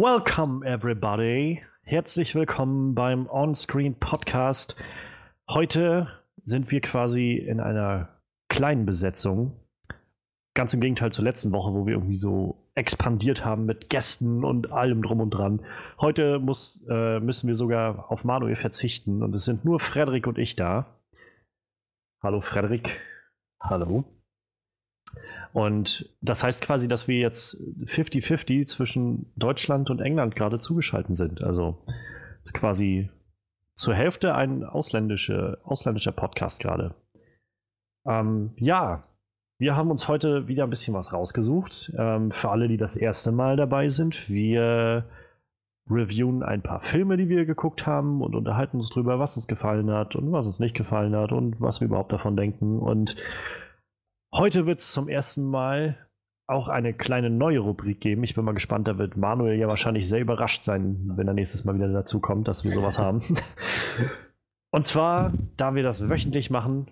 Welcome everybody. Herzlich willkommen beim On-Screen Podcast. Heute sind wir quasi in einer kleinen Besetzung. Ganz im Gegenteil zur letzten Woche, wo wir irgendwie so expandiert haben mit Gästen und allem drum und dran. Heute muss, äh, müssen wir sogar auf Manuel verzichten und es sind nur Frederik und ich da. Hallo Frederik. Hallo. Und das heißt quasi, dass wir jetzt 50-50 zwischen Deutschland und England gerade zugeschaltet sind. Also ist quasi zur Hälfte ein ausländische, ausländischer Podcast gerade. Ähm, ja, wir haben uns heute wieder ein bisschen was rausgesucht. Ähm, für alle, die das erste Mal dabei sind, wir reviewen ein paar Filme, die wir geguckt haben und unterhalten uns darüber, was uns gefallen hat und was uns nicht gefallen hat und was wir überhaupt davon denken. Und Heute wird es zum ersten Mal auch eine kleine neue Rubrik geben. Ich bin mal gespannt, da wird Manuel ja wahrscheinlich sehr überrascht sein, wenn er nächstes Mal wieder dazu kommt, dass wir sowas haben. Und zwar, da wir das wöchentlich machen,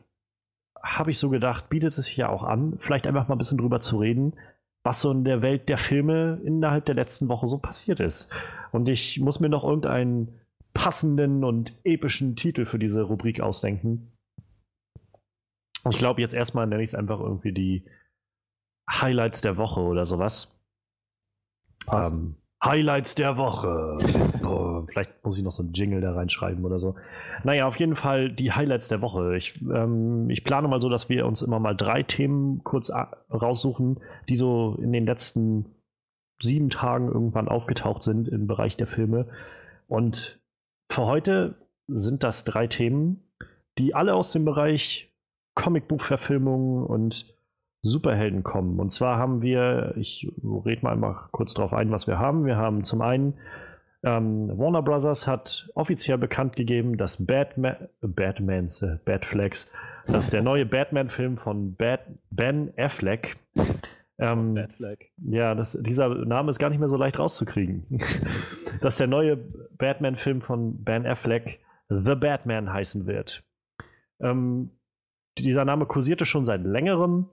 habe ich so gedacht, bietet es sich ja auch an, vielleicht einfach mal ein bisschen drüber zu reden, was so in der Welt der Filme innerhalb der letzten Woche so passiert ist. Und ich muss mir noch irgendeinen passenden und epischen Titel für diese Rubrik ausdenken. Ich glaube, jetzt erstmal nenne ich es einfach irgendwie die Highlights der Woche oder sowas. Ähm, Highlights der Woche. Boah, vielleicht muss ich noch so einen Jingle da reinschreiben oder so. Naja, auf jeden Fall die Highlights der Woche. Ich, ähm, ich plane mal so, dass wir uns immer mal drei Themen kurz raussuchen, die so in den letzten sieben Tagen irgendwann aufgetaucht sind im Bereich der Filme. Und für heute sind das drei Themen, die alle aus dem Bereich Comicbuchverfilmungen und Superhelden kommen. Und zwar haben wir, ich rede mal einmal kurz darauf ein, was wir haben. Wir haben zum einen ähm, Warner Brothers hat offiziell bekannt gegeben, dass Batman, Batmans, äh, Batflex, dass der neue Batman-Film von Bat, Ben Affleck, ähm, Batfleck. ja, das, dieser Name ist gar nicht mehr so leicht rauszukriegen, dass der neue Batman-Film von Ben Affleck The Batman heißen wird. Ähm, dieser Name kursierte schon seit längerem.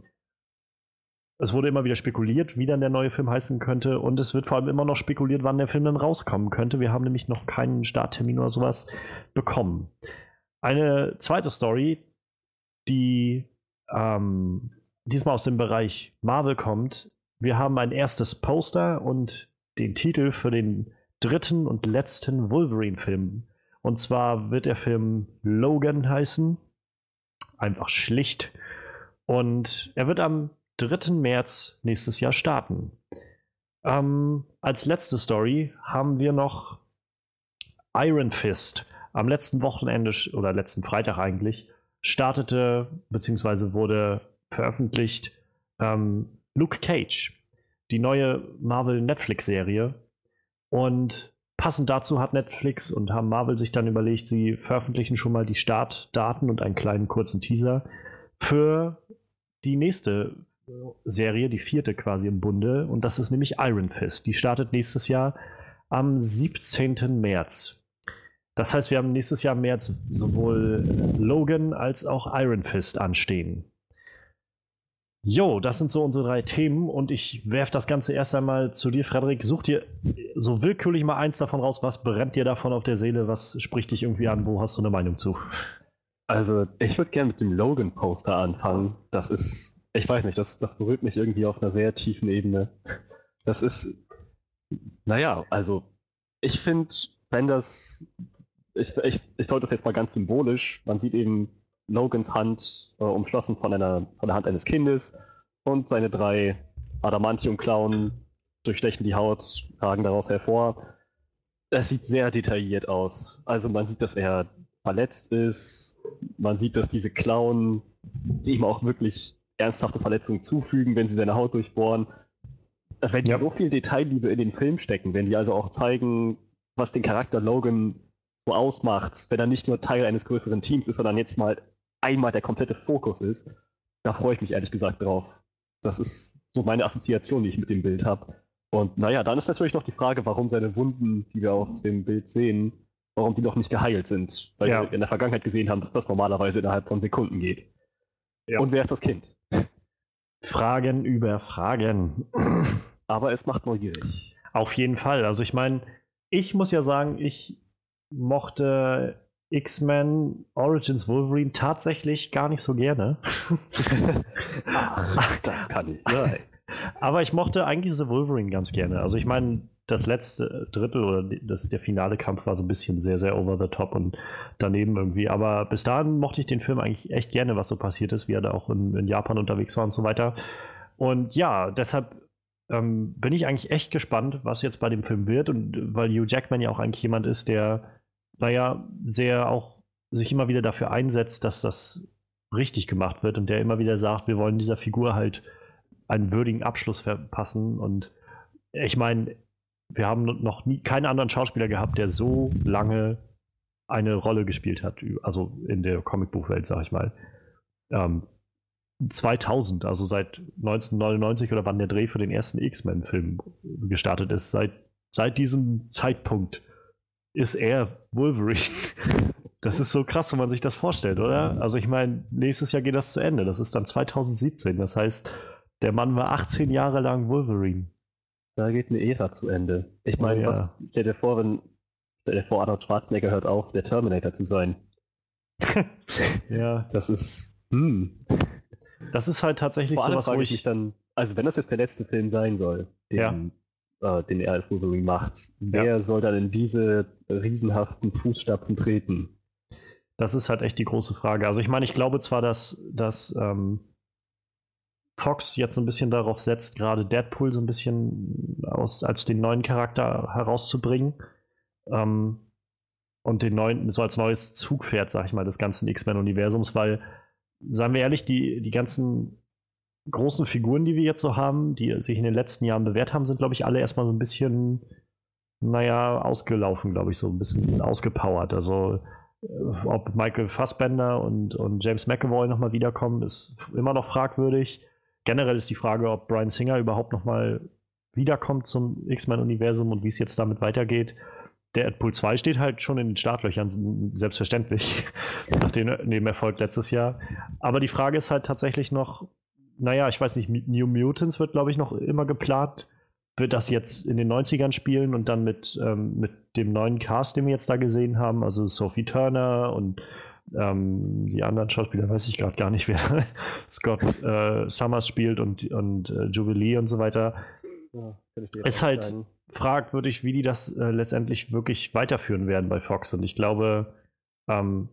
Es wurde immer wieder spekuliert, wie dann der neue Film heißen könnte. Und es wird vor allem immer noch spekuliert, wann der Film dann rauskommen könnte. Wir haben nämlich noch keinen Starttermin oder sowas bekommen. Eine zweite Story, die ähm, diesmal aus dem Bereich Marvel kommt. Wir haben ein erstes Poster und den Titel für den dritten und letzten Wolverine-Film. Und zwar wird der Film Logan heißen einfach schlicht. Und er wird am 3. März nächstes Jahr starten. Ähm, als letzte Story haben wir noch Iron Fist. Am letzten Wochenende oder letzten Freitag eigentlich startete bzw. wurde veröffentlicht ähm, Luke Cage, die neue Marvel Netflix-Serie. Und Passend dazu hat Netflix und haben Marvel sich dann überlegt, sie veröffentlichen schon mal die Startdaten und einen kleinen kurzen Teaser für die nächste Serie, die vierte quasi im Bunde. Und das ist nämlich Iron Fist. Die startet nächstes Jahr am 17. März. Das heißt, wir haben nächstes Jahr im März sowohl Logan als auch Iron Fist anstehen. Jo, das sind so unsere drei Themen und ich werfe das Ganze erst einmal zu dir, Frederik. Such dir so willkürlich mal eins davon raus. Was brennt dir davon auf der Seele? Was spricht dich irgendwie an? Wo hast du eine Meinung zu? Also, ich würde gerne mit dem Logan-Poster anfangen. Das ist, ich weiß nicht, das, das berührt mich irgendwie auf einer sehr tiefen Ebene. Das ist, naja, also, ich finde, wenn das, ich, ich, ich deute das jetzt mal ganz symbolisch, man sieht eben Logans Hand äh, umschlossen von, einer, von der Hand eines Kindes und seine drei Adamantium-Klauen durchstechen die Haut, ragen daraus hervor. Es sieht sehr detailliert aus. Also man sieht, dass er verletzt ist. Man sieht, dass diese Klauen ihm auch wirklich ernsthafte Verletzungen zufügen, wenn sie seine Haut durchbohren. Wenn die ja. so viel Detailliebe in den Film stecken, wenn die also auch zeigen, was den Charakter Logan so ausmacht, wenn er nicht nur Teil eines größeren Teams ist, sondern jetzt mal einmal der komplette Fokus ist, da freue ich mich ehrlich gesagt drauf. Das ist so meine Assoziation, die ich mit dem Bild habe. Und naja, dann ist natürlich noch die Frage, warum seine Wunden, die wir auf dem Bild sehen, warum die noch nicht geheilt sind. Weil ja. wir in der Vergangenheit gesehen haben, dass das normalerweise innerhalb von Sekunden geht. Ja. Und wer ist das Kind? Fragen über Fragen. Aber es macht neugierig. Auf jeden Fall. Also ich meine, ich muss ja sagen, ich mochte X-Men Origins Wolverine tatsächlich gar nicht so gerne. Ach, das kann ich sein. Aber ich mochte eigentlich The Wolverine ganz gerne. Also ich meine, das letzte Drittel oder das, der finale Kampf war so ein bisschen sehr, sehr over the top und daneben irgendwie. Aber bis dahin mochte ich den Film eigentlich echt gerne, was so passiert ist, wie er da auch in, in Japan unterwegs war und so weiter. Und ja, deshalb ähm, bin ich eigentlich echt gespannt, was jetzt bei dem Film wird. Und weil Hugh Jackman ja auch eigentlich jemand ist, der, naja, sehr auch sich immer wieder dafür einsetzt, dass das richtig gemacht wird und der immer wieder sagt, wir wollen dieser Figur halt einen würdigen Abschluss verpassen. Und ich meine, wir haben noch nie keinen anderen Schauspieler gehabt, der so lange eine Rolle gespielt hat, also in der Comicbuchwelt, sag ich mal. Ähm, 2000, also seit 1999 oder wann der Dreh für den ersten X-Men-Film gestartet ist, seit, seit diesem Zeitpunkt ist er Wolverine. Das ist so krass, wenn man sich das vorstellt, oder? Also ich meine, nächstes Jahr geht das zu Ende. Das ist dann 2017. Das heißt, der Mann war 18 Jahre lang Wolverine. Da geht eine Ära zu Ende. Ich meine, ja. stell dir vor, wenn stell dir vor, Arnold Schwarzenegger hört auf, der Terminator zu sein. ja. Das ist. Hm. Das ist halt tatsächlich so was, wo ich mich dann. Also, wenn das jetzt der letzte Film sein soll, den, ja. Äh, den er als Wolverine macht, wer ja. soll dann in diese riesenhaften Fußstapfen treten? Das ist halt echt die große Frage. Also, ich meine, ich glaube zwar, dass, dass ähm, Fox jetzt so ein bisschen darauf setzt, gerade Deadpool so ein bisschen aus, als den neuen Charakter herauszubringen. Ähm, und den neuen, so als neues Zugpferd, sag ich mal, des ganzen X-Men-Universums, weil, sagen wir ehrlich, die, die ganzen großen Figuren, die wir jetzt so haben, die sich in den letzten Jahren bewährt haben, sind, glaube ich, alle erstmal so ein bisschen, naja, ausgelaufen, glaube ich, so ein bisschen ausgepowert. Also, äh, ob Michael Fassbender und, und James McAvoy nochmal wiederkommen, ist immer noch fragwürdig generell ist die Frage, ob Brian Singer überhaupt nochmal wiederkommt zum X-Men-Universum und wie es jetzt damit weitergeht. Der Deadpool 2 steht halt schon in den Startlöchern, selbstverständlich, nach dem Erfolg letztes Jahr. Aber die Frage ist halt tatsächlich noch, naja, ich weiß nicht, New Mutants wird, glaube ich, noch immer geplant. Wird das jetzt in den 90ern spielen und dann mit, ähm, mit dem neuen Cast, den wir jetzt da gesehen haben, also Sophie Turner und ähm, die anderen Schauspieler weiß ich gerade gar nicht, wer Scott äh, Summers spielt und, und äh, Jubilee und so weiter. Ja, ist halt sagen. fragwürdig, wie die das äh, letztendlich wirklich weiterführen werden bei Fox. Und ich glaube, ähm,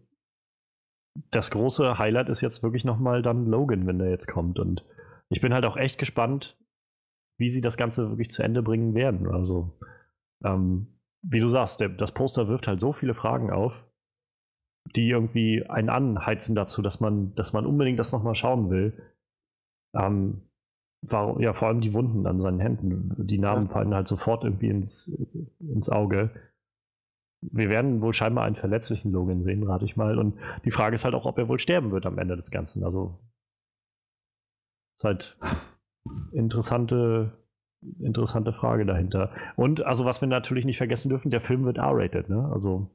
das große Highlight ist jetzt wirklich nochmal dann Logan, wenn der jetzt kommt. Und ich bin halt auch echt gespannt, wie sie das Ganze wirklich zu Ende bringen werden. Also, ähm, wie du sagst, der, das Poster wirft halt so viele Fragen auf die irgendwie einen anheizen dazu, dass man, dass man unbedingt das nochmal schauen will. Ähm, war, ja, vor allem die Wunden an seinen Händen. Die Namen fallen halt sofort irgendwie ins, ins Auge. Wir werden wohl scheinbar einen verletzlichen Logan sehen, rate ich mal. Und die Frage ist halt auch, ob er wohl sterben wird am Ende des Ganzen. Also ist halt interessante, interessante Frage dahinter. Und also was wir natürlich nicht vergessen dürfen, der Film wird R-rated, ne? Also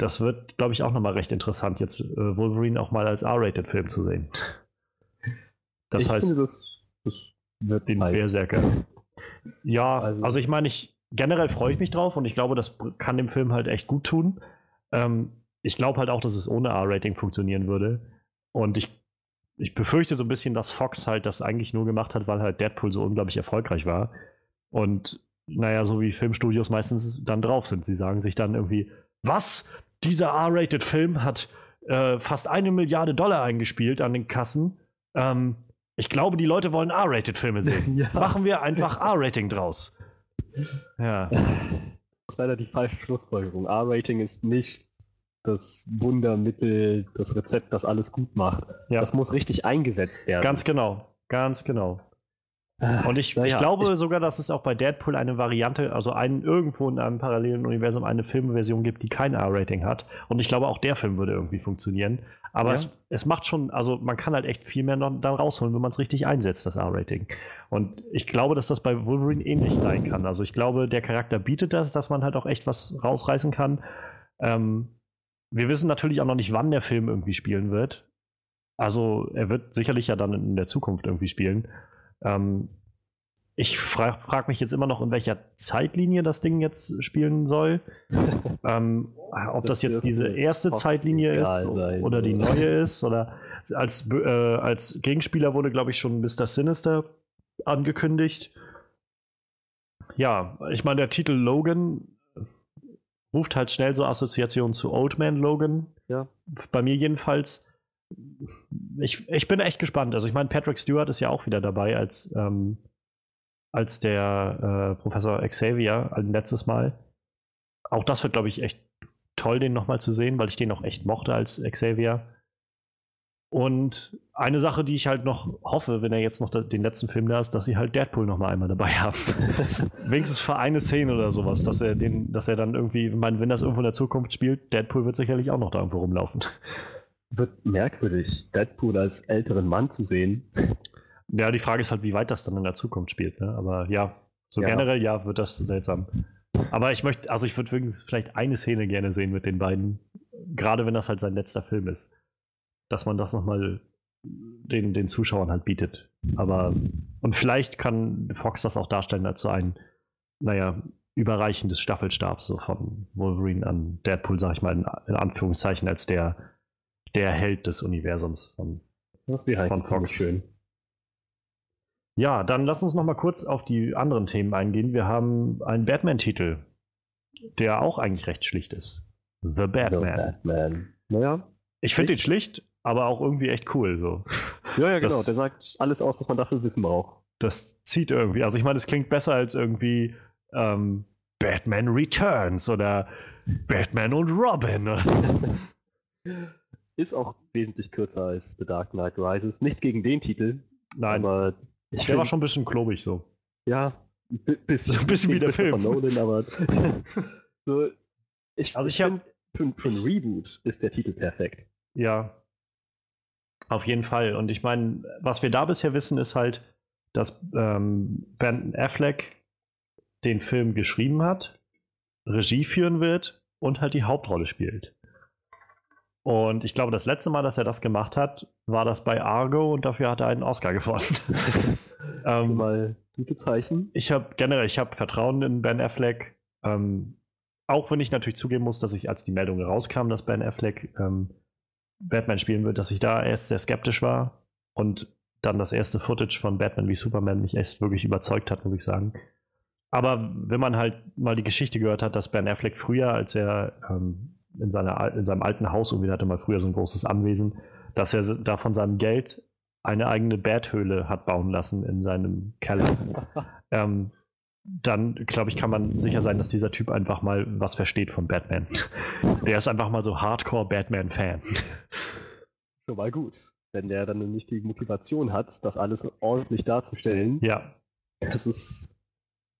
das wird, glaube ich, auch nochmal recht interessant, jetzt äh, Wolverine auch mal als R-Rated-Film zu sehen. Das ich heißt, finde, das, das wird den. Berserker. Ja, also, also ich meine, ich generell freue ich mich drauf und ich glaube, das kann dem Film halt echt gut tun. Ähm, ich glaube halt auch, dass es ohne R-Rating funktionieren würde. Und ich, ich befürchte so ein bisschen, dass Fox halt das eigentlich nur gemacht hat, weil halt Deadpool so unglaublich erfolgreich war. Und naja, so wie Filmstudios meistens dann drauf sind. Sie sagen sich dann irgendwie, was? dieser R-Rated-Film hat äh, fast eine Milliarde Dollar eingespielt an den Kassen. Ähm, ich glaube, die Leute wollen R-Rated-Filme sehen. Ja. Machen wir einfach R-Rating draus. Ja. Das ist leider die falsche Schlussfolgerung. R-Rating ist nicht das Wundermittel, das Rezept, das alles gut macht. Ja. Das muss richtig eingesetzt werden. Ganz genau. Ganz genau. Ah, Und ich, naja, ich glaube ich, sogar, dass es auch bei Deadpool eine Variante, also einen, irgendwo in einem parallelen Universum eine Filmversion gibt, die kein R-Rating hat. Und ich glaube, auch der Film würde irgendwie funktionieren. Aber ja. es, es macht schon, also man kann halt echt viel mehr noch dann rausholen, wenn man es richtig einsetzt, das R-Rating. Und ich glaube, dass das bei Wolverine ähnlich sein kann. Also ich glaube, der Charakter bietet das, dass man halt auch echt was rausreißen kann. Ähm, wir wissen natürlich auch noch nicht, wann der Film irgendwie spielen wird. Also er wird sicherlich ja dann in der Zukunft irgendwie spielen. Ähm, Ich frage frag mich jetzt immer noch, in welcher Zeitlinie das Ding jetzt spielen soll. ähm, ob das, das jetzt diese erste Zeitlinie ist sein, oder die neue ist. Oder als, äh, als Gegenspieler wurde, glaube ich, schon Mr. Sinister angekündigt. Ja, ich meine, der Titel Logan ruft halt schnell so Assoziationen zu Old Man Logan. Ja. Bei mir jedenfalls. Ich, ich bin echt gespannt. Also ich meine, Patrick Stewart ist ja auch wieder dabei als, ähm, als der äh, Professor Xavier ein letztes Mal. Auch das wird, glaube ich, echt toll, den nochmal zu sehen, weil ich den auch echt mochte als Xavier. Und eine Sache, die ich halt noch hoffe, wenn er jetzt noch den letzten Film da ist, dass sie halt Deadpool noch mal einmal dabei haben. Wenigstens für eine Szene oder sowas, dass er den, dass er dann irgendwie, ich meine, wenn das irgendwo in der Zukunft spielt, Deadpool wird sicherlich auch noch da irgendwo rumlaufen. Wird merkwürdig, Deadpool als älteren Mann zu sehen. Ja, die Frage ist halt, wie weit das dann in der Zukunft spielt. Ne? Aber ja, so ja. generell ja, wird das seltsam. Aber ich möchte, also ich würde wenigstens vielleicht eine Szene gerne sehen mit den beiden, gerade wenn das halt sein letzter Film ist dass man das nochmal den, den Zuschauern halt bietet. Aber, und vielleicht kann Fox das auch darstellen als so ein, naja, Überreichen des Staffelstabs so von Wolverine an Deadpool, sag ich mal, in, in Anführungszeichen, als der, der Held des Universums von, das wäre von Fox. Schön. Ja, dann lass uns nochmal kurz auf die anderen Themen eingehen. Wir haben einen Batman-Titel, der auch eigentlich recht schlicht ist. The Batman. The Batman. Naja. Ich finde den schlicht, aber auch irgendwie echt cool. So. Ja, ja, genau. Das, der sagt alles aus, was man dafür wissen braucht. Das zieht irgendwie. Also ich meine, es klingt besser als irgendwie ähm, Batman Returns oder Batman und Robin. Ist auch wesentlich kürzer als The Dark Knight Rises. Nichts gegen den Titel. Nein. Aber ich der war schon ein bisschen klobig so. Ja, bisschen, ein bisschen wie der Film. Nolan, aber so, ich, also ich habe für, für ein Reboot ist der Titel perfekt. Ja, auf jeden Fall. Und ich meine, was wir da bisher wissen, ist halt, dass ähm, Ben Affleck den Film geschrieben hat, Regie führen wird und halt die Hauptrolle spielt. Und ich glaube, das letzte Mal, dass er das gemacht hat, war das bei Argo und dafür hat er einen Oscar gewonnen. ähm, mal gute Zeichen. Ich habe generell, ich habe Vertrauen in Ben Affleck. Ähm, auch wenn ich natürlich zugeben muss, dass ich, als die Meldung rauskam, dass Ben Affleck ähm, Batman spielen wird, dass ich da erst sehr skeptisch war und dann das erste Footage von Batman wie Superman mich erst wirklich überzeugt hat, muss ich sagen. Aber wenn man halt mal die Geschichte gehört hat, dass Ben Affleck früher, als er ähm, in, seiner, in seinem alten Haus, irgendwie hatte mal früher so ein großes Anwesen, dass er da von seinem Geld eine eigene Bathöhle hat bauen lassen in seinem Keller. ähm, dann glaube ich, kann man sicher sein, dass dieser Typ einfach mal was versteht von Batman. Der ist einfach mal so Hardcore Batman-Fan. Schon mal gut. Wenn der dann nicht die Motivation hat, das alles ordentlich darzustellen. Ja. Das ist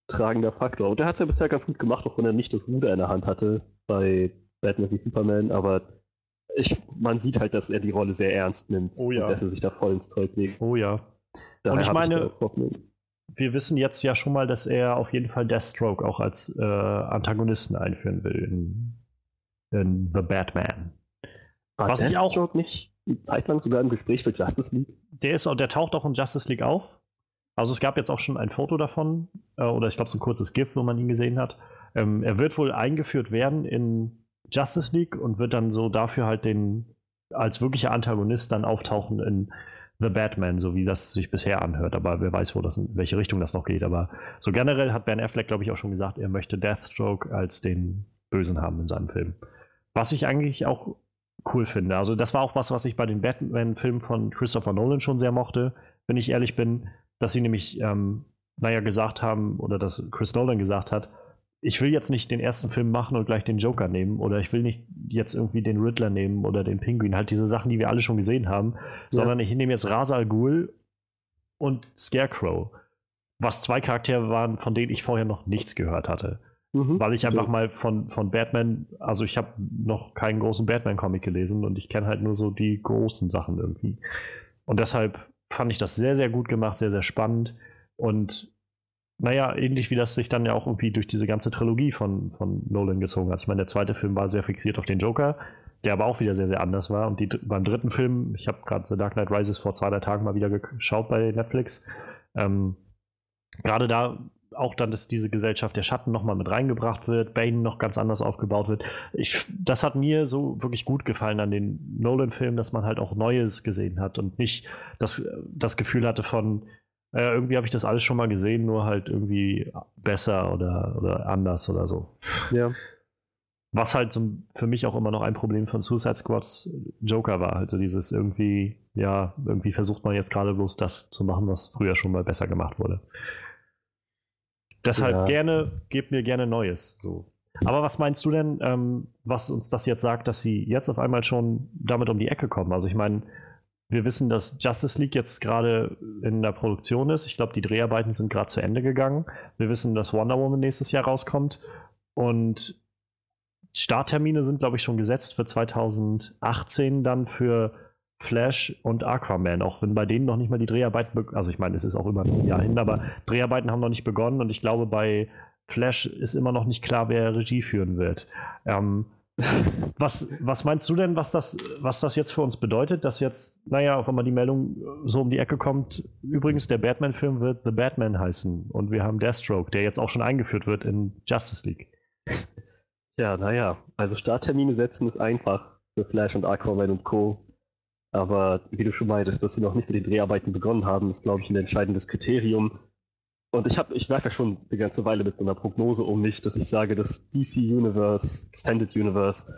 tragender Faktor. Und der hat es ja bisher ganz gut gemacht, auch wenn er nicht das Ruder in der Hand hatte bei Batman wie Superman, aber ich, man sieht halt, dass er die Rolle sehr ernst nimmt oh ja. und dass er sich da voll ins Zeug legt. Oh ja. Daher und ich meine, ich wir wissen jetzt ja schon mal, dass er auf jeden Fall Deathstroke auch als äh, Antagonisten einführen will in, in The Batman. War Was Deathstroke ich auch nicht eine Zeit lang sogar im Gespräch für Justice League? Der ist, der taucht auch in Justice League auf. Also es gab jetzt auch schon ein Foto davon, äh, oder ich glaube so ein kurzes GIF, wo man ihn gesehen hat. Ähm, er wird wohl eingeführt werden in Justice League und wird dann so dafür halt den als wirklicher Antagonist dann auftauchen in The Batman, so wie das sich bisher anhört. Aber wer weiß, wo das, in welche Richtung das noch geht. Aber so generell hat Ben Affleck, glaube ich, auch schon gesagt, er möchte Deathstroke als den Bösen haben in seinem Film. Was ich eigentlich auch cool finde. Also das war auch was, was ich bei den Batman-Filmen von Christopher Nolan schon sehr mochte, wenn ich ehrlich bin, dass sie nämlich, ähm, naja, gesagt haben, oder dass Chris Nolan gesagt hat, ich will jetzt nicht den ersten Film machen und gleich den Joker nehmen oder ich will nicht jetzt irgendwie den Riddler nehmen oder den Pinguin, halt diese Sachen, die wir alle schon gesehen haben, ja. sondern ich nehme jetzt Ra's al Ghul und Scarecrow, was zwei Charaktere waren, von denen ich vorher noch nichts gehört hatte. Mhm, weil ich einfach mal von, von Batman, also ich habe noch keinen großen Batman-Comic gelesen und ich kenne halt nur so die großen Sachen irgendwie. Und deshalb fand ich das sehr, sehr gut gemacht, sehr, sehr spannend und naja, ähnlich wie das sich dann ja auch irgendwie durch diese ganze Trilogie von, von Nolan gezogen hat. Ich meine, der zweite Film war sehr fixiert auf den Joker, der aber auch wieder sehr, sehr anders war. Und die, beim dritten Film, ich habe gerade The Dark Knight Rises vor zwei, drei Tagen mal wieder geschaut bei Netflix, ähm, gerade da auch dann, dass diese Gesellschaft der Schatten nochmal mit reingebracht wird, Bane noch ganz anders aufgebaut wird. Ich, das hat mir so wirklich gut gefallen an den Nolan-Filmen, dass man halt auch Neues gesehen hat und nicht das, das Gefühl hatte von, äh, irgendwie habe ich das alles schon mal gesehen, nur halt irgendwie besser oder, oder anders oder so. Ja. Was halt so für mich auch immer noch ein Problem von Suicide Squads Joker war. Also dieses irgendwie, ja, irgendwie versucht man jetzt gerade bloß das zu machen, was früher schon mal besser gemacht wurde. Deshalb ja. gerne, gebt mir gerne Neues. So. Aber was meinst du denn, ähm, was uns das jetzt sagt, dass sie jetzt auf einmal schon damit um die Ecke kommen? Also ich meine, wir wissen, dass Justice League jetzt gerade in der Produktion ist. Ich glaube, die Dreharbeiten sind gerade zu Ende gegangen. Wir wissen, dass Wonder Woman nächstes Jahr rauskommt. Und Starttermine sind, glaube ich, schon gesetzt für 2018 dann für Flash und Aquaman, auch wenn bei denen noch nicht mal die Dreharbeiten, also ich meine, es ist auch immer ein Jahr hin, aber Dreharbeiten haben noch nicht begonnen und ich glaube, bei Flash ist immer noch nicht klar, wer Regie führen wird. Ähm, was, was meinst du denn, was das, was das jetzt für uns bedeutet, dass jetzt, naja, auch wenn mal die Meldung so um die Ecke kommt, übrigens, der Batman-Film wird The Batman heißen und wir haben Deathstroke, der jetzt auch schon eingeführt wird in Justice League. Ja, naja, also Starttermine setzen ist einfach für Flash und Aquaman und Co. Aber wie du schon meintest, dass sie noch nicht mit den Dreharbeiten begonnen haben, ist, glaube ich, ein entscheidendes Kriterium. Und ich, ich werfe ja schon eine ganze Weile mit so einer Prognose um mich, dass ich sage, das DC Universe, Extended Universe,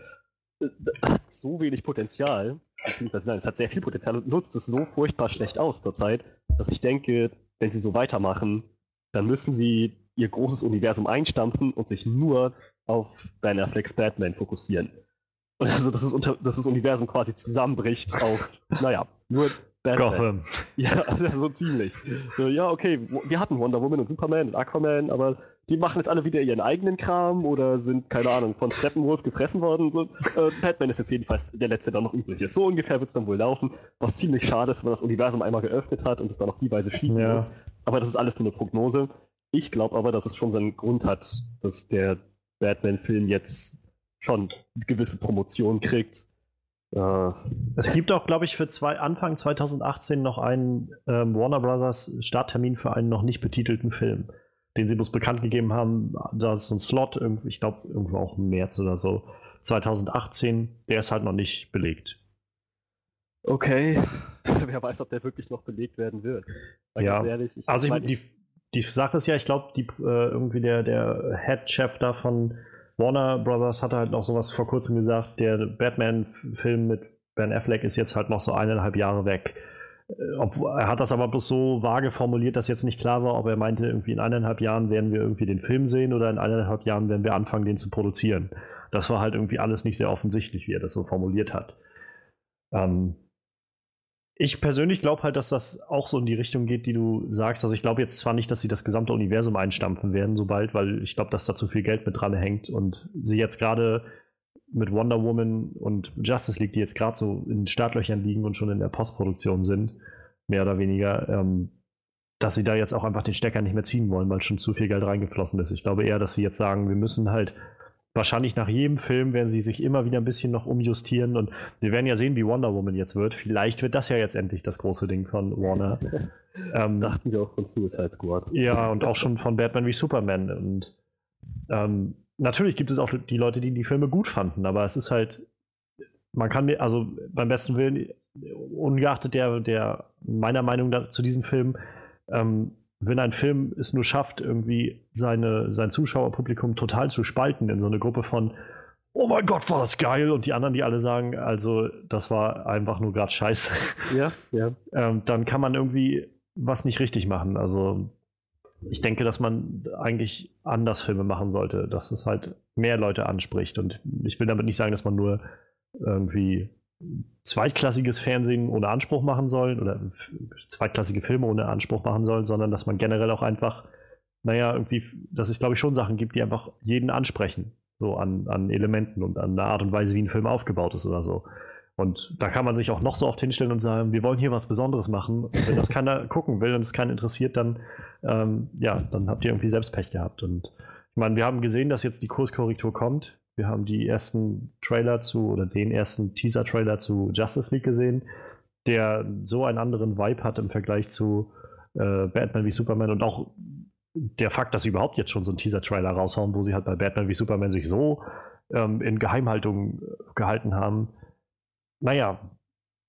äh, hat so wenig Potenzial, beziehungsweise nein, es hat sehr viel Potenzial und nutzt es so furchtbar schlecht aus zurzeit, dass ich denke, wenn sie so weitermachen, dann müssen sie ihr großes Universum einstampfen und sich nur auf Ben Afflecks Batman fokussieren. Also, dass das, unter, dass das Universum quasi zusammenbricht auf, naja, nur Batman. Gotham. Ja, so ziemlich. So, ja, okay, wir hatten Wonder Woman und Superman und Aquaman, aber die machen jetzt alle wieder ihren eigenen Kram oder sind, keine Ahnung, von Steppenwolf gefressen worden. So, äh, Batman ist jetzt jedenfalls der letzte, der noch übrig ist. So ungefähr wird es dann wohl laufen, was ziemlich schade ist, wenn man das Universum einmal geöffnet hat und es dann auf die Weise schließen ja. muss. Aber das ist alles nur eine Prognose. Ich glaube aber, dass es schon seinen Grund hat, dass der Batman-Film jetzt schon eine gewisse Promotion kriegt. Es gibt auch, glaube ich, für zwei, Anfang 2018 noch einen ähm, Warner Brothers Starttermin für einen noch nicht betitelten Film, den sie bloß bekannt gegeben haben. Da ist so ein Slot, ich glaube, irgendwo auch im März oder so, 2018. Der ist halt noch nicht belegt. Okay. Wer weiß, ob der wirklich noch belegt werden wird. Weil ja. Ehrlich, ich also ich, die, die Sache ist ja, ich glaube, äh, irgendwie der, der Head-Chef da von Warner Brothers hatte halt noch sowas vor kurzem gesagt, der Batman-Film mit Ben Affleck ist jetzt halt noch so eineinhalb Jahre weg. Äh, er hat das aber bloß so vage formuliert, dass jetzt nicht klar war, ob er meinte, irgendwie in eineinhalb Jahren werden wir irgendwie den Film sehen oder in eineinhalb Jahren werden wir anfangen, den zu produzieren. Das war halt irgendwie alles nicht sehr offensichtlich, wie er das so formuliert hat. Ähm, ich persönlich glaube halt, dass das auch so in die Richtung geht, die du sagst. Also ich glaube jetzt zwar nicht, dass sie das gesamte Universum einstampfen werden, sobald, weil ich glaube, dass da zu viel Geld mit dran hängt und sie jetzt gerade mit Wonder Woman und Justice League, die jetzt gerade so in Startlöchern liegen und schon in der Postproduktion sind, mehr oder weniger, ähm, dass sie da jetzt auch einfach den Stecker nicht mehr ziehen wollen, weil schon zu viel Geld reingeflossen ist. Ich glaube eher, dass sie jetzt sagen, wir müssen halt wahrscheinlich nach jedem Film werden sie sich immer wieder ein bisschen noch umjustieren und wir werden ja sehen, wie Wonder Woman jetzt wird. Vielleicht wird das ja jetzt endlich das große Ding von Warner. ähm, Dachten wir auch von Suicide Squad. Ja, und auch schon von Batman wie Superman. Und ähm, natürlich gibt es auch die Leute, die die Filme gut fanden, aber es ist halt, man kann, also beim besten Willen, ungeachtet der, der meiner Meinung nach zu diesem Film, ähm, wenn ein Film es nur schafft, irgendwie seine, sein Zuschauerpublikum total zu spalten in so eine Gruppe von Oh mein Gott, war das geil! Und die anderen, die alle sagen, also das war einfach nur gerade scheiße. Ja, ja. ähm, dann kann man irgendwie was nicht richtig machen. Also ich denke, dass man eigentlich anders Filme machen sollte, dass es halt mehr Leute anspricht. Und ich will damit nicht sagen, dass man nur irgendwie zweitklassiges Fernsehen ohne Anspruch machen soll oder zweitklassige Filme ohne Anspruch machen soll, sondern dass man generell auch einfach, naja, irgendwie, dass es glaube ich schon Sachen gibt, die einfach jeden ansprechen, so an, an Elementen und an der Art und Weise, wie ein Film aufgebaut ist oder so. Und da kann man sich auch noch so oft hinstellen und sagen, wir wollen hier was Besonderes machen. Und wenn das keiner gucken will und es keinen interessiert, dann, ähm, ja, dann habt ihr irgendwie selbst Pech gehabt. Und ich meine, wir haben gesehen, dass jetzt die Kurskorrektur kommt. Wir haben die ersten Trailer zu oder den ersten Teaser-Trailer zu Justice League gesehen, der so einen anderen Vibe hat im Vergleich zu äh, Batman wie Superman und auch der Fakt, dass sie überhaupt jetzt schon so einen Teaser-Trailer raushauen, wo sie halt bei Batman wie Superman sich so ähm, in Geheimhaltung gehalten haben. Naja,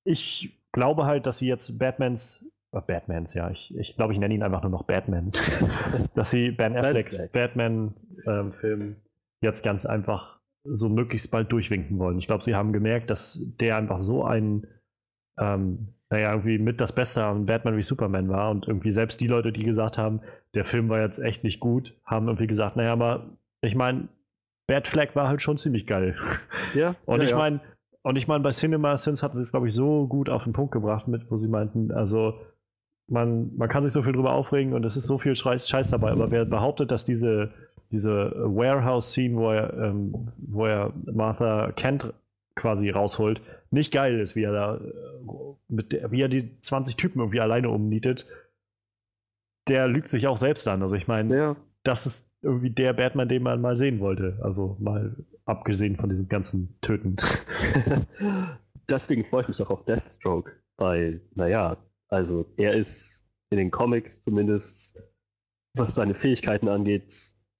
ich glaube halt, dass sie jetzt Batmans, äh, Batmans, ja, ich, ich glaube, ich nenne ihn einfach nur noch Batman, dass sie Ben Afflecks Batman-Film ähm, jetzt ganz einfach so möglichst bald durchwinken wollen. Ich glaube, sie haben gemerkt, dass der einfach so ein ähm, naja, irgendwie mit das Beste an Batman wie Superman war. Und irgendwie selbst die Leute, die gesagt haben, der Film war jetzt echt nicht gut, haben irgendwie gesagt, naja, aber ich meine, Bad Flag war halt schon ziemlich geil. Ja. und ja, ich ja. meine, und ich meine, bei Cinema Sins hatten sie es, glaube ich, so gut auf den Punkt gebracht mit, wo sie meinten, also man, man kann sich so viel drüber aufregen und es ist so viel Scheiß, Scheiß dabei, aber wer behauptet, dass diese, diese Warehouse-Scene, wo er, ähm, wo er Martha Kent quasi rausholt, nicht geil ist, wie er da äh, mit der, wie er die 20 Typen irgendwie alleine umnietet, der lügt sich auch selbst an. Also ich meine, Ja, das ist irgendwie der Batman, den man mal sehen wollte. Also mal abgesehen von diesem ganzen Töten. Deswegen freue ich mich auch auf Deathstroke, weil, naja, also er ist in den Comics zumindest, was seine Fähigkeiten angeht,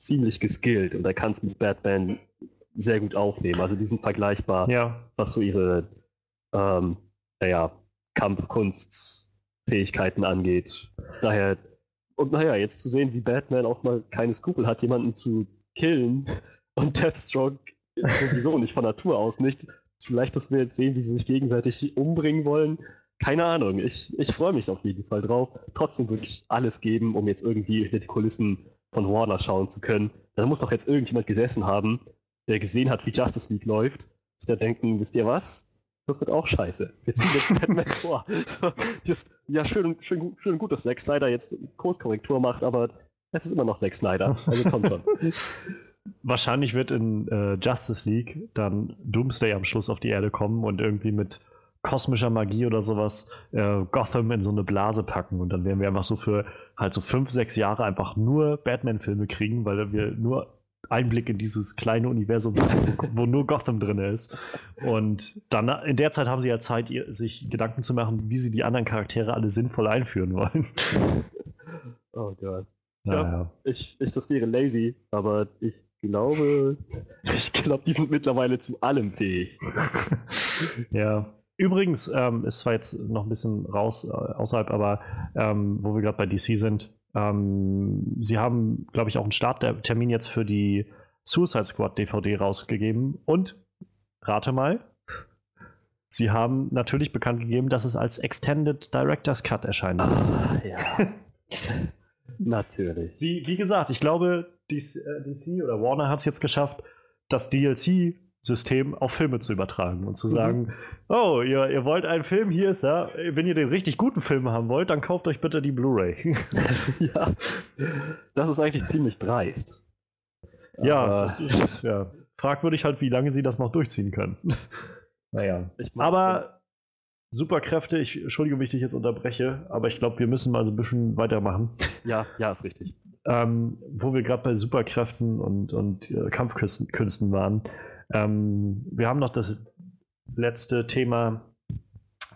ziemlich geskillt und er kann es mit Batman sehr gut aufnehmen. Also die sind vergleichbar, ja, was so ihre, ähm, naja, Kampfkunstfähigkeiten angeht. Daher, und naja, jetzt zu sehen, wie Batman auch mal keine Skrupel hat, jemanden zu killen und Deathstroke sowieso nicht von Natur aus nicht. Vielleicht, dass wir jetzt sehen, wie sie sich gegenseitig umbringen wollen. Keine Ahnung. Ich, ich freue mich auf jeden Fall drauf. Trotzdem würde ich alles geben, um jetzt irgendwie hinter die Kulissen von Warner schauen zu können. Da muss doch jetzt irgendjemand gesessen haben, der gesehen hat, wie Justice League läuft. Sich da denken, wisst ihr was? Das wird auch scheiße. Wir ziehen jetzt Batman vor. Das, ja, schön, schön, gut- schön gut, dass Zack Snyder jetzt Kurskorrektur macht, aber es ist immer noch Zack Snyder. Also kommt schon. wahrscheinlich wird in äh, Justice League dann Doomsday am Schluss auf die Erde kommen und irgendwie mit kosmischer Magie oder sowas äh, Gotham in so eine Blase packen und dann werden wir einfach so für halt so fünf, sechs Jahre einfach nur Batman-Filme kriegen, weil wir nur Einblick in dieses kleine Universum, wo, wo nur Gotham drin ist. Und dann in der Zeit haben sie ja Zeit, ihr, sich Gedanken zu machen, wie sie die anderen Charaktere alle sinnvoll einführen wollen. Oh Gott. Naja. Ich, ich, das wäre lazy, aber ich glaube, ich glaube, die sind mittlerweile zu allem fähig. ja. Übrigens, ähm, ist zwar jetzt noch ein bisschen raus äh, außerhalb, aber ähm, wo wir gerade bei DC sind, ähm, sie haben, glaube ich, auch einen Starttermin jetzt für die Suicide Squad DVD rausgegeben und rate mal, sie haben natürlich bekannt gegeben, dass es als Extended Director's Cut erscheint. Ah, ja. Natürlich. Wie, wie gesagt, ich glaube, DC, äh, DC oder Warner hat es jetzt geschafft, das DLC-System auf Filme zu übertragen und zu sagen, oh, ihr, ihr wollt einen Film, hier ist er. Wenn ihr den richtig guten Film haben wollt, dann kauft euch bitte die Blu-ray. ja. Das ist eigentlich ziemlich dreist. ja, ist ja, fragwürdig halt, wie lange sie das noch durchziehen können. naja. Aber Superkräfte, ich entschuldige, wenn ich dich jetzt unterbreche, aber ich glaube, wir müssen mal so ein bisschen weitermachen. Ja, ja, ist richtig. ähm, wo wir gerade bei Superkräften und, und äh, Kampfkünsten Künsten waren. Ähm, wir haben noch das letzte Thema.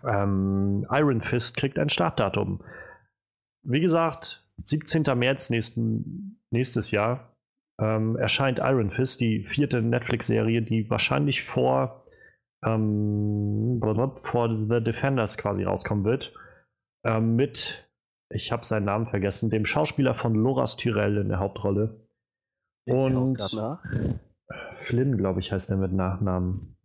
Ähm, Iron Fist kriegt ein Startdatum. Wie gesagt, 17. März nächsten, nächstes Jahr ähm, erscheint Iron Fist, die vierte Netflix-Serie, die wahrscheinlich vor, ähm, vor The Defenders quasi rauskommen wird. Ähm, mit ich habe seinen Namen vergessen, dem Schauspieler von Loras Tyrell in der Hauptrolle. Und. Flynn, glaube ich, heißt er mit Nachnamen.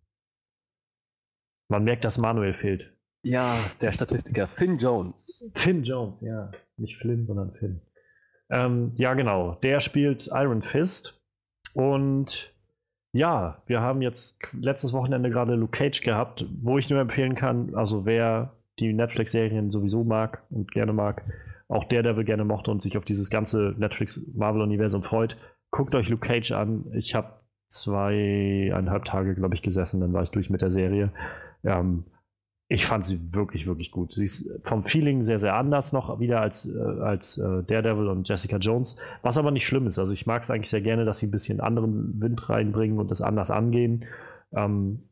Man merkt, dass Manuel fehlt. Ja, der Statistiker Finn Jones. Finn Jones, ja. Nicht Flynn, sondern Finn. Ähm, ja, genau. Der spielt Iron Fist. Und ja, wir haben jetzt letztes Wochenende gerade Luke Cage gehabt, wo ich nur empfehlen kann, also wer die Netflix-Serien sowieso mag und gerne mag, auch der, der gerne mochte und sich auf dieses ganze Netflix-Marvel-Universum freut, guckt euch Luke Cage an. Ich habe zweieinhalb Tage, glaube ich, gesessen, dann war ich durch mit der Serie. Ähm, ich fand sie wirklich, wirklich gut. Sie ist vom Feeling sehr, sehr anders noch wieder als, äh, als äh, Daredevil und Jessica Jones, was aber nicht schlimm ist. Also ich mag es eigentlich sehr gerne, dass sie ein bisschen anderen Wind reinbringen und das anders angehen. Ähm,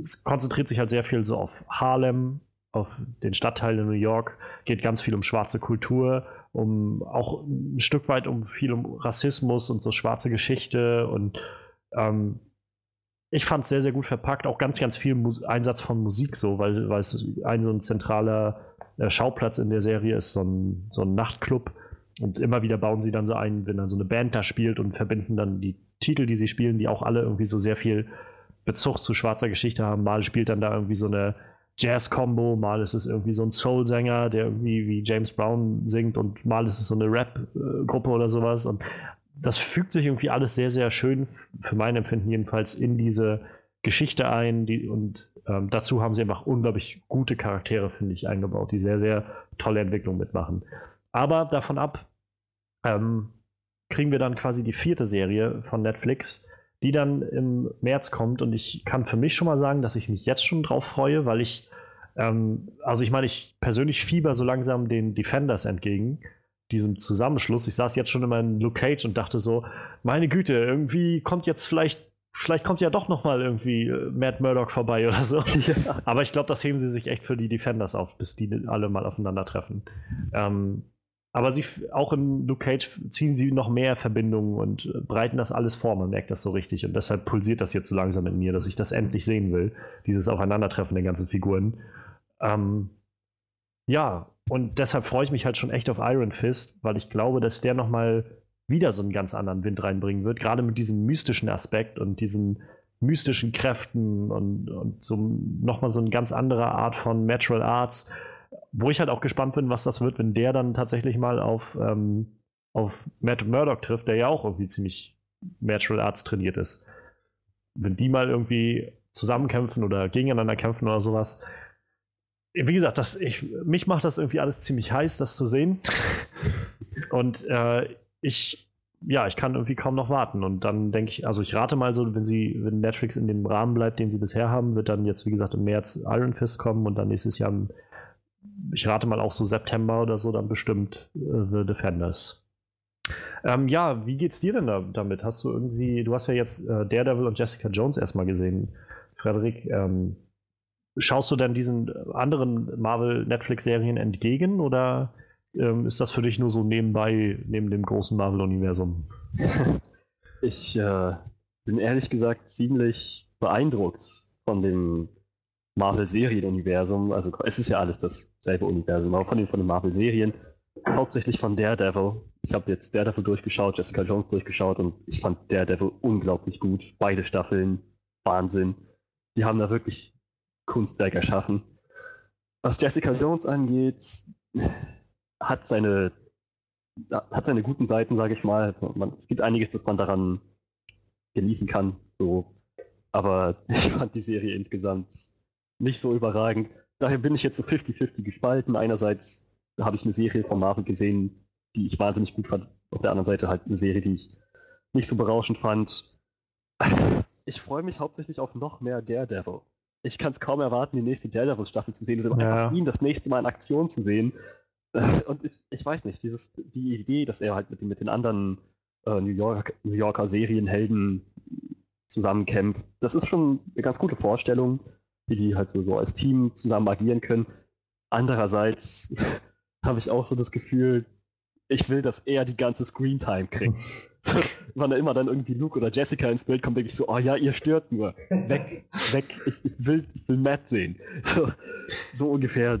es konzentriert sich halt sehr viel so auf Harlem, auf den Stadtteil in New York, geht ganz viel um schwarze Kultur um auch ein Stück weit um viel um Rassismus und so schwarze Geschichte und ähm, ich fand es sehr, sehr gut verpackt, auch ganz, ganz viel Mus Einsatz von Musik so, weil, es ein so ein zentraler äh, Schauplatz in der Serie ist, so ein, so ein Nachtclub. Und immer wieder bauen sie dann so ein, wenn dann so eine Band da spielt und verbinden dann die Titel, die sie spielen, die auch alle irgendwie so sehr viel Bezug zu schwarzer Geschichte haben. Mal spielt dann da irgendwie so eine Jazz-Combo, mal ist es irgendwie so ein Soul-Sänger, der irgendwie wie James Brown singt und mal ist es so eine Rap-Gruppe oder sowas. Und das fügt sich irgendwie alles sehr, sehr schön, für mein Empfinden jedenfalls, in diese Geschichte ein. Die, und ähm, dazu haben sie einfach unglaublich gute Charaktere, finde ich, eingebaut, die sehr, sehr tolle Entwicklung mitmachen. Aber davon ab ähm, kriegen wir dann quasi die vierte Serie von Netflix, die dann im März kommt. Und ich kann für mich schon mal sagen, dass ich mich jetzt schon drauf freue, weil ich, ähm, also ich meine, ich persönlich fieber so langsam den Defenders entgegen diesem Zusammenschluss. Ich saß jetzt schon in meinem Luke Cage und dachte so, meine Güte, irgendwie kommt jetzt vielleicht, vielleicht kommt ja doch noch mal irgendwie äh, Matt Murdock vorbei oder so. Ja. Aber ich glaube, das heben sie sich echt für die Defenders auf, bis die alle mal aufeinandertreffen. Ähm, aber sie auch in Luke Cage ziehen sie noch mehr Verbindungen und äh, breiten das alles vor. Man merkt das so richtig. Und deshalb pulsiert das jetzt so langsam in mir, dass ich das endlich sehen will. Dieses Aufeinandertreffen der ganzen Figuren. Ähm, ja, und deshalb freue ich mich halt schon echt auf Iron Fist, weil ich glaube, dass der nochmal wieder so einen ganz anderen Wind reinbringen wird, gerade mit diesem mystischen Aspekt und diesen mystischen Kräften und, und so nochmal so eine ganz andere Art von Natural Arts, wo ich halt auch gespannt bin, was das wird, wenn der dann tatsächlich mal auf, ähm, auf Matt Murdock trifft, der ja auch irgendwie ziemlich Natural Arts trainiert ist. Wenn die mal irgendwie zusammenkämpfen oder gegeneinander kämpfen oder sowas, wie gesagt, das, ich, mich macht das irgendwie alles ziemlich heiß, das zu sehen. Und äh, ich, ja, ich kann irgendwie kaum noch warten. Und dann denke ich, also ich rate mal so, wenn sie, wenn Netflix in dem Rahmen bleibt, den sie bisher haben, wird dann jetzt, wie gesagt, im März Iron Fist kommen und dann nächstes Jahr, ich rate mal auch so September oder so, dann bestimmt äh, The Defenders. Ähm, ja, wie geht's dir denn da, damit? Hast du irgendwie, du hast ja jetzt äh, Daredevil und Jessica Jones erstmal gesehen. Frederik, ähm, Schaust du denn diesen anderen Marvel-Netflix-Serien entgegen oder ähm, ist das für dich nur so nebenbei, neben dem großen Marvel-Universum? Ich äh, bin ehrlich gesagt ziemlich beeindruckt von dem Marvel-Serien-Universum. Also es ist ja alles dasselbe Universum, aber von den, von den Marvel-Serien, hauptsächlich von Daredevil. Ich habe jetzt Daredevil durchgeschaut, Jessica Jones durchgeschaut und ich fand Daredevil unglaublich gut. Beide Staffeln, Wahnsinn. Die haben da wirklich Kunstwerk erschaffen. Was Jessica Jones angeht, hat seine, hat seine guten Seiten, sage ich mal. Man, es gibt einiges, das man daran genießen kann. So. Aber ich fand die Serie insgesamt nicht so überragend. Daher bin ich jetzt so 50-50 gespalten. Einerseits habe ich eine Serie von Marvel gesehen, die ich wahnsinnig gut fand. Auf der anderen Seite halt eine Serie, die ich nicht so berauschend fand. Ich freue mich hauptsächlich auf noch mehr Daredevil ich kann es kaum erwarten, die nächste Daredevil-Staffel zu sehen oder ja. einfach ihn das nächste Mal in Aktion zu sehen. Und ich, ich weiß nicht, dieses, die Idee, dass er halt mit, mit den anderen äh, New, York, New Yorker Serienhelden zusammenkämpft, das ist schon eine ganz gute Vorstellung, wie die halt so, so als Team zusammen agieren können. Andererseits habe ich auch so das Gefühl, ich will, dass er die ganze Screentime kriegt. So, wenn da immer dann irgendwie Luke oder Jessica ins Bild kommt, denke ich so, oh ja, ihr stört nur. Weg, weg, ich, ich, will, ich will Matt sehen. So, so ungefähr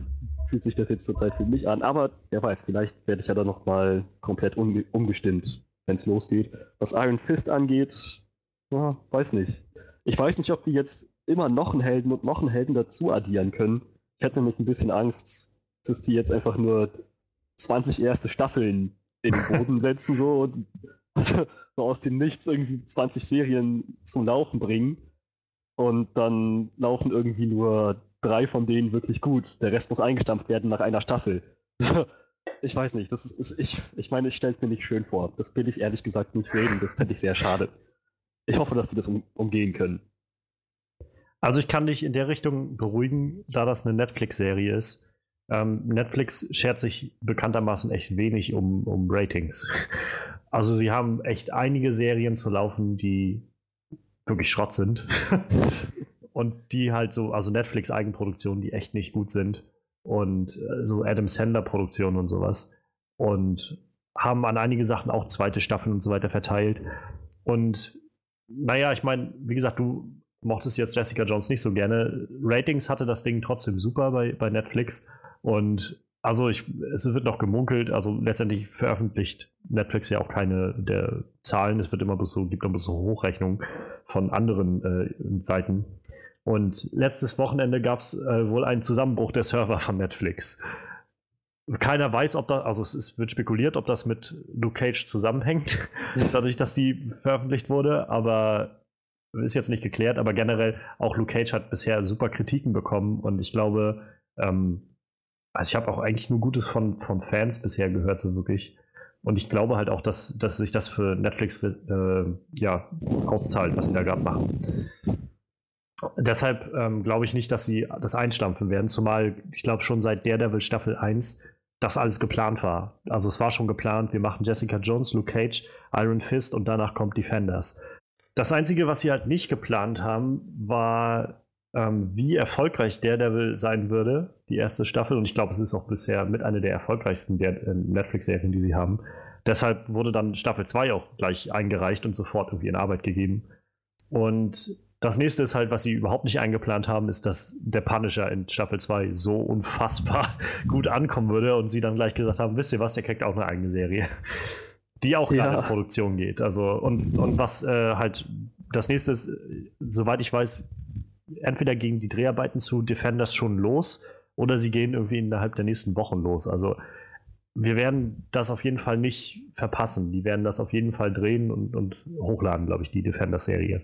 fühlt sich das jetzt zurzeit für mich an. Aber wer weiß, vielleicht werde ich ja dann nochmal komplett um, umgestimmt, wenn es losgeht. Was Iron Fist angeht, ja, weiß nicht. Ich weiß nicht, ob die jetzt immer noch einen Helden und noch einen Helden dazu addieren können. Ich hätte nämlich ein bisschen Angst, dass die jetzt einfach nur 20 erste Staffeln in den Boden setzen so und also, so aus dem Nichts irgendwie 20 Serien zum Laufen bringen und dann laufen irgendwie nur drei von denen wirklich gut. Der Rest muss eingestampft werden nach einer Staffel. Ich weiß nicht, das ist, ist ich, ich meine, ich stelle es mir nicht schön vor. Das will ich ehrlich gesagt nicht sehen und das fände ich sehr schade. Ich hoffe, dass sie das um, umgehen können. Also ich kann dich in der Richtung beruhigen, da das eine Netflix-Serie ist. Ähm, Netflix schert sich bekanntermaßen echt wenig um, um Ratings. Also sie haben echt einige Serien zu laufen, die wirklich Schrott sind. und die halt so, also Netflix-Eigenproduktionen, die echt nicht gut sind. Und äh, so Adam Sandler-Produktionen und sowas. und haben an einige Sachen auch zweite Staffeln und so weiter verteilt. Und naja, ich meine, wie gesagt, du mochtest jetzt Jessica Jones nicht so gerne. Ratings hatte das Ding trotzdem super bei, bei Netflix. Und also ich, es wird noch gemunkelt, also letztendlich veröffentlicht Netflix ja auch keine der Zahlen. Es wird immer bis so, gibt immer so Hochrechnungen von anderen äh, Seiten. Und letztes Wochenende gab es äh, wohl einen Zusammenbruch der Server von Netflix. Keiner weiß, ob das, also es ist, wird spekuliert, ob das mit Luke Cage zusammenhängt, dadurch, dass die veröffentlicht wurde, aber ist jetzt nicht geklärt, aber generell auch Luke Cage hat bisher super Kritiken bekommen und ich glaube, ähm, also ich habe auch eigentlich nur Gutes von, von Fans bisher gehört, so wirklich. Und ich glaube halt auch, dass, dass sich das für Netflix äh, ja, auszahlt, was sie da gerade machen. Deshalb ähm, glaube ich nicht, dass sie das einstampfen werden, zumal ich glaube schon seit Daredevil Staffel 1 das alles geplant war. Also es war schon geplant, wir machen Jessica Jones, Luke Cage, Iron Fist und danach kommt Defenders. Das Einzige, was sie halt nicht geplant haben, war, ähm, wie erfolgreich Daredevil sein würde, die erste Staffel. Und ich glaube, es ist auch bisher mit einer der erfolgreichsten äh, Netflix-Serien, die sie haben. Deshalb wurde dann Staffel 2 auch gleich eingereicht und sofort irgendwie in Arbeit gegeben. Und das nächste ist halt, was sie überhaupt nicht eingeplant haben, ist, dass der Punisher in Staffel 2 so unfassbar gut ankommen würde und sie dann gleich gesagt haben, wisst ihr was, der kriegt auch eine eigene Serie. Die auch ja. in Produktion geht. Also, und, und was äh, halt das nächste ist, soweit ich weiß, entweder gehen die Dreharbeiten zu Defenders schon los oder sie gehen irgendwie innerhalb der nächsten Wochen los. Also wir werden das auf jeden Fall nicht verpassen. Die werden das auf jeden Fall drehen und, und hochladen, glaube ich, die Defenders-Serie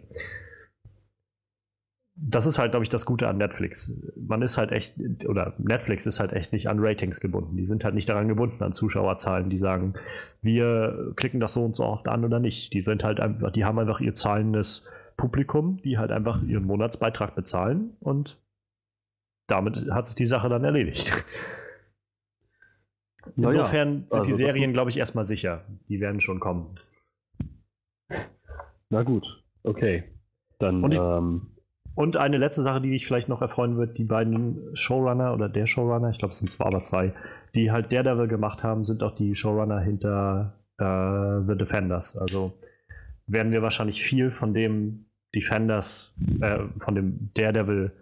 das ist halt, glaube ich, das Gute an Netflix. Man ist halt echt, oder Netflix ist halt echt nicht an Ratings gebunden. Die sind halt nicht daran gebunden, an Zuschauerzahlen, die sagen, wir klicken das so und so oft an oder nicht. Die sind halt einfach, die haben einfach ihr zahlendes Publikum, die halt einfach ihren Monatsbeitrag bezahlen und damit hat sich die Sache dann erledigt. Insofern ja, sind also die Serien, glaube ich, erstmal sicher. Die werden schon kommen. Na gut, okay. Dann und ich, ähm, und eine letzte Sache, die dich vielleicht noch erfreuen wird, die beiden Showrunner oder der Showrunner, ich glaube es sind zwar aber zwei, die halt Daredevil gemacht haben, sind auch die Showrunner hinter äh, The Defenders. Also werden wir wahrscheinlich viel von dem Defenders, äh, von dem Daredevil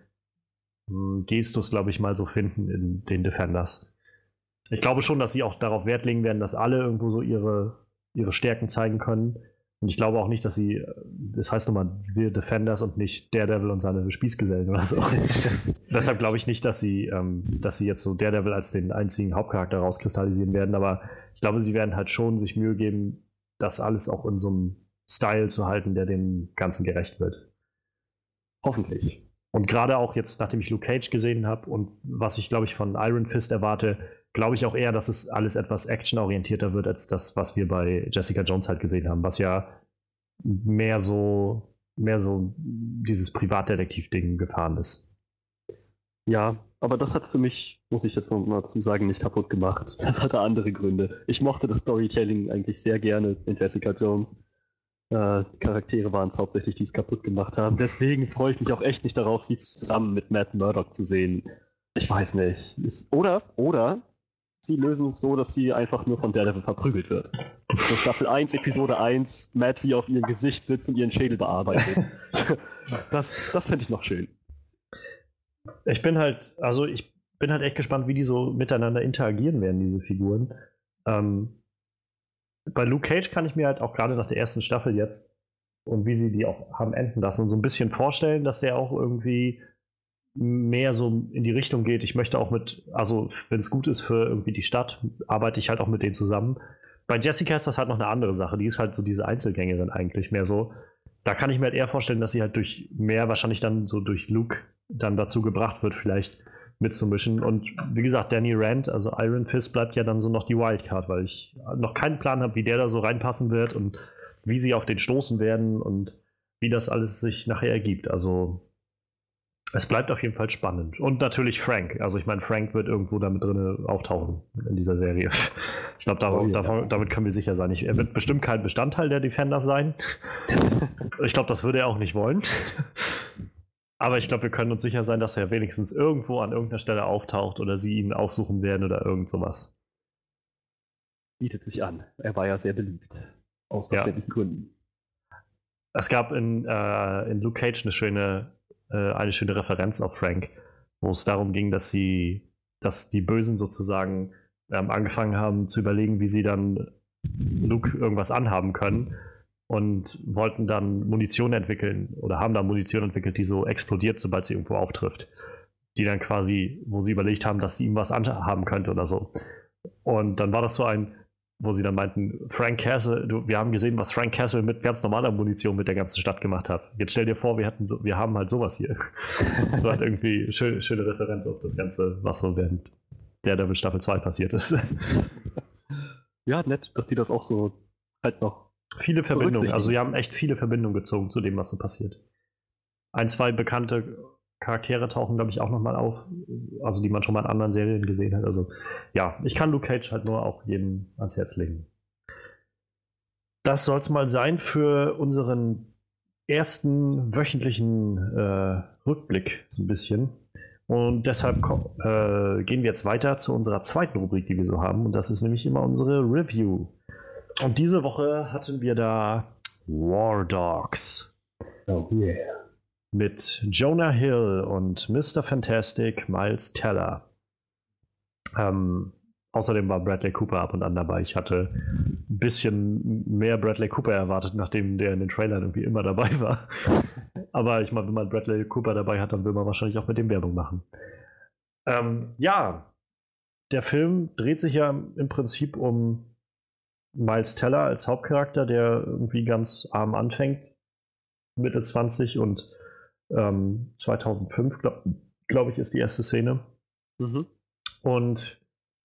hm, Gestus, glaube ich, mal so finden in den Defenders. Ich glaube schon, dass sie auch darauf Wert legen werden, dass alle irgendwo so ihre, ihre Stärken zeigen können. Und ich glaube auch nicht, dass sie, das heißt nochmal The Defenders und nicht Daredevil und seine Spießgesellen oder so. Deshalb glaube ich nicht, dass sie, ähm, dass sie jetzt so Daredevil als den einzigen Hauptcharakter rauskristallisieren werden, aber ich glaube, sie werden halt schon sich Mühe geben, das alles auch in so einem Style zu halten, der dem Ganzen gerecht wird. Hoffentlich. Und gerade auch jetzt, nachdem ich Luke Cage gesehen habe und was ich, glaube ich, von Iron Fist erwarte, glaube ich auch eher, dass es alles etwas actionorientierter wird, als das, was wir bei Jessica Jones halt gesehen haben, was ja mehr so, mehr so dieses Privatdetektiv-Ding gefahren ist. Ja, aber das hat es für mich, muss ich jetzt noch mal zu sagen, nicht kaputt gemacht. Das hatte andere Gründe. Ich mochte das Storytelling eigentlich sehr gerne in Jessica Jones. Äh, Charaktere waren es hauptsächlich, die es kaputt gemacht haben. Deswegen freue ich mich auch echt nicht darauf, sie zusammen mit Matt Murdock zu sehen. Ich weiß nicht. Ich, oder, oder sie lösen es so, dass sie einfach nur von Daredevil verprügelt wird. So Staffel 1, Episode 1, Matt wie auf ihrem Gesicht sitzt und ihren Schädel bearbeitet. das das fände ich noch schön. Ich bin halt, also ich bin halt echt gespannt, wie die so miteinander interagieren werden, diese Figuren. Ähm, bei Luke Cage kann ich mir halt auch gerade nach der ersten Staffel jetzt und wie sie die auch haben enden lassen, so ein bisschen vorstellen, dass der auch irgendwie mehr so in die Richtung geht. Ich möchte auch mit, also wenn es gut ist für irgendwie die Stadt, arbeite ich halt auch mit denen zusammen. Bei Jessica ist das halt noch eine andere Sache. Die ist halt so diese Einzelgängerin eigentlich mehr so. Da kann ich mir halt eher vorstellen, dass sie halt durch mehr, wahrscheinlich dann so durch Luke dann dazu gebracht wird, vielleicht mitzumischen. Und wie gesagt, Danny Rand, also Iron Fist, bleibt ja dann so noch die Wildcard, weil ich noch keinen Plan habe, wie der da so reinpassen wird und wie sie auf den stoßen werden und wie das alles sich nachher ergibt. Also es bleibt auf jeden Fall spannend. Und natürlich Frank. Also ich meine, Frank wird irgendwo damit drin auftauchen in dieser Serie. Ich glaube, oh, ja. damit können wir sicher sein. Ich, er wird bestimmt kein Bestandteil der Defenders sein. ich glaube, das würde er auch nicht wollen. Aber ich glaube, wir können uns sicher sein, dass er wenigstens irgendwo an irgendeiner Stelle auftaucht oder sie ihn aufsuchen werden oder irgend sowas. bietet sich an. Er war ja sehr beliebt. Aus verständlichen ja. Gründen. Es gab in, äh, in Luke Cage eine schöne, äh, eine schöne Referenz auf Frank, wo es darum ging, dass sie, dass die Bösen sozusagen ähm, angefangen haben zu überlegen, wie sie dann Luke irgendwas anhaben können und wollten dann Munition entwickeln oder haben dann Munition entwickelt, die so explodiert, sobald sie irgendwo auftrifft. Die dann quasi, wo sie überlegt haben, dass sie ihm was anhaben könnte oder so. Und dann war das so ein, wo sie dann meinten, Frank Castle, du, wir haben gesehen, was Frank Castle mit ganz normaler Munition mit der ganzen Stadt gemacht hat. Jetzt stell dir vor, wir hatten so, wir haben halt sowas hier. das war halt irgendwie schön, schöne Referenz auf das Ganze, was so während der Devil Staffel 2 passiert ist. ja, nett, dass die das auch so halt noch. Viele Verbindungen, also sie haben echt viele Verbindungen gezogen zu dem, was so passiert. Ein, zwei bekannte Charaktere tauchen, glaube ich, auch nochmal auf, also die man schon mal in anderen Serien gesehen hat. Also ja, ich kann Luke Cage halt nur auch jedem ans Herz legen. Das soll es mal sein für unseren ersten wöchentlichen äh, Rückblick, so ein bisschen. Und deshalb äh, gehen wir jetzt weiter zu unserer zweiten Rubrik, die wir so haben. Und das ist nämlich immer unsere Review. Und diese Woche hatten wir da War Dogs. Oh yeah mit Jonah Hill und Mr. Fantastic Miles Teller. Ähm, außerdem war Bradley Cooper ab und an dabei. Ich hatte ein bisschen mehr Bradley Cooper erwartet, nachdem der in den Trailern irgendwie immer dabei war. Aber ich meine, wenn man Bradley Cooper dabei hat, dann will man wahrscheinlich auch mit dem Werbung machen. Ähm, ja, der Film dreht sich ja im Prinzip um Miles Teller als Hauptcharakter, der irgendwie ganz arm anfängt, Mitte 20 und ähm, 2005, glaube glaub ich, ist die erste Szene. Mhm. Und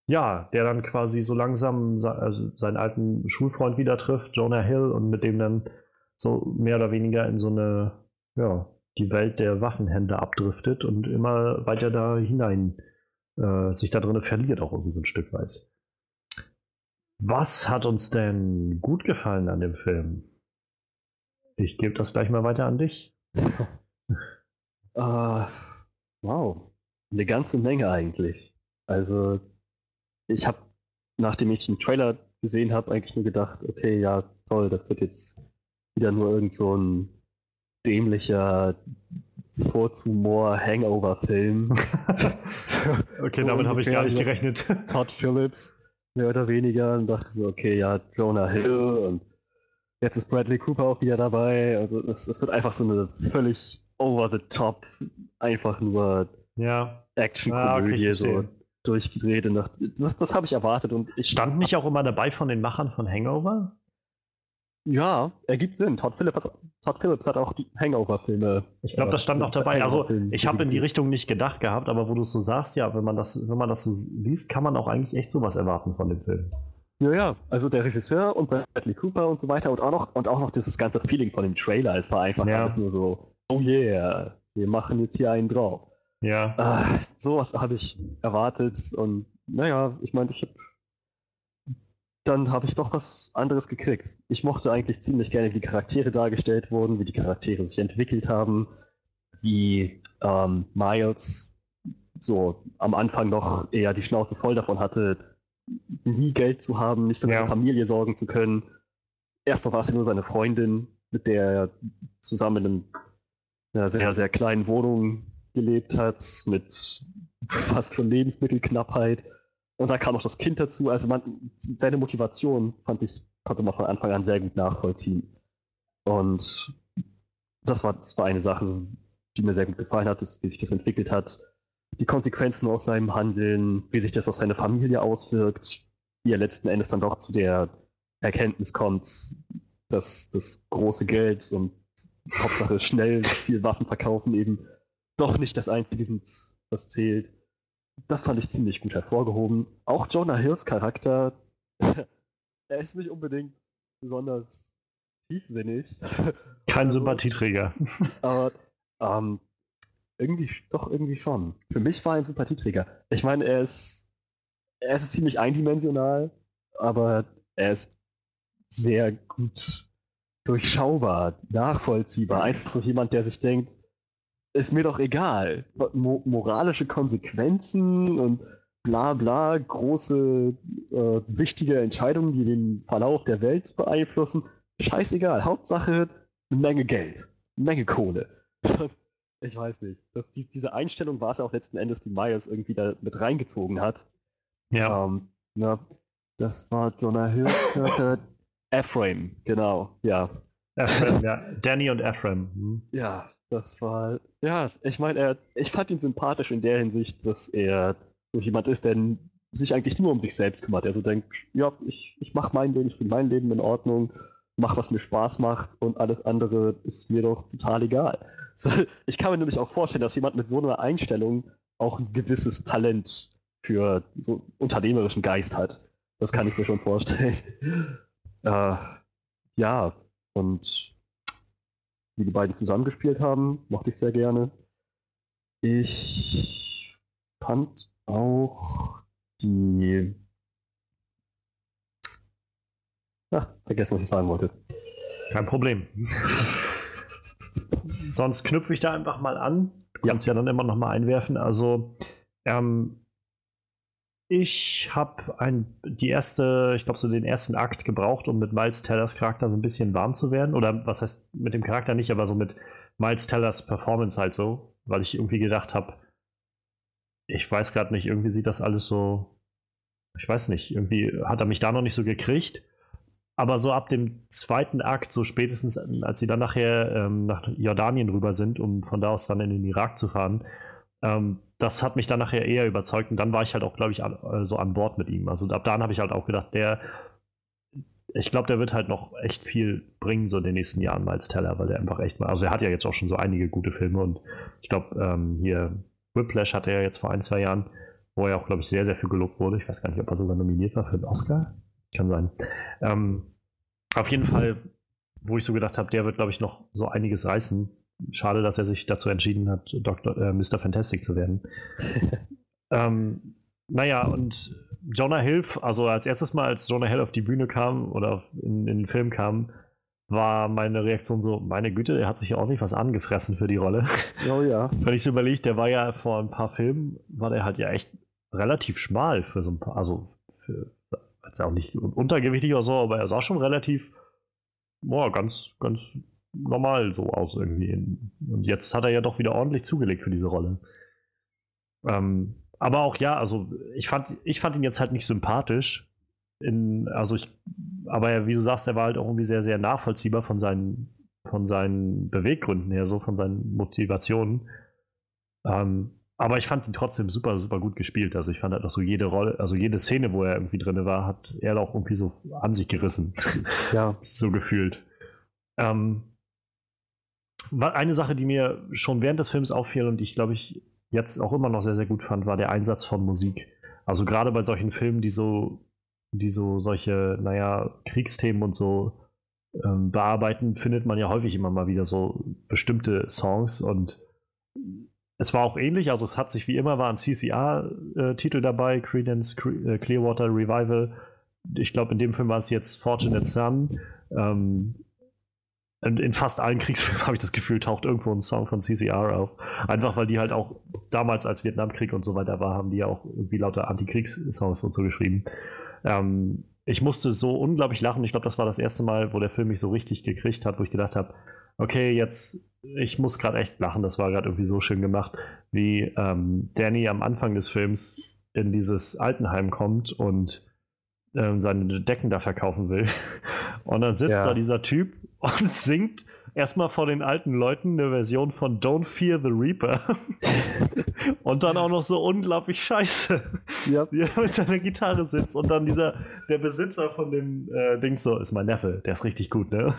ja, der dann quasi so langsam also seinen alten Schulfreund wieder trifft, Jonah Hill, und mit dem dann so mehr oder weniger in so eine, ja, die Welt der Waffenhände abdriftet und immer weiter da hinein äh, sich da drin verliert, auch irgendwie so ein Stück weit. Was hat uns denn gut gefallen an dem Film? Ich gebe das gleich mal weiter an dich. Uh, wow, eine ganze Menge eigentlich. Also, ich habe, nachdem ich den Trailer gesehen habe, eigentlich nur gedacht, okay, ja, toll, das wird jetzt wieder nur irgend so ein dämlicher Vorzumor-Hangover-Film. okay, so damit habe ich gar nicht gerechnet. Todd Phillips, mehr oder weniger, und dachte so, okay, ja, Jonah Hill und jetzt ist Bradley Cooper auch wieder dabei. Also, es, es wird einfach so eine völlig over the top, einfach nur ja. Action-Komödie ah, so durchgedreht. Und das, das habe ich erwartet. Und ich Stand nicht auch immer dabei von den Machern von Hangover? Ja, ergibt Sinn. Todd Phillips, Todd Phillips hat auch die Hangover-Filme. Ich glaube, das stand äh, noch dabei. Also ich habe in die Richtung nicht gedacht gehabt, aber wo du es so sagst, ja, wenn man das, wenn man das so liest, kann man auch eigentlich echt sowas erwarten von dem Film. Ja, ja, also der Regisseur und Bradley Cooper und so weiter und auch noch und auch noch dieses ganze Feeling von dem Trailer. Es war einfach ja. alles nur so oh yeah, wir machen jetzt hier einen drauf. Ja. Ah, sowas habe ich erwartet und naja, ich meine, ich habe dann habe ich doch was anderes gekriegt. Ich mochte eigentlich ziemlich gerne, wie die Charaktere dargestellt wurden, wie die Charaktere sich entwickelt haben, wie ähm, Miles so am Anfang noch eher die Schnauze voll davon hatte, nie Geld zu haben, nicht für seine ja. Familie sorgen zu können. Erst noch war es ja nur seine Freundin, mit der er zusammen in einer sehr, sehr kleinen Wohnung gelebt hat, mit fast schon Lebensmittelknappheit. Und da kam auch das Kind dazu. Also man, seine Motivation fand ich, konnte man von Anfang an sehr gut nachvollziehen. Und das war, das war eine Sache, die mir sehr gut gefallen hat, wie sich das entwickelt hat. Die Konsequenzen aus seinem Handeln, wie sich das auf seine Familie auswirkt, wie er letzten Endes dann doch zu der Erkenntnis kommt, dass das große Geld und Hauptsache schnell viel Waffen verkaufen eben doch nicht das Einzige sind, was zählt. Das fand ich ziemlich gut hervorgehoben. Auch Jonah Hills Charakter, er ist nicht unbedingt besonders tiefsinnig. Kein also, Sympathieträger. Aber ähm, irgendwie doch irgendwie schon. Für mich war er ein Sympathieträger. Ich meine, er ist er ist ziemlich eindimensional, aber er ist sehr gut durchschaubar, nachvollziehbar. Einfach so jemand, der sich denkt, ist mir doch egal. Mo moralische Konsequenzen und bla bla, große, äh, wichtige Entscheidungen, die den Verlauf der Welt beeinflussen. Scheißegal, Hauptsache eine Menge Geld, eine Menge Kohle. ich weiß nicht. Das, die, diese Einstellung war es ja auch letzten Endes, die Myers irgendwie da mit reingezogen hat. Ja. Ähm, na, das war Jonah Hill's Ephraim, genau, ja. Ephraim, ja. Danny und Ephraim. Hm. Ja, das war, ja, ich meine, ich fand ihn sympathisch in der Hinsicht, dass er so jemand ist, der sich eigentlich nur um sich selbst kümmert. Der so denkt, ja, ich, ich mache mein Leben, ich bin mein Leben in Ordnung, mach, was mir Spaß macht und alles andere ist mir doch total egal. So, ich kann mir nämlich auch vorstellen, dass jemand mit so einer Einstellung auch ein gewisses Talent für so unternehmerischen Geist hat. Das kann ich mir schon vorstellen. Äh, ja, und wie die beiden zusammengespielt haben, mochte ich sehr gerne. Ich fand auch die. Ah, vergessen, was ich sagen wollte. Kein Problem. Sonst knüpfe ich da einfach mal an. Du kannst ja dann immer noch mal einwerfen. Also, ähm, ich habe die erste, ich glaube, so den ersten Akt gebraucht, um mit Miles Tellers Charakter so ein bisschen warm zu werden. Oder was heißt mit dem Charakter nicht, aber so mit Miles Tellers Performance halt so, weil ich irgendwie gedacht habe, ich weiß gerade nicht, irgendwie sieht das alles so, ich weiß nicht, irgendwie hat er mich da noch nicht so gekriegt. Aber so ab dem zweiten Akt, so spätestens, als sie dann nachher ähm, nach Jordanien rüber sind, um von da aus dann in den Irak zu fahren, ähm, das hat mich dann nachher eher überzeugt. Und dann war ich halt auch, glaube ich, an, also an Bord mit ihm. Also ab dann habe ich halt auch gedacht, der, ich glaube, der wird halt noch echt viel bringen, so in den nächsten Jahren als Teller, weil der einfach echt mal, also er hat ja jetzt auch schon so einige gute Filme und ich glaube, ähm, hier Whiplash hatte er jetzt vor ein, zwei Jahren, wo er auch, glaube ich, sehr, sehr viel gelobt wurde. Ich weiß gar nicht, ob er sogar nominiert war für den Oscar. Kann sein. Ähm, auf jeden Fall, wo ich so gedacht habe, der wird, glaube ich, noch so einiges reißen. Schade, dass er sich dazu entschieden hat, Dr., äh, Mr. Fantastic zu werden. ähm, naja, und Jonah Hill, also als erstes Mal, als Jonah Hill auf die Bühne kam oder in, in den Film kam, war meine Reaktion so, meine Güte, er hat sich ja ordentlich was angefressen für die Rolle. Oh ja. Wenn ich so überlege, der war ja vor ein paar Filmen, war der halt ja echt relativ schmal für so ein paar, also für, also auch nicht untergewichtig oder so, aber er sah schon relativ, boah, ganz, ganz normal so aus irgendwie. Und jetzt hat er ja doch wieder ordentlich zugelegt für diese Rolle. Ähm, aber auch ja, also ich fand, ich fand ihn jetzt halt nicht sympathisch, in, also ich, aber wie du sagst, er war halt auch irgendwie sehr, sehr nachvollziehbar von seinen, von seinen Beweggründen her, so von seinen Motivationen. Ähm, aber ich fand ihn trotzdem super, super gut gespielt. Also ich fand halt auch so jede Rolle, also jede Szene, wo er irgendwie drin war, hat er auch irgendwie so an sich gerissen. Ja. so gefühlt. Ähm, eine Sache, die mir schon während des Films auffiel und die ich glaube ich jetzt auch immer noch sehr, sehr gut fand, war der Einsatz von Musik. Also gerade bei solchen Filmen, die so die so solche, naja, Kriegsthemen und so ähm, bearbeiten, findet man ja häufig immer mal wieder so bestimmte Songs und es war auch ähnlich, also es hat sich wie immer war ein CCR-Titel äh, dabei, Credence äh, Clearwater Revival. Ich glaube, in dem Film war es jetzt Fortunate Son. Ähm, in fast allen Kriegsfilmen habe ich das Gefühl, taucht irgendwo ein Song von CCR auf. Einfach weil die halt auch damals, als Vietnamkrieg und so weiter war, haben die ja auch irgendwie lauter Antikriegssongs und so geschrieben. Ähm, ich musste so unglaublich lachen. Ich glaube, das war das erste Mal, wo der Film mich so richtig gekriegt hat, wo ich gedacht habe, okay, jetzt, ich muss gerade echt lachen. Das war gerade irgendwie so schön gemacht, wie ähm, Danny am Anfang des Films in dieses Altenheim kommt und ähm, seine Decken da verkaufen will. Und dann sitzt ja. da dieser Typ und singt erstmal vor den alten Leuten eine Version von Don't Fear the Reaper. und dann auch noch so unglaublich scheiße. Ja. Wie er mit seiner Gitarre sitzt und dann dieser, der Besitzer von dem äh, Ding so, ist mein Neffe, der ist richtig gut, ne?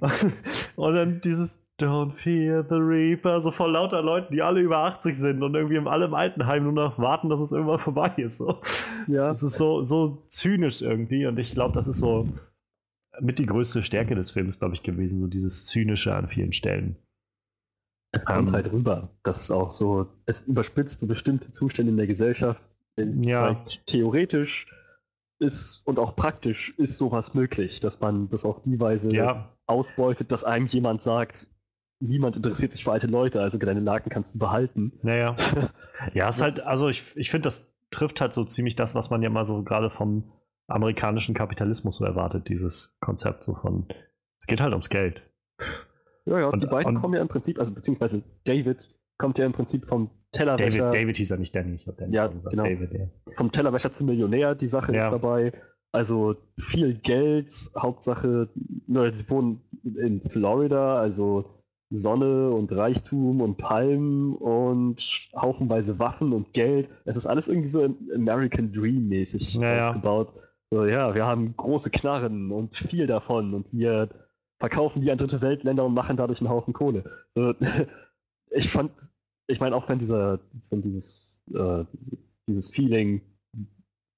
und dann dieses Don't Fear the Reaper, so voll lauter Leuten, die alle über 80 sind und irgendwie im allem Altenheim nur noch warten, dass es irgendwann vorbei ist. So. Ja. Das ist so, so zynisch irgendwie und ich glaube, das ist so mit die größte Stärke des Films, glaube ich, gewesen, so dieses Zynische an vielen Stellen. Es kommt um, halt rüber. Das ist auch so, es überspitzt so bestimmte Zustände in der Gesellschaft. Es ja. zeigt, theoretisch ist und auch praktisch ist sowas möglich, dass man das auf die Weise ja. ausbeutet, dass einem jemand sagt, niemand interessiert sich für alte Leute, also deine Laken kannst du behalten. Naja. ja, es ist halt, also ich, ich finde, das trifft halt so ziemlich das, was man ja mal so gerade vom amerikanischen Kapitalismus so erwartet, dieses Konzept so von, es geht halt ums Geld. Ja, ja, und die beiden und, kommen ja im Prinzip, also beziehungsweise David kommt ja im Prinzip vom Tellerwäscher. David, David hieß er nicht Danny, ich habe Danny ja, gesagt. Genau. David, ja. Vom Tellerwäscher zum Millionär, die Sache ja. ist dabei. Also viel Geld, Hauptsache, ne, sie wohnen in Florida, also Sonne und Reichtum und Palmen und haufenweise Waffen und Geld. Es ist alles irgendwie so American Dream mäßig ja, aufgebaut. So, ja, wir haben große Knarren und viel davon und wir verkaufen die an dritte Weltländer und machen dadurch einen Haufen Kohle. So, ich fand, ich meine, auch wenn dieser, wenn dieses, äh, dieses Feeling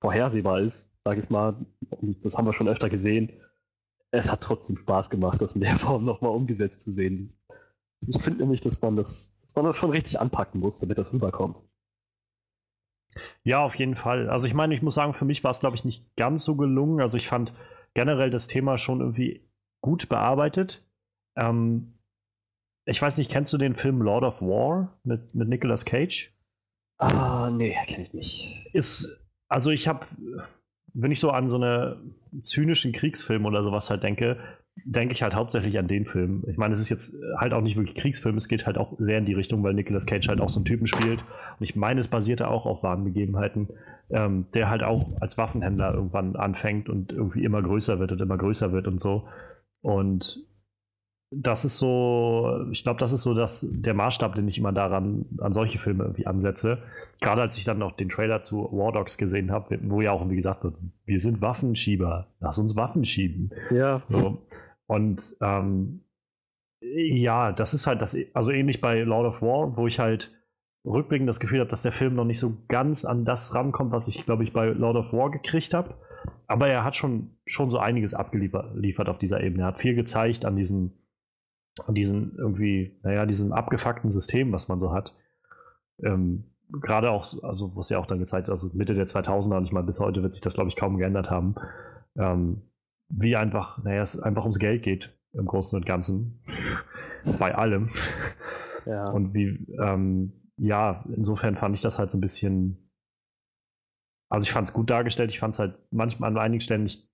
vorhersehbar ist, sage ich mal, das haben wir schon öfter gesehen, es hat trotzdem Spaß gemacht, das in der Form nochmal umgesetzt zu sehen. Ich finde nämlich, dass man das, dass man das schon richtig anpacken muss, damit das rüberkommt. Ja, auf jeden Fall. Also ich meine, ich muss sagen, für mich war es, glaube ich, nicht ganz so gelungen. Also ich fand generell das Thema schon irgendwie gut bearbeitet. Ähm, ich weiß nicht, kennst du den Film Lord of War mit, mit Nicolas Cage? Ah, nee, kenne ich nicht. Ist, also ich habe, wenn ich so an so einen zynischen Kriegsfilm oder sowas halt denke, denke ich halt hauptsächlich an den Film. Ich meine, es ist jetzt halt auch nicht wirklich Kriegsfilm, es geht halt auch sehr in die Richtung, weil Nicolas Cage halt auch so einen Typen spielt. Und ich meine, es basierte auch auf wahren Begebenheiten, ähm, der halt auch als Waffenhändler irgendwann anfängt und irgendwie immer größer wird und immer größer wird und so. Und das ist so, ich glaube, das ist so das, der Maßstab, den ich immer daran, an solche Filme irgendwie ansetze. Gerade als ich dann noch den Trailer zu War Dogs gesehen habe, wo ja auch irgendwie gesagt wird, wir sind Waffenschieber, lass uns Waffen schieben. Ja. So. Und ähm, ja, das ist halt das, also ähnlich bei Lord of War, wo ich halt rückblickend das Gefühl habe, dass der Film noch nicht so ganz an das rankommt, was ich, glaube ich, bei Lord of War gekriegt habe. Aber er hat schon, schon so einiges abgeliefert auf dieser Ebene. Er hat viel gezeigt an diesem an diesem irgendwie, naja, diesem abgefuckten System, was man so hat. Ähm, Gerade auch, also was ja auch dann gezeigt, also Mitte der 2000er und ich meine, bis heute wird sich das, glaube ich, kaum geändert haben. Ähm, wie einfach, naja, es einfach ums Geld geht im Großen und Ganzen. Bei allem. Ja. Und wie, ähm, ja, insofern fand ich das halt so ein bisschen, also ich fand es gut dargestellt, ich fand es halt manchmal an einigen Stellen nicht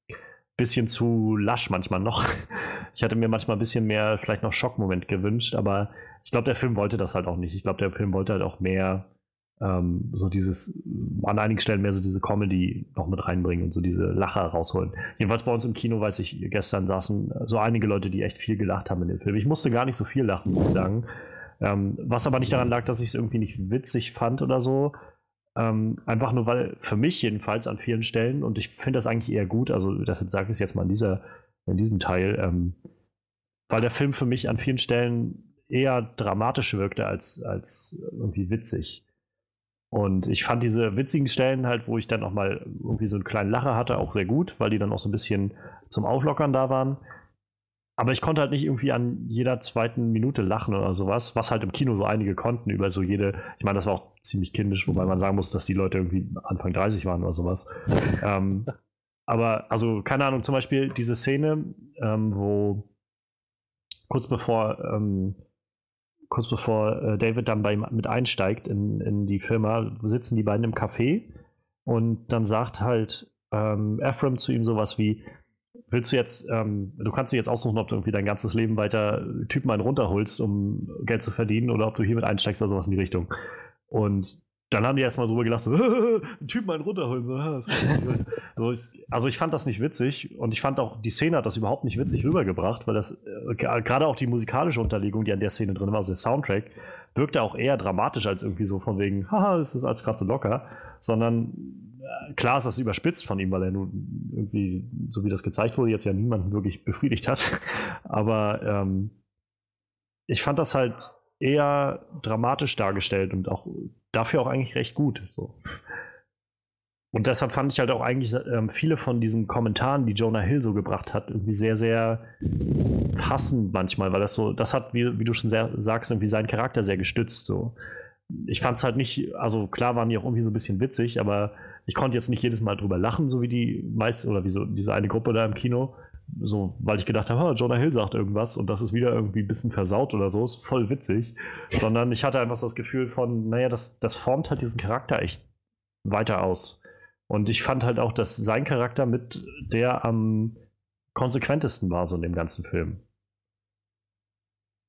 bisschen zu lasch manchmal noch. Ich hatte mir manchmal ein bisschen mehr, vielleicht noch Schockmoment gewünscht, aber ich glaube, der Film wollte das halt auch nicht. Ich glaube, der Film wollte halt auch mehr ähm, so dieses, an einigen Stellen mehr so diese Comedy noch mit reinbringen und so diese Lacher rausholen. Jedenfalls bei uns im Kino, weiß ich, gestern saßen so einige Leute, die echt viel gelacht haben in dem Film. Ich musste gar nicht so viel lachen, muss ich sagen. Ähm, was aber nicht daran lag, dass ich es irgendwie nicht witzig fand oder so, ähm, einfach nur, weil für mich jedenfalls an vielen Stellen, und ich finde das eigentlich eher gut, also deshalb sage ich es jetzt mal in, dieser, in diesem Teil, ähm, weil der Film für mich an vielen Stellen eher dramatisch wirkte als, als irgendwie witzig. Und ich fand diese witzigen Stellen halt, wo ich dann auch mal irgendwie so einen kleinen Lacher hatte, auch sehr gut, weil die dann auch so ein bisschen zum Auflockern da waren. Aber ich konnte halt nicht irgendwie an jeder zweiten Minute lachen oder sowas, was halt im Kino so einige konnten über so jede, ich meine, das war auch ziemlich kindisch, wobei man sagen muss, dass die Leute irgendwie Anfang 30 waren oder sowas. ähm, aber, also, keine Ahnung, zum Beispiel diese Szene, ähm, wo kurz bevor, ähm, kurz bevor äh, David dann bei ihm mit einsteigt in, in die Firma, sitzen die beiden im Café und dann sagt halt ähm, Ephraim zu ihm sowas wie, willst du jetzt, ähm, du kannst dir jetzt aussuchen, ob du irgendwie dein ganzes Leben weiter Typen einen runterholst, um Geld zu verdienen, oder ob du hiermit einsteigst oder sowas in die Richtung. Und dann haben die erstmal drüber gelacht, so, einen Typen einen runterholen. So, also, ich, also ich fand das nicht witzig und ich fand auch, die Szene hat das überhaupt nicht witzig rübergebracht, weil das, äh, gerade auch die musikalische Unterlegung, die an der Szene drin war, also der Soundtrack, wirkte auch eher dramatisch als irgendwie so von wegen, haha, es ist alles gerade so locker, sondern klar ist das überspitzt von ihm, weil er nun irgendwie, so wie das gezeigt wurde, jetzt ja niemanden wirklich befriedigt hat. Aber ähm, ich fand das halt eher dramatisch dargestellt und auch dafür auch eigentlich recht gut. So. Und deshalb fand ich halt auch eigentlich ähm, viele von diesen Kommentaren, die Jonah Hill so gebracht hat, irgendwie sehr, sehr passend manchmal, weil das so, das hat, wie, wie du schon sehr, sagst, irgendwie seinen Charakter sehr gestützt. So. Ich fand es halt nicht, also klar waren die auch irgendwie so ein bisschen witzig, aber ich konnte jetzt nicht jedes Mal drüber lachen, so wie die meisten oder wie so diese eine Gruppe da im Kino. So, weil ich gedacht habe, oh, Jonah Hill sagt irgendwas und das ist wieder irgendwie ein bisschen versaut oder so, ist voll witzig. Sondern ich hatte einfach das Gefühl von, naja, das, das formt halt diesen Charakter echt weiter aus. Und ich fand halt auch, dass sein Charakter mit der am konsequentesten war so in dem ganzen Film.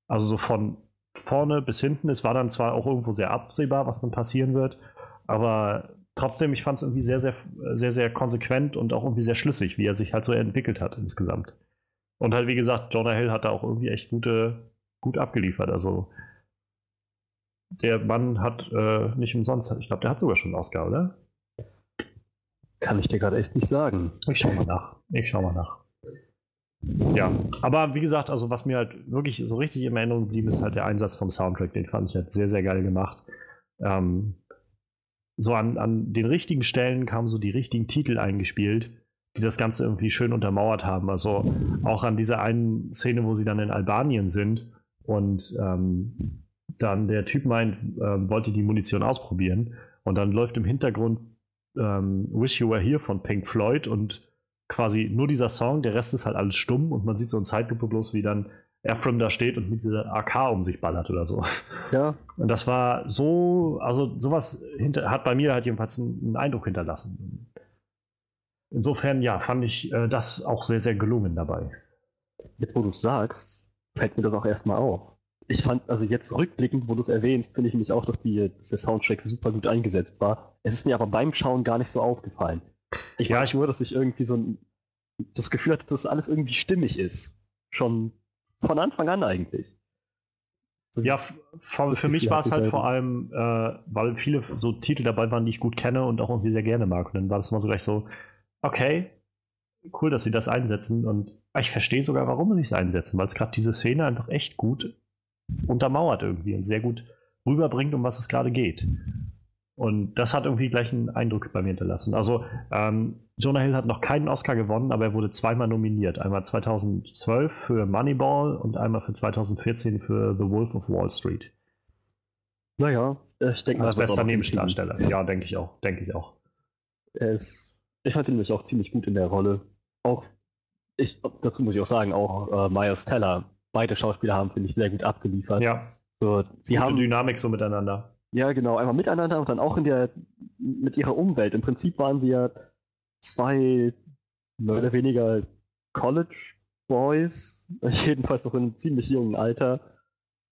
Also so von vorne bis hinten. Es war dann zwar auch irgendwo sehr absehbar, was dann passieren wird, aber trotzdem, ich fand es irgendwie sehr, sehr, sehr, sehr konsequent und auch irgendwie sehr schlüssig, wie er sich halt so entwickelt hat insgesamt. Und halt, wie gesagt, Jonah Hill hat da auch irgendwie echt gute, gut abgeliefert. Also der Mann hat äh, nicht umsonst, ich glaube, der hat sogar schon einen Oscar, oder? Kann ich dir gerade echt nicht sagen. Ich schau mal nach. Ich schau mal nach. Ja, aber wie gesagt, also was mir halt wirklich so richtig in Erinnerung geblieben ist, halt der Einsatz vom Soundtrack. Den fand ich halt sehr, sehr geil gemacht. Ähm, so an, an den richtigen Stellen kamen so die richtigen Titel eingespielt, die das Ganze irgendwie schön untermauert haben. Also auch an dieser einen Szene, wo sie dann in Albanien sind und ähm, dann der Typ meint, äh, wollte die Munition ausprobieren und dann läuft im Hintergrund ähm, Wish You Were Here von Pink Floyd und quasi nur dieser Song, der Rest ist halt alles stumm und man sieht so in Zeitlupe bloß, wie dann Ephraim da steht und mit dieser AK um sich ballert oder so. Ja. Und das war so, also sowas hinter, hat bei mir halt jedenfalls einen, Eindruck hinterlassen. Insofern, ja, fand ich äh, das auch sehr, sehr gelungen dabei. Jetzt, wo du es sagst, fällt mir das auch erstmal auf. Ich fand, also jetzt rückblickend, wo du es erwähnst, finde ich nämlich auch, dass, die, dass der Soundtrack super gut eingesetzt war. Es ist mir aber beim Schauen gar nicht so aufgefallen. Ich ja, weiß ich, nur, dass ich irgendwie so ein, das Gefühl hatte, dass alles irgendwie stimmig ist. Schon von Anfang an eigentlich. So ja, für, für mich war es halt vor allem, äh, weil viele so Titel dabei waren, die ich gut kenne und auch irgendwie sehr gerne mag. Und dann war das immer so gleich so, okay, cool, dass sie das einsetzen. Und ich verstehe sogar, warum sie es einsetzen, weil es gerade diese Szene einfach echt gut untermauert irgendwie und sehr gut rüberbringt, um was es gerade geht. Und das hat irgendwie gleich einen Eindruck bei mir hinterlassen. Also ähm, Jonah Hill hat noch keinen Oscar gewonnen, aber er wurde zweimal nominiert. Einmal 2012 für Moneyball und einmal für 2014 für The Wolf of Wall Street. Naja, ich denke mal. Als bester Nebendarsteller. Ja, denke ich auch. Denke ich auch. Er ist, ich fand ihn nämlich auch ziemlich gut in der Rolle. Auch, ich, dazu muss ich auch sagen, auch äh, Miles Teller. Beide Schauspieler haben, finde ich, sehr gut abgeliefert. Ja. So, sie Gute haben Dynamik so miteinander. Ja, genau, einmal miteinander und dann auch in der, mit ihrer Umwelt. Im Prinzip waren sie ja zwei mehr oder weniger College Boys, jedenfalls noch in einem ziemlich jungen Alter,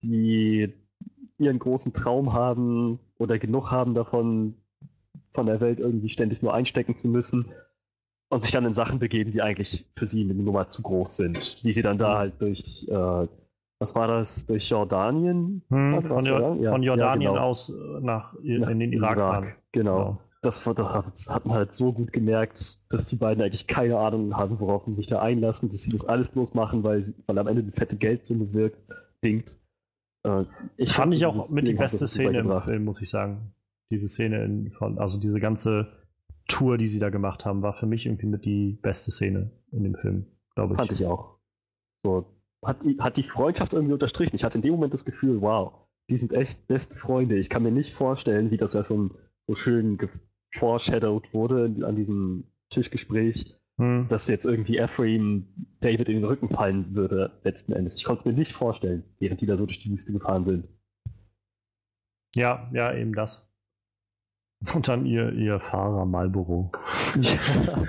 die ihren großen Traum haben oder genug haben davon, von der Welt irgendwie ständig nur einstecken zu müssen und sich dann in Sachen begeben, die eigentlich für sie eine Nummer zu groß sind. Wie sie dann da halt durch äh, was war das, durch Jordanien? Hm, von, jo ja, von, Jordanien ja, genau. aus äh, nach, nach in den Irak, Irak Genau. genau. Das, das, hat man halt so gut gemerkt, dass die beiden eigentlich keine Ahnung haben, worauf sie sich da einlassen, dass sie das alles bloß machen, weil, sie, weil am Ende die fette Geldsumme wirkt, winkt. Äh, ich fand ich auch mit die beste Szene im Film, muss ich sagen. Diese Szene, in, von, also diese ganze Tour, die sie da gemacht haben, war für mich irgendwie mit die beste Szene in dem Film, glaube ich. Fand ich auch. So, hat, hat die Freundschaft irgendwie unterstrichen. Ich hatte in dem Moment das Gefühl, wow, die sind echt beste Freunde. Ich kann mir nicht vorstellen, wie das ja schon so schön foreshadowed wurde an diesem Tischgespräch, hm. dass jetzt irgendwie Ephraim David in den Rücken fallen würde, letzten Endes. Ich konnte es mir nicht vorstellen, während die da so durch die Wüste gefahren sind. Ja, ja, eben das. Und dann ihr, ihr Fahrer Marlboro. Ja.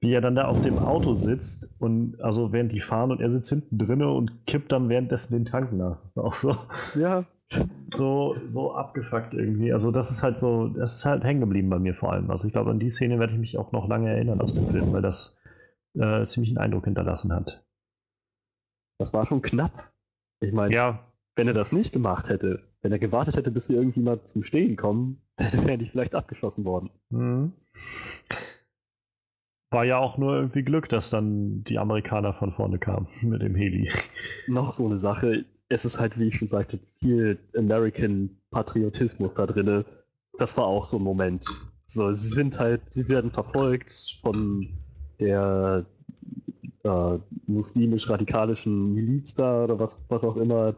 Wie er dann da auf dem Auto sitzt und also während die fahren und er sitzt hinten drinne und kippt dann währenddessen den Tank nach. Auch so. Ja. So, so abgefuckt irgendwie. Also das ist halt so, das ist halt hängen geblieben bei mir vor allem. Also ich glaube, an die Szene werde ich mich auch noch lange erinnern aus dem Film, weil das äh, ziemlich einen Eindruck hinterlassen hat. Das war schon knapp. Ich meine, ja. wenn er das nicht gemacht hätte, wenn er gewartet hätte, bis sie irgendwie mal zum Stehen kommen, dann wäre die vielleicht abgeschossen worden. Mhm. War ja auch nur irgendwie Glück, dass dann die Amerikaner von vorne kamen mit dem Heli. Noch so eine Sache. Es ist halt, wie ich schon sagte, viel American Patriotismus da drin. Das war auch so ein Moment. So, sie sind halt, sie werden verfolgt von der äh, muslimisch-radikalischen Miliz da oder was, was auch immer.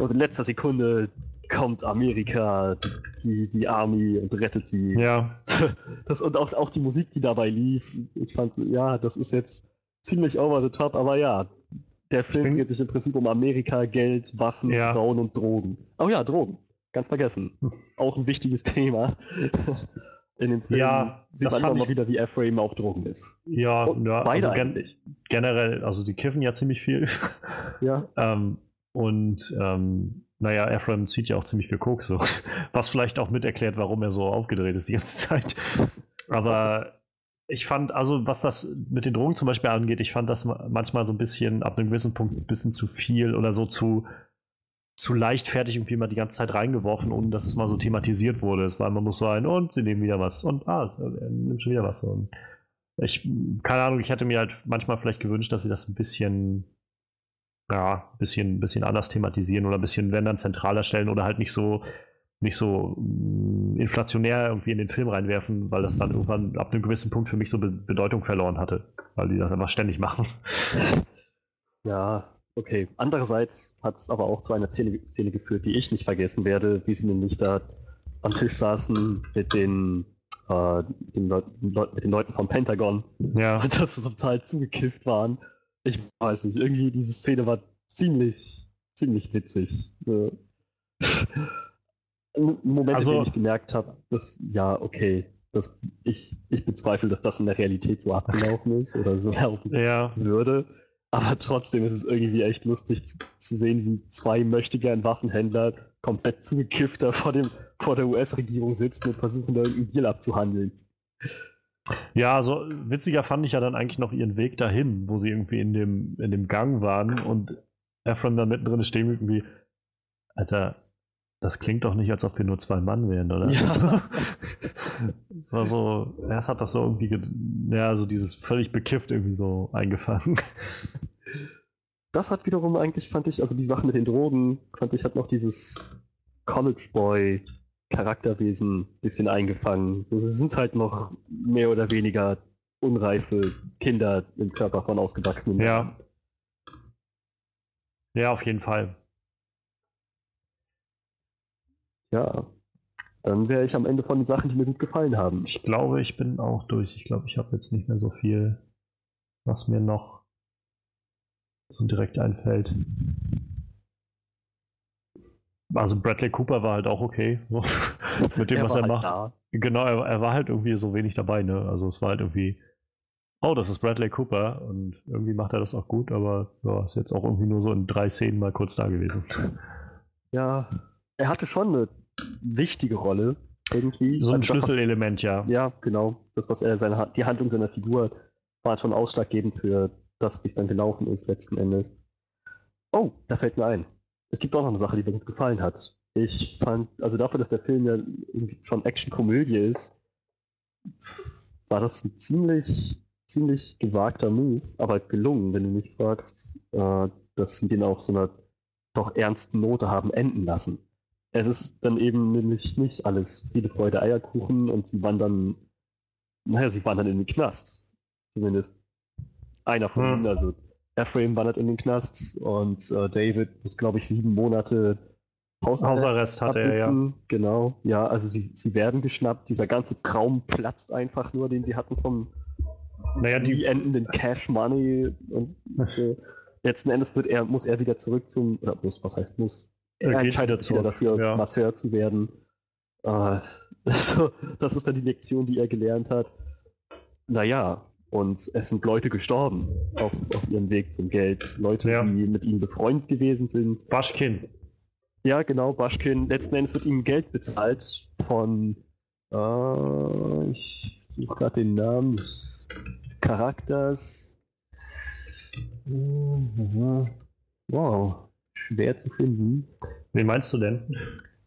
Und in letzter Sekunde kommt Amerika, die, die Army und rettet sie. Ja. Das, und auch, auch die Musik, die dabei lief, ich fand, ja, das ist jetzt ziemlich over the top, aber ja, der Film dreht sich im Prinzip um Amerika, Geld, Waffen, ja. Frauen und Drogen. Oh ja, Drogen. ganz vergessen. Auch ein wichtiges Thema. In dem Film Ja, sieht das man immer ich- wieder, wie Ephraim auf Drogen ist. Ja, Und ja beide also gen generell, also die kiffen ja ziemlich viel. Ja, ähm, und ähm, naja, Ephraim zieht ja auch ziemlich viel Koks, so. was vielleicht auch mit erklärt, warum er so aufgedreht ist die ganze Zeit. Aber ich fand, also was das mit den Drogen zum Beispiel angeht, ich fand das ma- manchmal so ein bisschen ab einem gewissen Punkt ein bisschen zu viel oder so zu, zu leichtfertig irgendwie mal die ganze Zeit reingeworfen, ohne dass es mal so thematisiert wurde. Es war immer muss so ein und sie nehmen wieder was und ah, er nimmt schon wieder was. Und ich, keine Ahnung, ich hätte mir halt manchmal vielleicht gewünscht, dass sie das ein bisschen, ja, ein bisschen, bisschen anders thematisieren oder ein bisschen, wenn dann zentraler stellen oder halt nicht so, nicht so mh, inflationär irgendwie in den Film reinwerfen, weil das dann irgendwann ab einem gewissen Punkt für mich so Be Bedeutung verloren hatte, weil die das einfach ständig machen. ja, okay. Andererseits hat es aber auch zu einer Szene, Szene geführt, die ich nicht vergessen werde, wie sie nämlich da am Tisch saßen mit den, äh, den Leut Leut mit den Leuten vom Pentagon Ja. dass sie total zugekifft waren. Ich weiß nicht, irgendwie diese Szene war ziemlich, ziemlich witzig. Äh, Ein Moment, Also- in dem ich gemerkt habe, dass, ja, okay, dass ich, ich bezweifle, dass das in der Realität so abgelaufen ist oder so laufen Ja, würde. Aber trotzdem ist es irgendwie echt lustig zu, zu sehen, wie zwei möchtegern Waffenhändler komplett zugekiffter vor, dem, vor der US-Regierung sitzen und versuchen, da irgendeinen Deal abzuhandeln. Ja, so witziger fand ich ja dann eigentlich noch ihren Weg dahin, wo sie irgendwie in dem, in dem Gang waren und Ephraim da mittendrin stehen irgendwie, Alter, das klingt doch nicht, als ob wir nur zwei Mann wären, oder? Ja. Es war so, erst hat das so irgendwie, ge- ja, so dieses völlig bekifft irgendwie so eingefangen. Das hat wiederum eigentlich, fand ich, also die Sache mit den Drogen, fand ich, hat noch dieses College Boy Charakterwesen ein bisschen eingefangen. So, sie sind halt noch mehr oder weniger unreife Kinder im Körper von ausgewachsenen Ja. Ja, auf jeden Fall. Ja. Dann wäre ich am Ende von den Sachen, die mir gut gefallen haben. Ich glaube, ich bin auch durch. Ich glaube, ich habe jetzt nicht mehr so viel, was mir noch so direkt einfällt. Also Bradley Cooper war halt auch okay, so, mit dem, was war er halt macht. da. Genau, er, er war halt irgendwie so wenig dabei, ne? Also es war halt irgendwie, oh, das ist Bradley Cooper und irgendwie macht er das auch gut, aber ja, ist jetzt auch irgendwie nur so in drei Szenen mal kurz da gewesen. Ja, er hatte schon eine wichtige Rolle irgendwie. So ein Also das, was- Schlüsselelement, ja. Ja, genau. Das, was er seine, die Handlung seiner Figur war schon ausschlaggebend für das, wie es dann gelaufen ist letzten Endes. Oh, da fällt mir ein. Es gibt auch noch eine Sache, die mir gut gefallen hat. Ich fand, also dafür, dass der Film ja irgendwie schon Action-Komödie ist, war das ein ziemlich, ziemlich gewagter Move, aber gelungen, wenn du mich fragst, äh, dass sie den auf so einer doch ernsten Note haben enden lassen. Es ist dann eben nämlich nicht alles Friede, Freude, Eierkuchen und sie wandern, naja, sie wandern in den Knast. Zumindest einer von Hm. ihnen, also Ephraim wandert in den Knast und äh, David muss, glaube ich, sieben Monate Hausarrest, Hausarrest hat er, ja. absitzen. Genau, ja, also sie, sie werden geschnappt. Dieser ganze Traum platzt einfach nur, den sie hatten vom Naja, die, endenden Cash Money und so. Letzten Endes wird er, muss er wieder zurück zum, oder muss, was heißt muss? Er Er geht entscheidet sich wieder dafür, ja. Masseur zu werden. Äh, also, das ist dann die Lektion, die er gelernt hat. Naja, und es sind Leute gestorben auf, auf ihrem Weg zum Geld. Leute, Ja. die mit ihm befreundet gewesen sind. Baschkin. Ja, genau, Baschkin. Letzten Endes wird ihm Geld bezahlt von, äh, ich suche gerade den Namen des Charakters. Wow, schwer zu finden. Wen meinst du denn?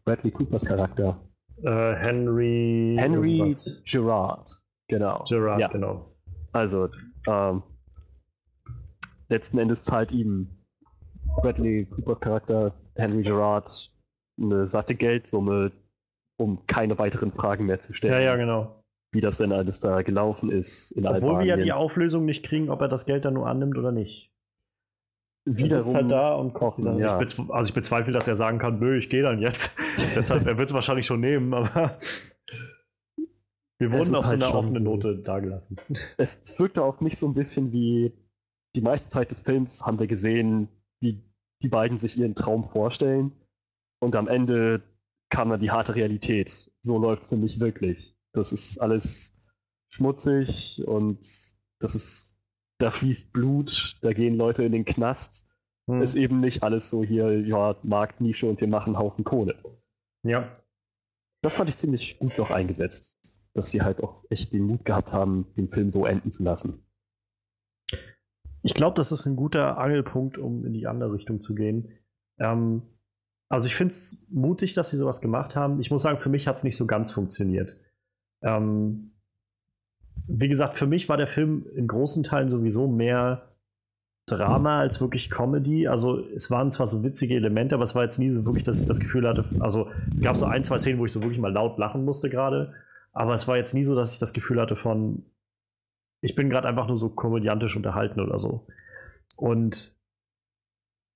Bradley Coopers Charakter. Äh, Henry. Henry irgendwas. Gerard. Genau. Gerard, ja. genau. Also, ähm, letzten Endes zahlt ihm Bradley Coopers Charakter Henry Gerard eine satte Geldsumme, um keine weiteren Fragen mehr zu stellen. Ja, ja, genau. Wie das denn alles da gelaufen ist in Obwohl wir ja Albanien. die Auflösung nicht kriegen, ob er das Geld dann nur annimmt oder nicht. Er Wiederum, sitzt halt da und kocht. Ja. Also ich bezweifle, dass er sagen kann, nö, ich gehe dann jetzt. Deshalb, er wird es wahrscheinlich schon nehmen, aber wir wurden auf so halt einer schon offenen so. Note dagelassen. es wirkte auf mich so ein bisschen wie die meiste Zeit des Films haben wir gesehen, wie die beiden sich ihren Traum vorstellen. Und am Ende kam dann die harte Realität. So läuft es nämlich wirklich. Das ist alles schmutzig und das ist, da fließt Blut, da gehen Leute in den Knast. Hm. Ist eben nicht alles so hier, ja, Marktnische und wir machen Haufen Kohle. Ja. Das fand ich ziemlich gut noch eingesetzt, dass sie halt auch echt den Mut gehabt haben, den Film so enden zu lassen. Ich glaube, das ist ein guter Angelpunkt, um in die andere Richtung zu gehen. Ähm, also ich finde es mutig, dass sie sowas gemacht haben. Ich muss sagen, für mich hat es nicht so ganz funktioniert. Ähm, wie gesagt, für mich war der Film in großen Teilen sowieso mehr Drama als wirklich Comedy. Also es waren zwar so witzige Elemente, aber es war jetzt nie so wirklich, dass ich das Gefühl hatte, also es gab so ein, zwei Szenen, wo ich so wirklich mal laut lachen musste gerade, aber es war jetzt nie so, dass ich das Gefühl hatte von, ich bin gerade einfach nur so komödiantisch unterhalten oder so. Und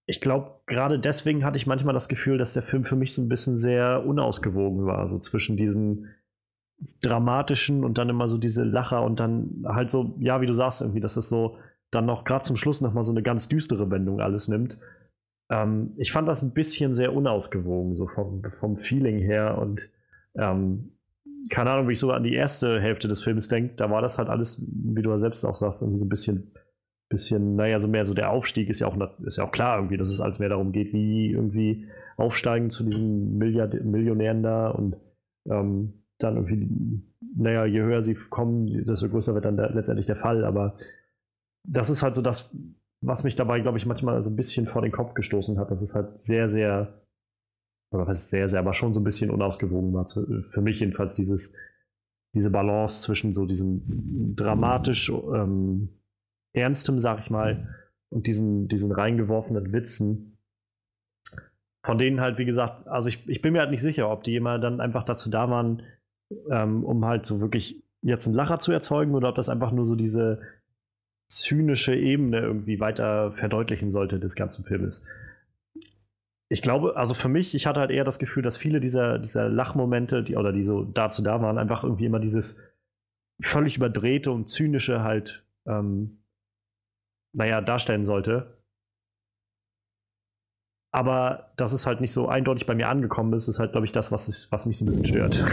ich glaube, gerade deswegen hatte ich manchmal das Gefühl, dass der Film für mich so ein bisschen sehr unausgewogen war, so zwischen diesem dramatischen und dann immer so diese Lacher und dann halt so, ja, wie du sagst, irgendwie, dass das so dann noch gerade zum Schluss nochmal so eine ganz düstere Wendung alles nimmt. Ähm, ich fand das ein bisschen sehr unausgewogen, so vom, vom Feeling her und ähm, keine Ahnung, wie ich so an die erste Hälfte des Films denke, da war das halt alles, wie du ja selbst auch sagst, irgendwie so ein bisschen, bisschen, naja, so mehr so der Aufstieg ist ja auch, ist ja auch klar irgendwie, dass es alles mehr darum geht, wie irgendwie aufsteigen zu diesen Milliard Millionären da und ähm, dann irgendwie, naja, je höher sie kommen, desto größer wird dann der, letztendlich der Fall. Aber das ist halt so das, was mich dabei, glaube ich, manchmal so ein bisschen vor den Kopf gestoßen hat. Das ist halt sehr, sehr, oder was ist sehr, sehr, aber schon so ein bisschen unausgewogen war. Für mich jedenfalls dieses, diese Balance zwischen so diesem dramatisch ähm, Ernstem, sag ich mal, und diesen, diesen reingeworfenen Witzen von denen halt, wie gesagt, also ich, ich bin mir halt nicht sicher, ob die immer dann einfach dazu da waren, ähm, um halt so wirklich jetzt einen Lacher zu erzeugen oder ob das einfach nur so diese zynische Ebene irgendwie weiter verdeutlichen sollte des ganzen Filmes. Ich glaube, also für mich, ich hatte halt eher das Gefühl, dass viele dieser, dieser Lachmomente, die, oder die so dazu da waren, einfach irgendwie immer dieses völlig überdrehte und zynische halt, ähm, naja, darstellen sollte. Aber dass es halt nicht so eindeutig bei mir angekommen ist, ist halt, glaube ich, das, was, ich, was mich so ein bisschen stört.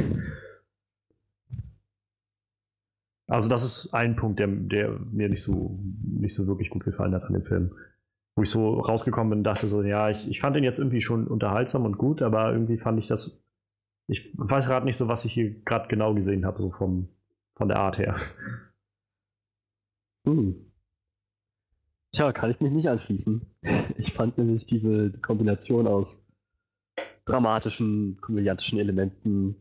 Also das ist ein Punkt, der, der mir nicht so, nicht so wirklich gut gefallen hat an dem Film. Wo ich so rausgekommen bin und dachte so, ja, ich, ich fand den jetzt irgendwie schon unterhaltsam und gut, aber irgendwie fand ich das, ich weiß gerade nicht so, was ich hier gerade genau gesehen habe, so vom, von der Art her. Hm. Tja, kann ich mich nicht anschließen. Ich fand nämlich diese Kombination aus dramatischen, komödiantischen Elementen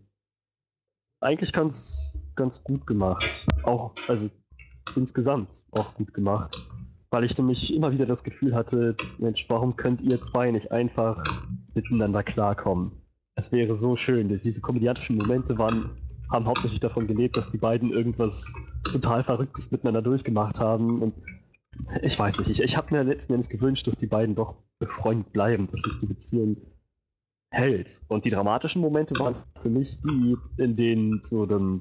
eigentlich ganz, ganz gut gemacht. Auch, also insgesamt auch gut gemacht. Weil ich nämlich immer wieder das Gefühl hatte, Mensch, warum könnt ihr zwei nicht einfach miteinander klarkommen? Es wäre so schön. dass Diese komödiantischen Momente waren, haben hauptsächlich davon gelebt, dass die beiden irgendwas total Verrücktes miteinander durchgemacht haben. Und ich weiß nicht, ich, ich habe mir letzten Endes gewünscht, dass die beiden doch befreundet bleiben, dass sich die Beziehung hält. Und die dramatischen Momente waren für mich die, in denen so dann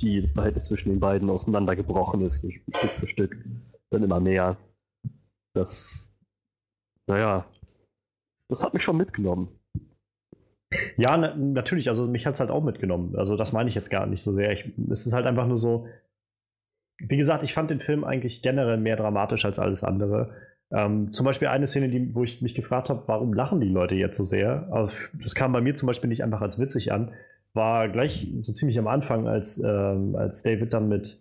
die, das Verhältnis zwischen den beiden auseinandergebrochen ist, Stück für Stück, dann immer mehr. Das, naja, das hat mich schon mitgenommen. Ja, na, natürlich, also mich hat es halt auch mitgenommen. Also das meine ich jetzt gar nicht so sehr. Ich, es ist halt einfach nur so, wie gesagt, ich fand den Film eigentlich generell mehr dramatisch als alles andere. Ähm, zum Beispiel eine Szene, die, wo ich mich gefragt habe, warum lachen die Leute jetzt so sehr? Also, das kam bei mir zum Beispiel nicht einfach als witzig an, war gleich so ziemlich am Anfang, als, ähm, als David dann mit,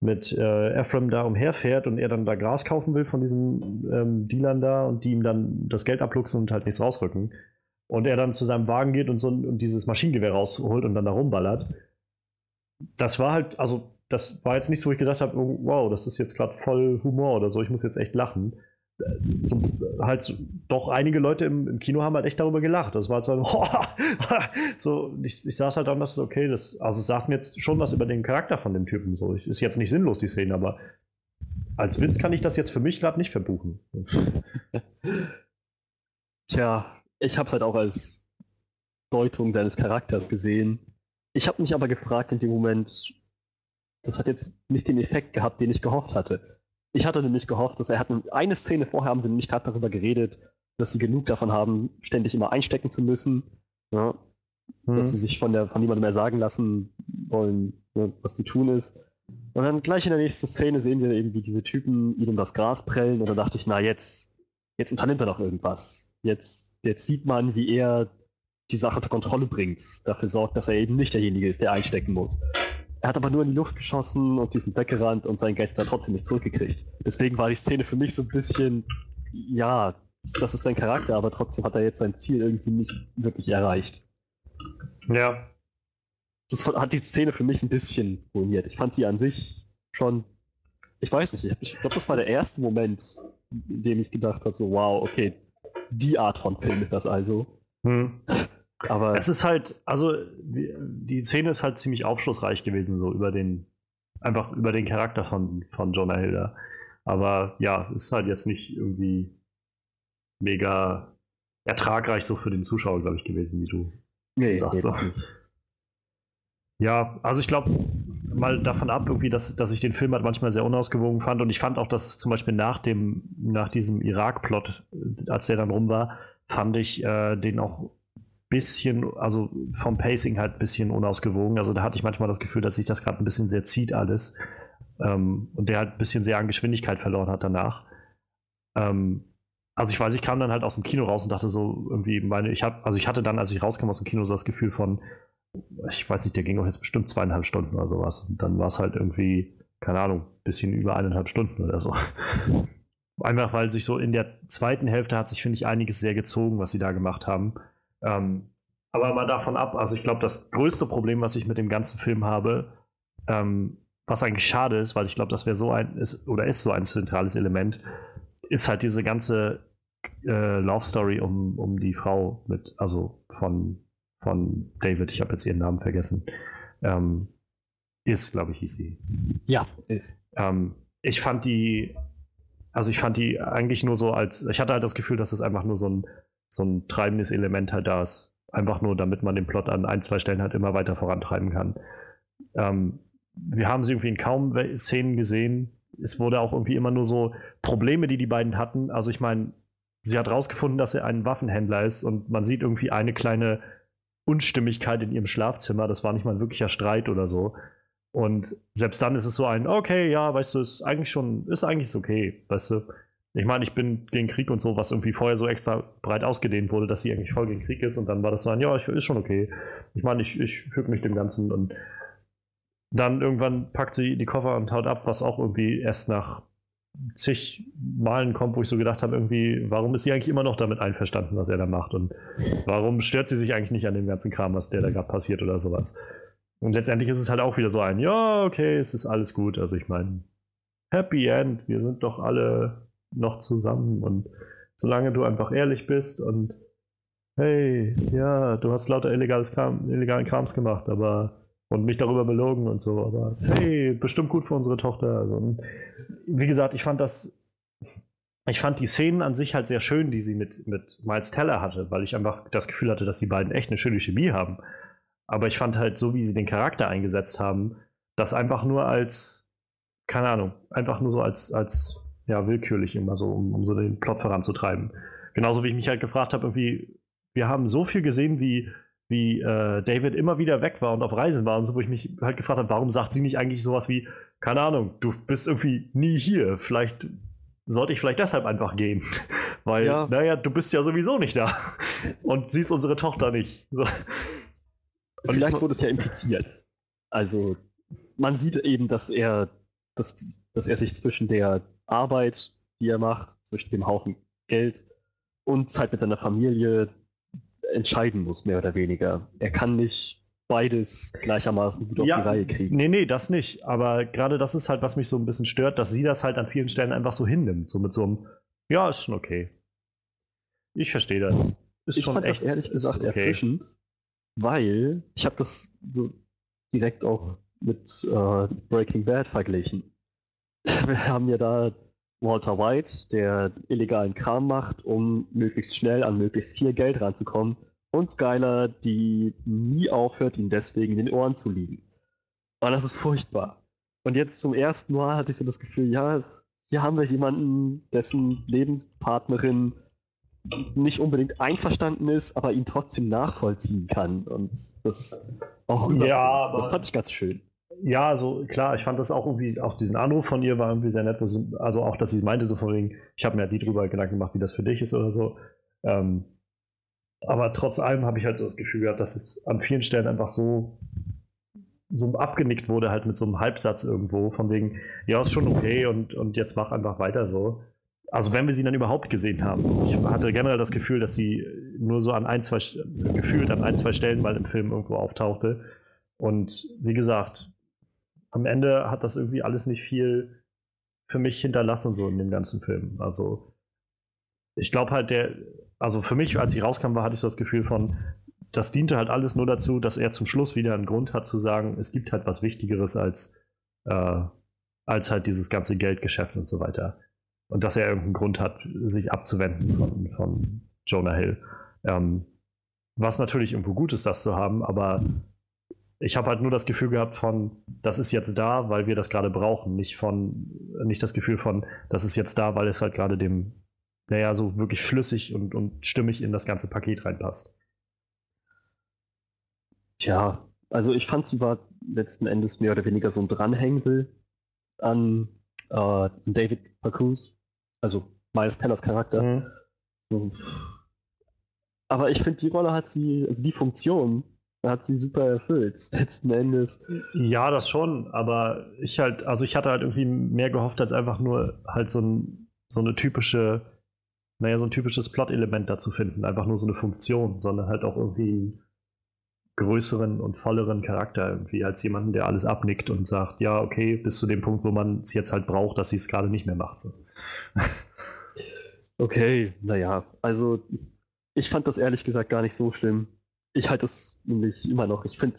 mit äh, Ephraim da umherfährt und er dann da Gras kaufen will von diesen ähm, Dealern da und die ihm dann das Geld abluchsen und halt nichts rausrücken. Und er dann zu seinem Wagen geht und so und dieses Maschinengewehr rausholt und dann da rumballert. Das war halt, also das war jetzt nicht so, wo ich gedacht habe, oh, wow, das ist jetzt gerade voll Humor oder so, ich muss jetzt echt lachen so, halt doch einige Leute im, im, Kino haben halt echt darüber gelacht. Das war halt so, so ich, ich saß halt dann, das ist okay, das, also es sagt mir jetzt schon was über den Charakter von dem Typen. So, ich, ist jetzt nicht sinnlos, die Szene, aber als Witz kann ich das jetzt für mich gerade nicht verbuchen. Tja, ich habe halt auch als Deutung seines Charakters gesehen. Ich habe mich aber gefragt in dem Moment, das hat jetzt nicht den Effekt gehabt, den ich gehofft hatte. Ich hatte nämlich gehofft, dass er hat eine Szene vorher haben sie nämlich gerade darüber geredet, dass sie genug davon haben, ständig immer einstecken zu müssen. Ja. mhm. dass sie sich von, der, von niemandem mehr sagen lassen wollen, ne, was zu tun ist. Und dann gleich in der nächsten Szene sehen wir eben, wie diese Typen ihn um das Gras prellen. Und dann dachte ich, na jetzt, jetzt unternimmt er doch irgendwas. Jetzt, jetzt sieht man, wie er die Sache unter Kontrolle bringt. Dafür sorgt, dass er eben nicht derjenige ist, der einstecken muss. Er hat aber nur in die Luft geschossen und die sind weggerannt und sein Geld dann trotzdem nicht zurückgekriegt. Deswegen war die Szene für mich so ein bisschen, ja, das ist sein Charakter, aber trotzdem hat er jetzt sein Ziel irgendwie nicht wirklich erreicht. Ja. Das hat die Szene für mich ein bisschen ruiniert. Ich fand sie an sich schon, ich weiß nicht, ich, ich glaube, das war der erste Moment, in dem ich gedacht habe, so wow, okay, die Art von Film ist das also. Hm. Aber es ist halt, also die, Szene ist halt ziemlich aufschlussreich gewesen, so über den, einfach über den Charakter von, von Jonah Hilder. Aber ja, ist halt jetzt nicht irgendwie mega ertragreich so für den Zuschauer, glaube ich, gewesen, wie du nee, sagst. So. Ja, also ich glaube, mal davon ab, irgendwie, dass, dass ich den Film halt manchmal sehr unausgewogen fand und ich fand auch, dass zum Beispiel nach dem, nach diesem Irak-Plot, als der dann rum war, fand ich äh, den auch bisschen, also vom Pacing halt ein bisschen unausgewogen. Also da hatte ich manchmal das Gefühl, dass sich das gerade ein bisschen sehr zieht alles. Ähm, und der halt ein bisschen sehr an Geschwindigkeit verloren hat danach. Ähm, also ich weiß, ich kam dann halt aus dem Kino raus und dachte so irgendwie, meine, ich habe, also ich hatte dann, als ich rauskam aus dem Kino, so das Gefühl von, ich weiß nicht, der ging auch jetzt bestimmt zweieinhalb Stunden oder sowas. Und dann war es halt irgendwie, keine Ahnung, bisschen über eineinhalb Stunden oder so. Einfach weil sich so in der zweiten Hälfte hat sich, finde ich, einiges sehr gezogen, was sie da gemacht haben. Ähm, aber mal davon ab, also ich glaube, das größte Problem, was ich mit dem ganzen Film habe, ähm, was eigentlich schade ist, weil ich glaube, das wäre so ein, ist, oder ist so ein zentrales Element, ist halt diese ganze äh, Love Story um, um die Frau mit, also von, von David, ich habe jetzt ihren Namen vergessen. Ähm, ist, glaube ich, hieß sie. Ja, ist. Ähm, ich fand die, also ich fand die eigentlich nur so als, ich hatte halt das Gefühl, dass es einfach nur so ein so ein treibendes Element halt da ist. Einfach nur, damit man den Plot an ein, zwei Stellen halt immer weiter vorantreiben kann. Ähm, wir haben sie irgendwie in kaum Szenen gesehen. Es wurde auch irgendwie immer nur so Probleme, die die beiden hatten. Also ich meine, sie hat rausgefunden, dass er ein Waffenhändler ist und man sieht irgendwie eine kleine Unstimmigkeit in ihrem Schlafzimmer. Das war nicht mal ein wirklicher Streit oder so. Und selbst dann ist es so ein, okay, ja, weißt du, ist eigentlich schon, ist eigentlich okay, weißt du. Ich meine, ich bin gegen Krieg und so, was irgendwie vorher so extra breit ausgedehnt wurde, dass sie eigentlich voll gegen Krieg ist und dann war das so ein, ja, ist schon okay. Ich meine, ich, ich füge mich dem Ganzen und dann irgendwann packt sie die Koffer und haut ab, was auch irgendwie erst nach zig Malen kommt, wo ich so gedacht habe, irgendwie, warum ist sie eigentlich immer noch damit einverstanden, was er da macht und warum stört sie sich eigentlich nicht an dem ganzen Kram, was der da gerade passiert oder sowas. Und letztendlich ist es halt auch wieder so ein, ja, okay, es ist alles gut. Also ich meine, Happy End, wir sind doch alle noch zusammen. Und solange du einfach ehrlich bist und hey, ja, du hast lauter illegales Kram, illegalen Krams gemacht, aber und mich darüber belogen und so, aber hey, bestimmt gut für unsere Tochter. Also, wie gesagt, ich fand das, ich fand die Szenen an sich halt sehr schön, die sie mit, mit Miles Teller hatte, weil ich einfach das Gefühl hatte, dass die beiden echt eine schöne Chemie haben. Aber ich fand halt so, wie sie den Charakter eingesetzt haben, das einfach nur als, keine Ahnung, einfach nur so als, als ja, willkürlich immer so, um, um so den Plot voranzutreiben. Genauso wie ich mich halt gefragt habe, irgendwie, wir haben so viel gesehen, wie, wie äh, David immer wieder weg war und auf Reisen war und so, wo ich mich halt gefragt habe, warum sagt sie nicht eigentlich sowas wie, keine Ahnung, du bist irgendwie nie hier, vielleicht sollte ich vielleicht deshalb einfach gehen. Weil, ja. naja, du bist ja sowieso nicht da. Und siehst unsere Tochter nicht. So. Vielleicht wurde es ja impliziert. Also, man sieht eben, dass er, dass, dass er sich zwischen der Arbeit, die er macht, zwischen dem Haufen Geld und Zeit mit seiner Familie entscheiden muss, mehr oder weniger. Er kann nicht beides gleichermaßen gut auf ja, die Reihe kriegen. Nee, nee, das nicht. Aber gerade das ist halt, was mich so ein bisschen stört, dass sie das halt an vielen Stellen einfach so hinnimmt. So mit so einem, ja, ist schon okay. Ich verstehe das. Ist ich schon fand echt, das ehrlich gesagt okay. erfrischend, weil ich habe das so direkt auch mit äh, Breaking Bad verglichen. wir haben ja da Walter White, der illegalen Kram macht, um möglichst schnell an möglichst viel Geld ranzukommen. Und Skyler, die nie aufhört, ihm deswegen in den Ohren zu liegen. Und das ist furchtbar. Und jetzt zum ersten Mal hatte ich so das Gefühl, ja, hier haben wir jemanden, dessen Lebenspartnerin nicht unbedingt einverstanden ist, aber ihn trotzdem nachvollziehen kann. Und das auch ja, das fand ich ganz schön. Ja, also klar, ich fand das auch irgendwie, auch diesen Anruf von ihr war irgendwie sehr nett. Also auch, dass sie meinte, so von wegen, ich habe mir halt nie drüber Gedanken gemacht, wie das für dich ist oder so. Ähm, aber trotz allem habe ich halt so das Gefühl gehabt, dass es an vielen Stellen einfach so, so abgenickt wurde, halt mit so einem Halbsatz irgendwo, von wegen, ja, ist schon okay und, und jetzt mach einfach weiter so. Also wenn wir sie dann überhaupt gesehen haben. Ich hatte generell das Gefühl, dass sie nur so an ein, zwei, gefühlt an ein, zwei Stellen mal im Film irgendwo auftauchte. Und wie gesagt, am Ende hat das irgendwie alles nicht viel für mich hinterlassen, so in dem ganzen Film. Also ich glaube halt, der, also für mich, als ich rauskam, war, hatte ich das Gefühl von, das diente halt alles nur dazu, dass er zum Schluss wieder einen Grund hat zu sagen, es gibt halt was Wichtigeres als, äh, als halt dieses ganze Geldgeschäft und so weiter. Und dass er irgendeinen Grund hat, sich abzuwenden von, von Jonah Hill. Ähm, was natürlich irgendwo gut ist, das zu haben, aber ich habe halt nur das Gefühl gehabt von, das ist jetzt da, weil wir das gerade brauchen, nicht von, nicht das Gefühl von, das ist jetzt da, weil es halt gerade dem naja, so wirklich flüssig und, und stimmig in das ganze Paket reinpasst. Tja, also ich fand sie war letzten Endes mehr oder weniger so ein Dranhängsel an äh, David Pacus, also Miles Tellers Charakter. Mhm. So. Aber ich finde, die Rolle hat sie, also die Funktion hat sie super erfüllt, letzten Endes. Ja, das schon, aber ich halt, also ich hatte halt irgendwie mehr gehofft, als einfach nur halt so, ein, so eine typische naja, so ein typisches Plot-Element dazu finden. Einfach nur so eine Funktion, sondern halt auch irgendwie größeren und volleren Charakter irgendwie als jemanden, der alles abnickt und sagt, ja, okay, bis zu dem Punkt, wo man es jetzt halt braucht, dass sie es gerade nicht mehr macht. So. okay, naja, also ich fand das ehrlich gesagt gar nicht so schlimm. Ich halte es nämlich immer noch. Ich finde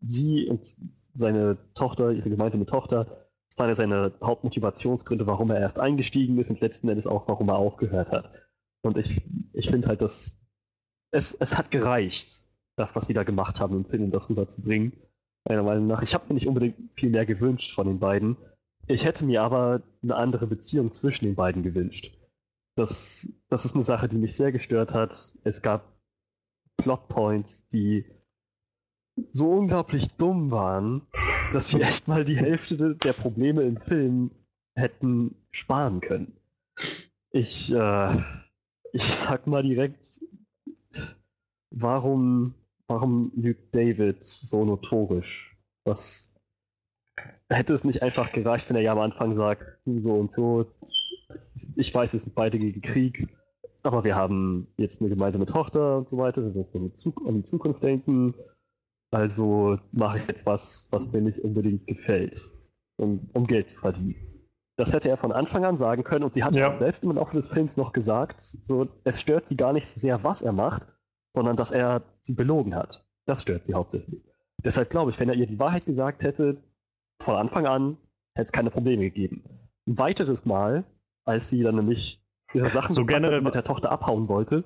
sie und seine Tochter, ihre gemeinsame Tochter, das war ja seine Hauptmotivationsgründe, warum er erst eingestiegen ist und letzten Endes auch, warum er aufgehört hat. Und ich, ich finde halt, dass es, es hat gereicht, das, was sie da gemacht haben im Film, um das rüberzubringen. Meiner Meinung nach. Ich habe mir nicht unbedingt viel mehr gewünscht von den beiden. Ich hätte mir aber eine andere Beziehung zwischen den beiden gewünscht. Das, das ist eine Sache, die mich sehr gestört hat. Es gab Plotpoints, die so unglaublich dumm waren, dass sie echt mal die Hälfte der Probleme im Film hätten sparen können. Ich, äh, ich sag mal direkt, warum, warum lügt David so notorisch? Was hätte es nicht einfach gereicht, wenn er ja am Anfang sagt, so und so, ich weiß, wir sind beide gegen Krieg, aber wir haben jetzt eine gemeinsame Tochter und so weiter, wir müssen an die Zukunft denken also mache ich jetzt was, was mir nicht unbedingt gefällt, um, um Geld zu verdienen. Das hätte er von Anfang an sagen können und sie hat ja. auch selbst im Laufe des Films noch gesagt, so, es stört sie gar nicht so sehr, was er macht, sondern dass er sie belogen hat. Das stört sie hauptsächlich. Deshalb glaube ich, wenn er ihr die Wahrheit gesagt hätte, von Anfang an, hätte es keine Probleme gegeben. Ein weiteres Mal, als sie dann nämlich ihre Sachen so generell mit der Tochter abhauen wollte,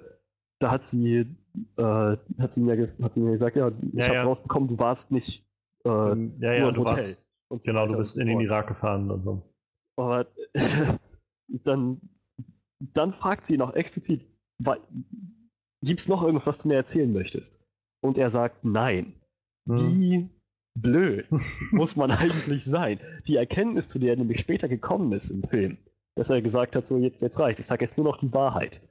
da hat sie, äh, hat sie, mir, hat sie mir gesagt, ja, ich ja, habe ja. rausbekommen, du warst nicht äh, ja, ja, du Hotel. Warst, und genau, du bist in den Irak gefahren und so. Aber dann, dann fragt sie noch explizit, gibt es noch irgendwas, was du mir erzählen möchtest? Und er sagt nein. Hm. Wie blöd muss man eigentlich sein? Die Erkenntnis, zu der er nämlich später gekommen ist im Film, dass er gesagt hat, so jetzt, jetzt reicht, ich sage jetzt nur noch die Wahrheit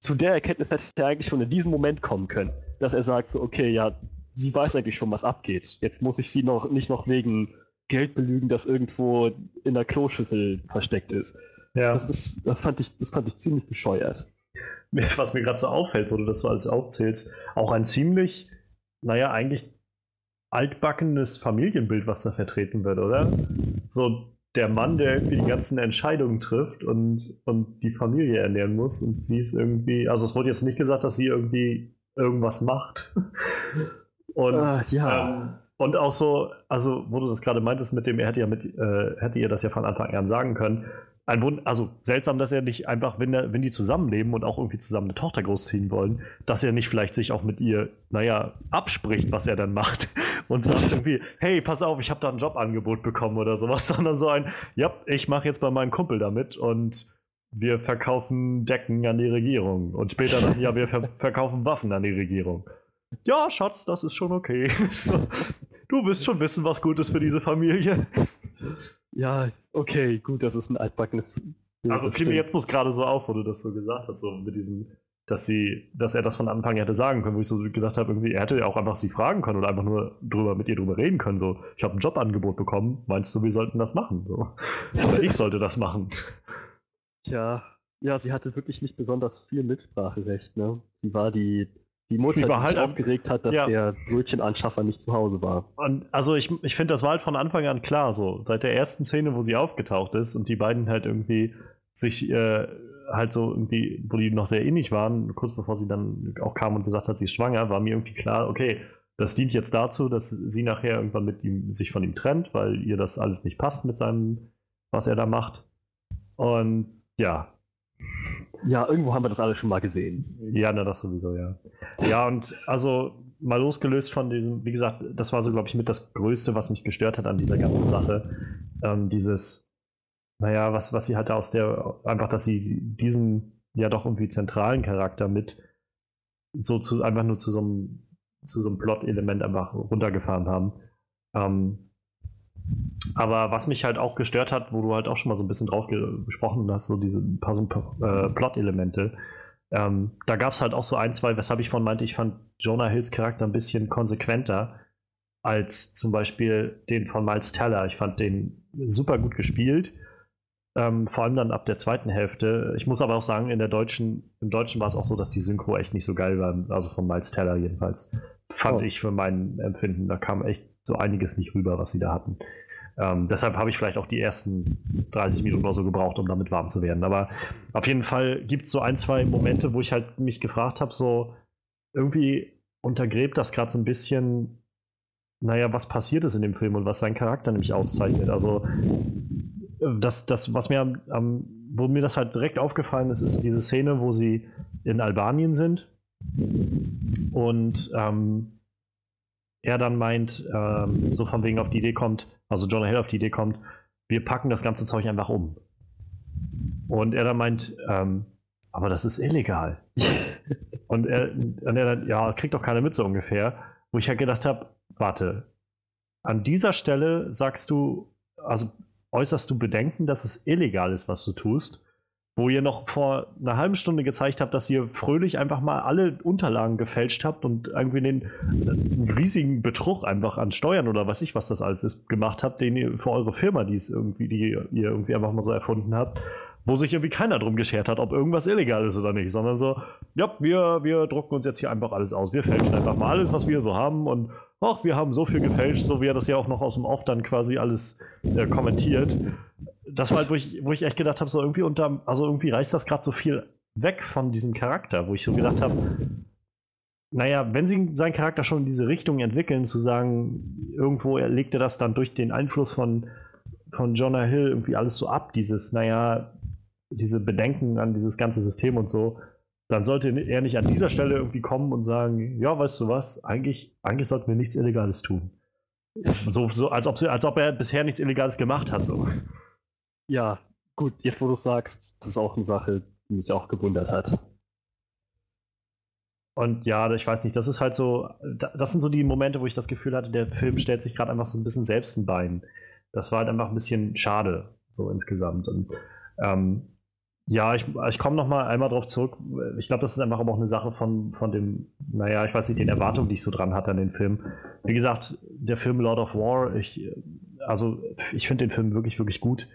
zu der Erkenntnis hätte er eigentlich schon in diesem Moment kommen können, dass er sagt so, okay, ja, sie weiß eigentlich schon, was abgeht. Jetzt muss ich sie noch nicht noch wegen Geld belügen, das irgendwo in der Kloschüssel versteckt ist. Ja. Das, ist, das, fand ich, das fand ich ziemlich bescheuert. Was mir gerade so auffällt, wo du das so alles aufzählst, auch ein ziemlich, naja, eigentlich altbackenes Familienbild, was da vertreten wird, oder? So der Mann, der irgendwie die ganzen Entscheidungen trifft und, und die Familie ernähren muss. Und sie ist irgendwie, also es wurde jetzt nicht gesagt, dass sie irgendwie irgendwas macht. Und, ah, ja. Ähm, und auch so, also wo du das gerade meintest mit dem, er hätte ja mit, äh, hätte ihr das ja von Anfang an sagen können. Ein Wund also seltsam, dass er nicht einfach, wenn, er, wenn die zusammenleben und auch irgendwie zusammen eine Tochter großziehen wollen, dass er nicht vielleicht sich auch mit ihr, naja, abspricht, was er dann macht und sagt irgendwie, hey, pass auf, ich habe da ein Jobangebot bekommen oder sowas, sondern so ein, ja, ich mache jetzt bei meinem Kumpel damit und wir verkaufen Decken an die Regierung. Und später dann, ja, wir ver verkaufen Waffen an die Regierung. Ja, Schatz, das ist schon okay. du wirst schon wissen, was gut ist für diese Familie. Ja, okay, gut, das ist ein altbackenes. Also fiel mir jetzt bloß gerade so auf, wo du das so gesagt hast, so mit diesem, dass sie, dass er das von Anfang hätte sagen können, wo ich so gedacht habe, irgendwie, er hätte ja auch einfach sie fragen können oder einfach nur drüber mit ihr drüber reden können. So, ich habe ein Jobangebot bekommen, meinst du, wir sollten das machen? So. Oder ich sollte das machen. Tja, ja, sie hatte wirklich nicht besonders viel Mitspracherecht, ne? Sie war die die Mutter, die halt sich aufgeregt hat, dass ja. der Brötchenanschaffer nicht zu Hause war. Und also ich, ich finde, das war halt von Anfang an klar so. Seit der ersten Szene, wo sie aufgetaucht ist und die beiden halt irgendwie sich äh, halt so irgendwie, wo die noch sehr innig waren, kurz bevor sie dann auch kam und gesagt hat, sie ist schwanger, war mir irgendwie klar, okay, das dient jetzt dazu, dass sie nachher irgendwann mit ihm sich von ihm trennt, weil ihr das alles nicht passt mit seinem, was er da macht. Und ja, ja, irgendwo haben wir das alles schon mal gesehen. Ja, na, das sowieso, ja. Ja, und also mal losgelöst von diesem, wie gesagt, das war so, glaube ich, mit das Größte, was mich gestört hat an dieser ganzen Sache. Ähm, dieses, naja, was, was sie halt aus der, einfach, dass sie diesen ja doch irgendwie zentralen Charakter mit so zu, einfach nur zu so einem, zu so einem Plot-Element einfach runtergefahren haben. Ähm, aber was mich halt auch gestört hat, wo du halt auch schon mal so ein bisschen drauf gesprochen hast, so diese paar so äh, Plot-Elemente, ähm, da gab es halt auch so ein, zwei, weshalb ich von meinte, ich fand Jonah Hills Charakter ein bisschen konsequenter als zum Beispiel den von Miles Teller. Ich fand den super gut gespielt. Ähm, vor allem dann ab der zweiten Hälfte. Ich muss aber auch sagen, in der deutschen, im Deutschen war es auch so, dass die Synchro echt nicht so geil war. Also von Miles Teller jedenfalls. Fand oh. ich für mein Empfinden. Da kam echt so einiges nicht rüber, was sie da hatten. Ähm, deshalb habe ich vielleicht auch die ersten 30 Minuten oder so gebraucht, um damit warm zu werden. Aber auf jeden Fall gibt es so ein, zwei Momente, wo ich halt mich gefragt habe, so irgendwie untergräbt das gerade so ein bisschen, naja, was passiert ist in dem Film und was sein Charakter nämlich auszeichnet. Also das, das was mir am, wo mir das halt direkt aufgefallen ist, ist diese Szene, wo sie in Albanien sind und ähm, er dann meint, ähm, so von wegen auf die Idee kommt, also Jonah Hill auf die Idee kommt, wir packen das ganze Zeug einfach um. Und er dann meint, ähm, aber das ist illegal. und, er, und er dann, ja, kriegt doch keine Mütze ungefähr. Wo ich halt gedacht habe, warte, an dieser Stelle sagst du, also äußerst du Bedenken, dass es illegal ist, was du tust wo ihr noch vor einer halben Stunde gezeigt habt, dass ihr fröhlich einfach mal alle Unterlagen gefälscht habt und irgendwie den, den riesigen Betrug einfach an Steuern oder was ich, was das alles ist, gemacht habt, den ihr für eure Firma, die irgendwie, die ihr irgendwie einfach mal so erfunden habt, wo sich irgendwie keiner drum geschert hat, ob irgendwas illegal ist oder nicht, sondern so, ja, wir, wir drucken uns jetzt hier einfach alles aus. Wir fälschen einfach mal alles, was wir so haben und ach, wir haben so viel gefälscht, so wie er das ja auch noch aus dem Off dann quasi alles äh, kommentiert das war halt, wo ich, wo ich echt gedacht habe, so irgendwie unter, also irgendwie reißt das gerade so viel weg von diesem Charakter, wo ich so gedacht habe, naja, wenn sie seinen Charakter schon in diese Richtung entwickeln, zu sagen, irgendwo legt er das dann durch den Einfluss von, von Jonah Hill irgendwie alles so ab, dieses, naja, diese Bedenken an dieses ganze System und so, dann sollte er nicht an dieser Stelle irgendwie kommen und sagen, ja, weißt du was, eigentlich, eigentlich sollten wir nichts Illegales tun. So, so als, ob sie, als ob er bisher nichts Illegales gemacht hat. So. Ja, gut, jetzt wo du sagst, das ist auch eine Sache, die mich auch gewundert hat. Und ja, ich weiß nicht, das ist halt so, das sind so die Momente, wo ich das Gefühl hatte, der Film stellt sich gerade einfach so ein bisschen selbst ein Bein. Das war halt einfach ein bisschen schade, so insgesamt. Und ähm, ja, ich, ich komme noch mal einmal drauf zurück. Ich glaube, das ist einfach aber auch eine Sache von, von dem, naja, ich weiß nicht, den Erwartungen, die ich so dran hatte an den Film. Wie gesagt, der Film Lord of War, ich, also ich finde den Film wirklich, wirklich gut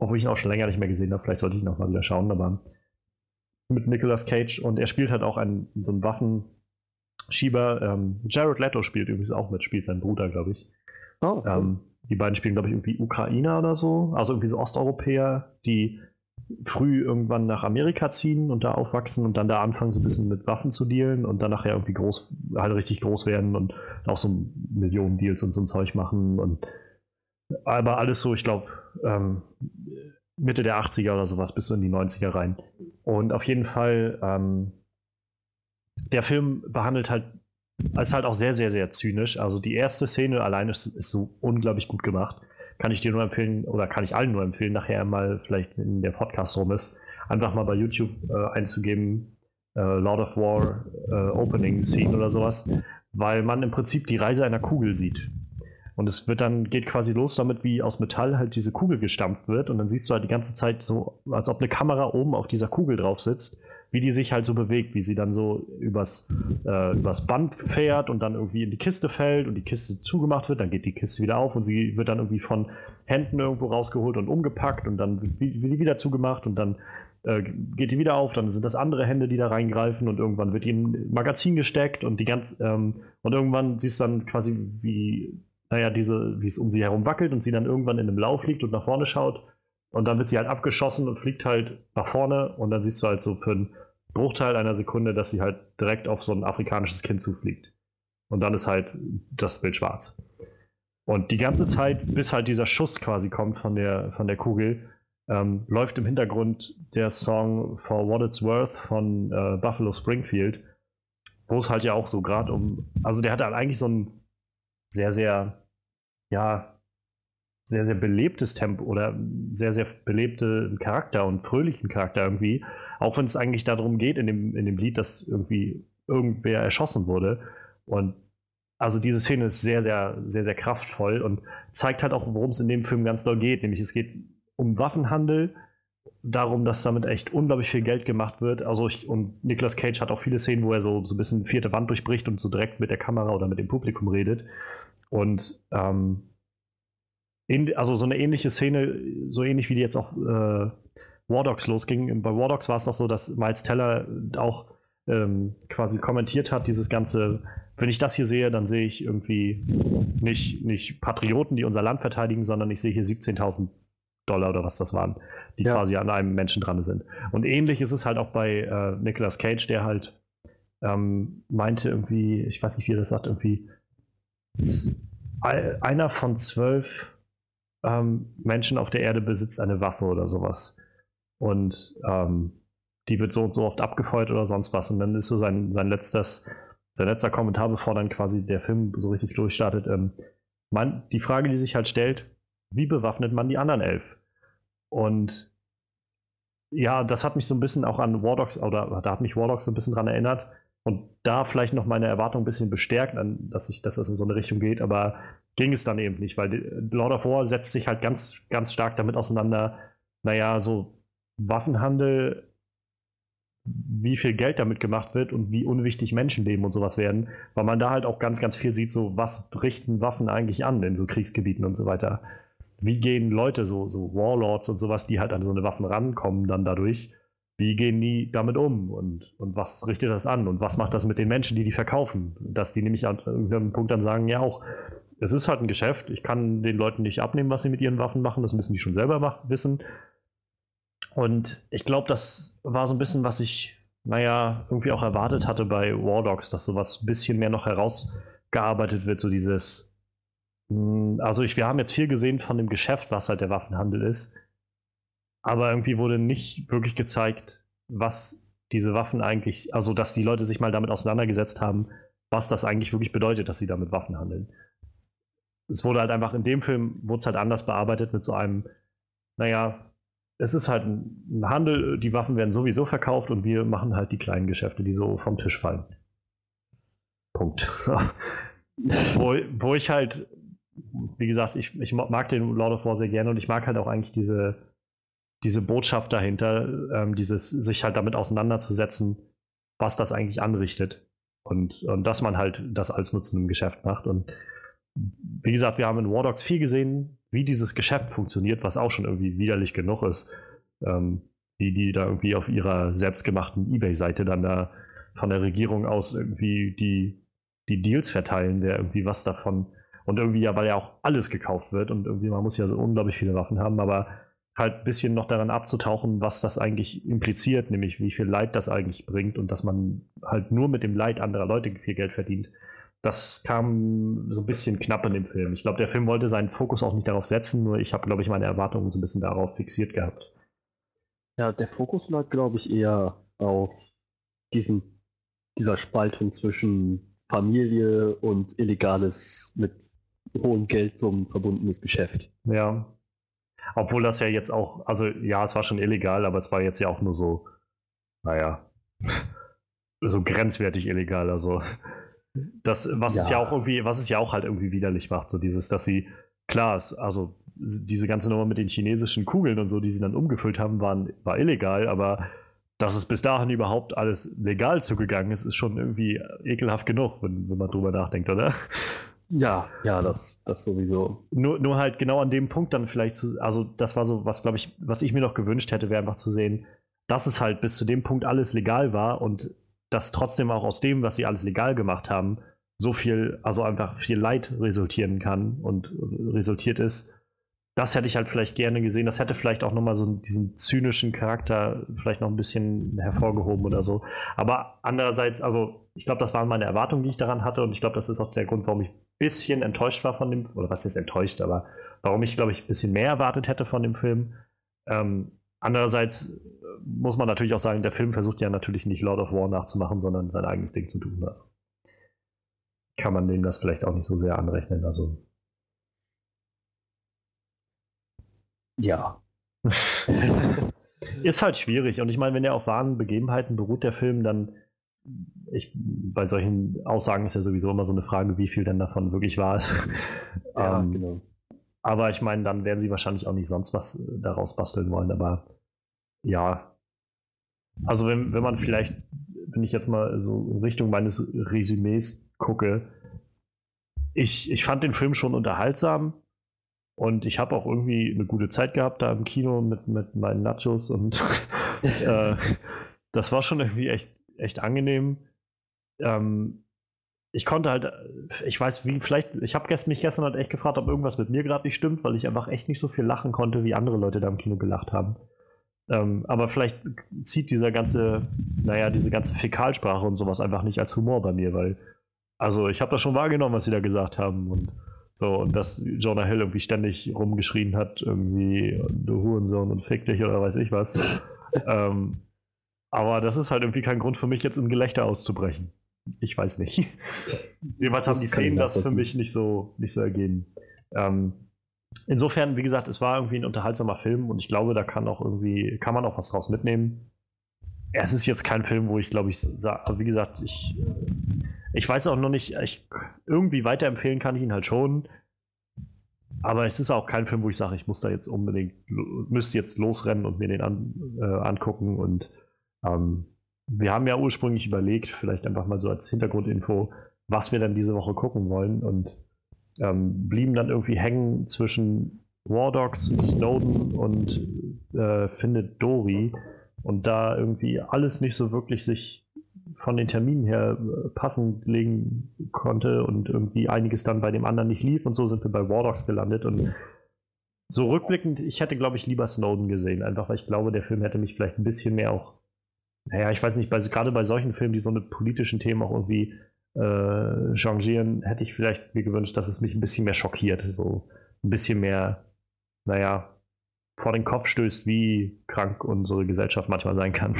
obwohl ich ihn auch schon länger nicht mehr gesehen habe, vielleicht sollte ich ihn noch mal wieder schauen, aber mit Nicolas Cage und er spielt halt auch einen, so einen Waffenschieber. Ähm, Jared Leto spielt übrigens auch mit, spielt sein Bruder, glaube ich. Oh, cool. ähm, die beiden spielen, glaube ich, irgendwie Ukrainer oder so, also irgendwie so Osteuropäer, die früh irgendwann nach Amerika ziehen und da aufwachsen und dann da anfangen, so ein bisschen mit Waffen zu dealen und dann nachher irgendwie groß, halt richtig groß werden und auch so Millionen Deals und so ein Zeug machen und aber alles so, ich glaube, ähm, Mitte der 80er oder sowas bis in die 90er rein. Und auf jeden Fall, ähm, der Film behandelt halt, ist halt auch sehr, sehr, sehr zynisch. Also die erste Szene allein ist, ist so unglaublich gut gemacht. Kann ich dir nur empfehlen, oder kann ich allen nur empfehlen, nachher mal vielleicht in der Podcast rum ist, einfach mal bei YouTube äh, einzugeben, äh, Lord of War äh, Opening Scene oder sowas, weil man im Prinzip die Reise einer Kugel sieht. Und es wird dann, geht quasi los damit, wie aus Metall halt diese Kugel gestampft wird. Und dann siehst du halt die ganze Zeit so, als ob eine Kamera oben auf dieser Kugel drauf sitzt, wie die sich halt so bewegt, wie sie dann so übers, äh, übers Band fährt und dann irgendwie in die Kiste fällt und die Kiste zugemacht wird, dann geht die Kiste wieder auf und sie wird dann irgendwie von Händen irgendwo rausgeholt und umgepackt und dann wird die wieder zugemacht und dann äh, geht die wieder auf, dann sind das andere Hände, die da reingreifen und irgendwann wird die ein Magazin gesteckt und die ganz ähm, und irgendwann siehst du dann quasi, wie naja, diese, wie es um sie herum wackelt und sie dann irgendwann in einem Lauf liegt und nach vorne schaut. Und dann wird sie halt abgeschossen und fliegt halt nach vorne und dann siehst du halt so für einen Bruchteil einer Sekunde, dass sie halt direkt auf so ein afrikanisches Kind zufliegt. Und dann ist halt das Bild schwarz. Und die ganze Zeit, bis halt dieser Schuss quasi kommt von der, von der Kugel, ähm, läuft im Hintergrund der Song For What It's Worth von äh, Buffalo Springfield, wo es halt ja auch so gerade um, also der hat halt eigentlich so ein sehr, sehr, ja, sehr, sehr belebtes Tempo oder sehr, sehr belebte Charakter und fröhlichen Charakter irgendwie. Auch wenn es eigentlich darum geht in dem, in dem Lied, dass irgendwie irgendwer erschossen wurde. Und also diese Szene ist sehr, sehr, sehr, sehr kraftvoll und zeigt halt auch, worum es in dem Film ganz doll geht. Nämlich es geht um Waffenhandel, darum, dass damit echt unglaublich viel Geld gemacht wird. Also ich, und Nicolas Cage hat auch viele Szenen, wo er so, so ein bisschen vierte Wand durchbricht und so direkt mit der Kamera oder mit dem Publikum redet. Und ähm, in, also so eine ähnliche Szene, so ähnlich wie die jetzt auch äh, War Dogs losging. Bei War Dogs war es noch so, dass Miles Teller auch ähm, quasi kommentiert hat, dieses ganze, wenn ich das hier sehe, dann sehe ich irgendwie nicht, nicht Patrioten, die unser Land verteidigen, sondern ich sehe hier 17.000 Dollar oder was das waren, die ja. quasi an einem Menschen dran sind. Und ähnlich ist es halt auch bei äh, Nicolas Cage, der halt ähm, meinte irgendwie, ich weiß nicht, wie er das sagt, irgendwie einer von zwölf ähm, Menschen auf der Erde besitzt eine Waffe oder sowas. Und ähm, die wird so und so oft abgefeuert oder sonst was. Und dann ist so sein, sein letztes, sein letzter Kommentar, bevor dann quasi der Film so richtig durchstartet. Ähm, man, die Frage, die sich halt stellt, wie bewaffnet man die anderen elf? Und ja, das hat mich so ein bisschen auch an War Dogs, oder da hat mich War Dogs so ein bisschen dran erinnert, und da vielleicht noch meine Erwartung ein bisschen bestärkt, dass, ich, dass das in so eine Richtung geht, aber ging es dann eben nicht, weil Lord of War setzt sich halt ganz, ganz stark damit auseinander, naja, so Waffenhandel, wie viel Geld damit gemacht wird und wie unwichtig Menschenleben und sowas werden, weil man da halt auch ganz, ganz viel sieht, so was richten Waffen eigentlich an in so Kriegsgebieten und so weiter. Wie gehen Leute, so, so Warlords und sowas, die halt an so eine Waffen rankommen, dann dadurch, wie gehen die damit um und, und was richtet das an und was macht das mit den Menschen, die die verkaufen? Dass die nämlich an irgendeinem Punkt dann sagen, ja auch, es ist halt ein Geschäft, ich kann den Leuten nicht abnehmen, was sie mit ihren Waffen machen, das müssen die schon selber machen, wissen. Und ich glaube, das war so ein bisschen, was ich, naja, irgendwie auch erwartet hatte bei War Dogs, dass sowas ein bisschen mehr noch herausgearbeitet wird, so dieses, also ich, wir haben jetzt viel gesehen von dem Geschäft, was halt der Waffenhandel ist aber irgendwie wurde nicht wirklich gezeigt, was diese Waffen eigentlich, also dass die Leute sich mal damit auseinandergesetzt haben, was das eigentlich wirklich bedeutet, dass sie damit Waffen handeln. Es wurde halt einfach in dem Film, wurde es halt anders bearbeitet mit so einem, naja, es ist halt ein Handel, die Waffen werden sowieso verkauft und wir machen halt die kleinen Geschäfte, die so vom Tisch fallen. Punkt. wo, wo ich halt, wie gesagt, ich, ich mag den Lord of War sehr gerne und ich mag halt auch eigentlich diese, diese Botschaft dahinter, ähm, dieses sich halt damit auseinanderzusetzen, was das eigentlich anrichtet. Und, und dass man halt das als Nutzen im Geschäft macht. Und wie gesagt, wir haben in War Dogs viel gesehen, wie dieses Geschäft funktioniert, was auch schon irgendwie widerlich genug ist. Ähm, wie die da irgendwie auf ihrer selbstgemachten Ebay-Seite dann da von der Regierung aus irgendwie die, die Deals verteilen, wer irgendwie was davon. Und irgendwie ja, weil ja auch alles gekauft wird und irgendwie man muss ja so unglaublich viele Waffen haben, aber halt ein bisschen noch daran abzutauchen, was das eigentlich impliziert, nämlich wie viel Leid das eigentlich bringt und dass man halt nur mit dem Leid anderer Leute viel Geld verdient. Das kam so ein bisschen knapp in dem Film. Ich glaube, der Film wollte seinen Fokus auch nicht darauf setzen, nur ich habe, glaube ich, meine Erwartungen so ein bisschen darauf fixiert gehabt. Ja, der Fokus lag, glaube ich, eher auf diesen, dieser Spaltung zwischen Familie und illegales, mit hohen Geldsummen verbundenes Geschäft. Ja, Obwohl das ja jetzt auch, also ja, es war schon illegal, aber es war jetzt ja auch nur so, naja, so grenzwertig illegal. Also das, was ja. es ja auch irgendwie, was es ja auch halt irgendwie widerlich macht, so dieses, dass sie, klar, also diese ganze Nummer mit den chinesischen Kugeln und so, die sie dann umgefüllt haben, waren, war illegal, aber dass es bis dahin überhaupt alles legal zugegangen ist, ist schon irgendwie ekelhaft genug, wenn, wenn man drüber nachdenkt, oder? Ja, ja, das, das sowieso. Nur, nur halt genau an dem Punkt dann vielleicht zu, also das war so, was glaube ich, was ich mir noch gewünscht hätte, wäre einfach zu sehen, dass es halt bis zu dem Punkt alles legal war und dass trotzdem auch aus dem, was sie alles legal gemacht haben, so viel, also einfach viel Leid resultieren kann und resultiert ist. Das hätte ich halt vielleicht gerne gesehen. Das hätte vielleicht auch nochmal so diesen zynischen Charakter vielleicht noch ein bisschen hervorgehoben oder so. Aber andererseits, also ich glaube, das waren meine Erwartungen, die ich daran hatte und ich glaube, das ist auch der Grund, warum ich bisschen enttäuscht war von dem, oder was ist enttäuscht, aber warum ich, glaube ich, ein bisschen mehr erwartet hätte von dem Film. Ähm, andererseits muss man natürlich auch sagen, der Film versucht ja natürlich nicht Lord of War nachzumachen, sondern sein eigenes Ding zu tun. Also kann man dem das vielleicht auch nicht so sehr anrechnen. Also ja. ist halt schwierig. Und ich meine, wenn er auf wahren Begebenheiten beruht, der Film, dann ich, bei solchen Aussagen ist ja sowieso immer so eine Frage, wie viel denn davon wirklich wahr ist. Ja, ähm, genau. Aber ich meine, dann werden sie wahrscheinlich auch nicht sonst was daraus basteln wollen. Aber ja, also wenn, wenn man vielleicht, wenn ich jetzt mal so in Richtung meines Resümees gucke, ich, ich fand den Film schon unterhaltsam und ich habe auch irgendwie eine gute Zeit gehabt da im Kino mit, mit meinen Nachos und äh, das war schon irgendwie echt, echt angenehm. Ähm, ich konnte halt, ich weiß wie, vielleicht, ich habe mich gestern halt echt gefragt, ob irgendwas mit mir gerade nicht stimmt, weil ich einfach echt nicht so viel lachen konnte, wie andere Leute da im Kino gelacht haben. Ähm, aber vielleicht zieht dieser ganze, naja, diese ganze Fäkalsprache und sowas einfach nicht als Humor bei mir, weil, also ich habe das schon wahrgenommen, was sie da gesagt haben und so, und dass Jonah Hill irgendwie ständig rumgeschrien hat, irgendwie, du Hurensohn und fick dich oder weiß ich was. ähm, aber das ist halt irgendwie kein Grund für mich, jetzt in Gelächter auszubrechen. Ich weiß nicht. Jedenfalls haben die Szenen das für mich nicht so, nicht so ergeben. Ähm, insofern, wie gesagt, es war irgendwie ein unterhaltsamer Film und ich glaube, da kann auch irgendwie, kann man auch was draus mitnehmen. Es ist jetzt kein Film, wo ich glaube ich, wie gesagt, ich, ich weiß auch noch nicht, ich, irgendwie weiterempfehlen kann ich ihn halt schon. Aber es ist auch kein Film, wo ich sage, ich muss da jetzt unbedingt, müsste jetzt losrennen und mir den an, äh, angucken. Und ähm, wir haben ja ursprünglich überlegt, vielleicht einfach mal so als Hintergrundinfo, was wir dann diese Woche gucken wollen. Und ähm, blieben dann irgendwie hängen zwischen War Dogs, Snowden und äh, Findet Dory und da irgendwie alles nicht so wirklich sich von den Terminen her äh, passend legen konnte und irgendwie einiges dann bei dem anderen nicht lief und so sind wir bei War Dogs gelandet und so rückblickend, ich hätte glaube ich lieber Snowden gesehen, einfach weil ich glaube, der Film hätte mich vielleicht ein bisschen mehr auch, naja, ich weiß nicht, bei, gerade bei solchen Filmen, die so mit politischen Themen auch irgendwie äh, changieren, hätte ich vielleicht mir gewünscht, dass es mich ein bisschen mehr schockiert, so ein bisschen mehr, naja, vor den Kopf stößt, wie krank unsere Gesellschaft manchmal sein kann.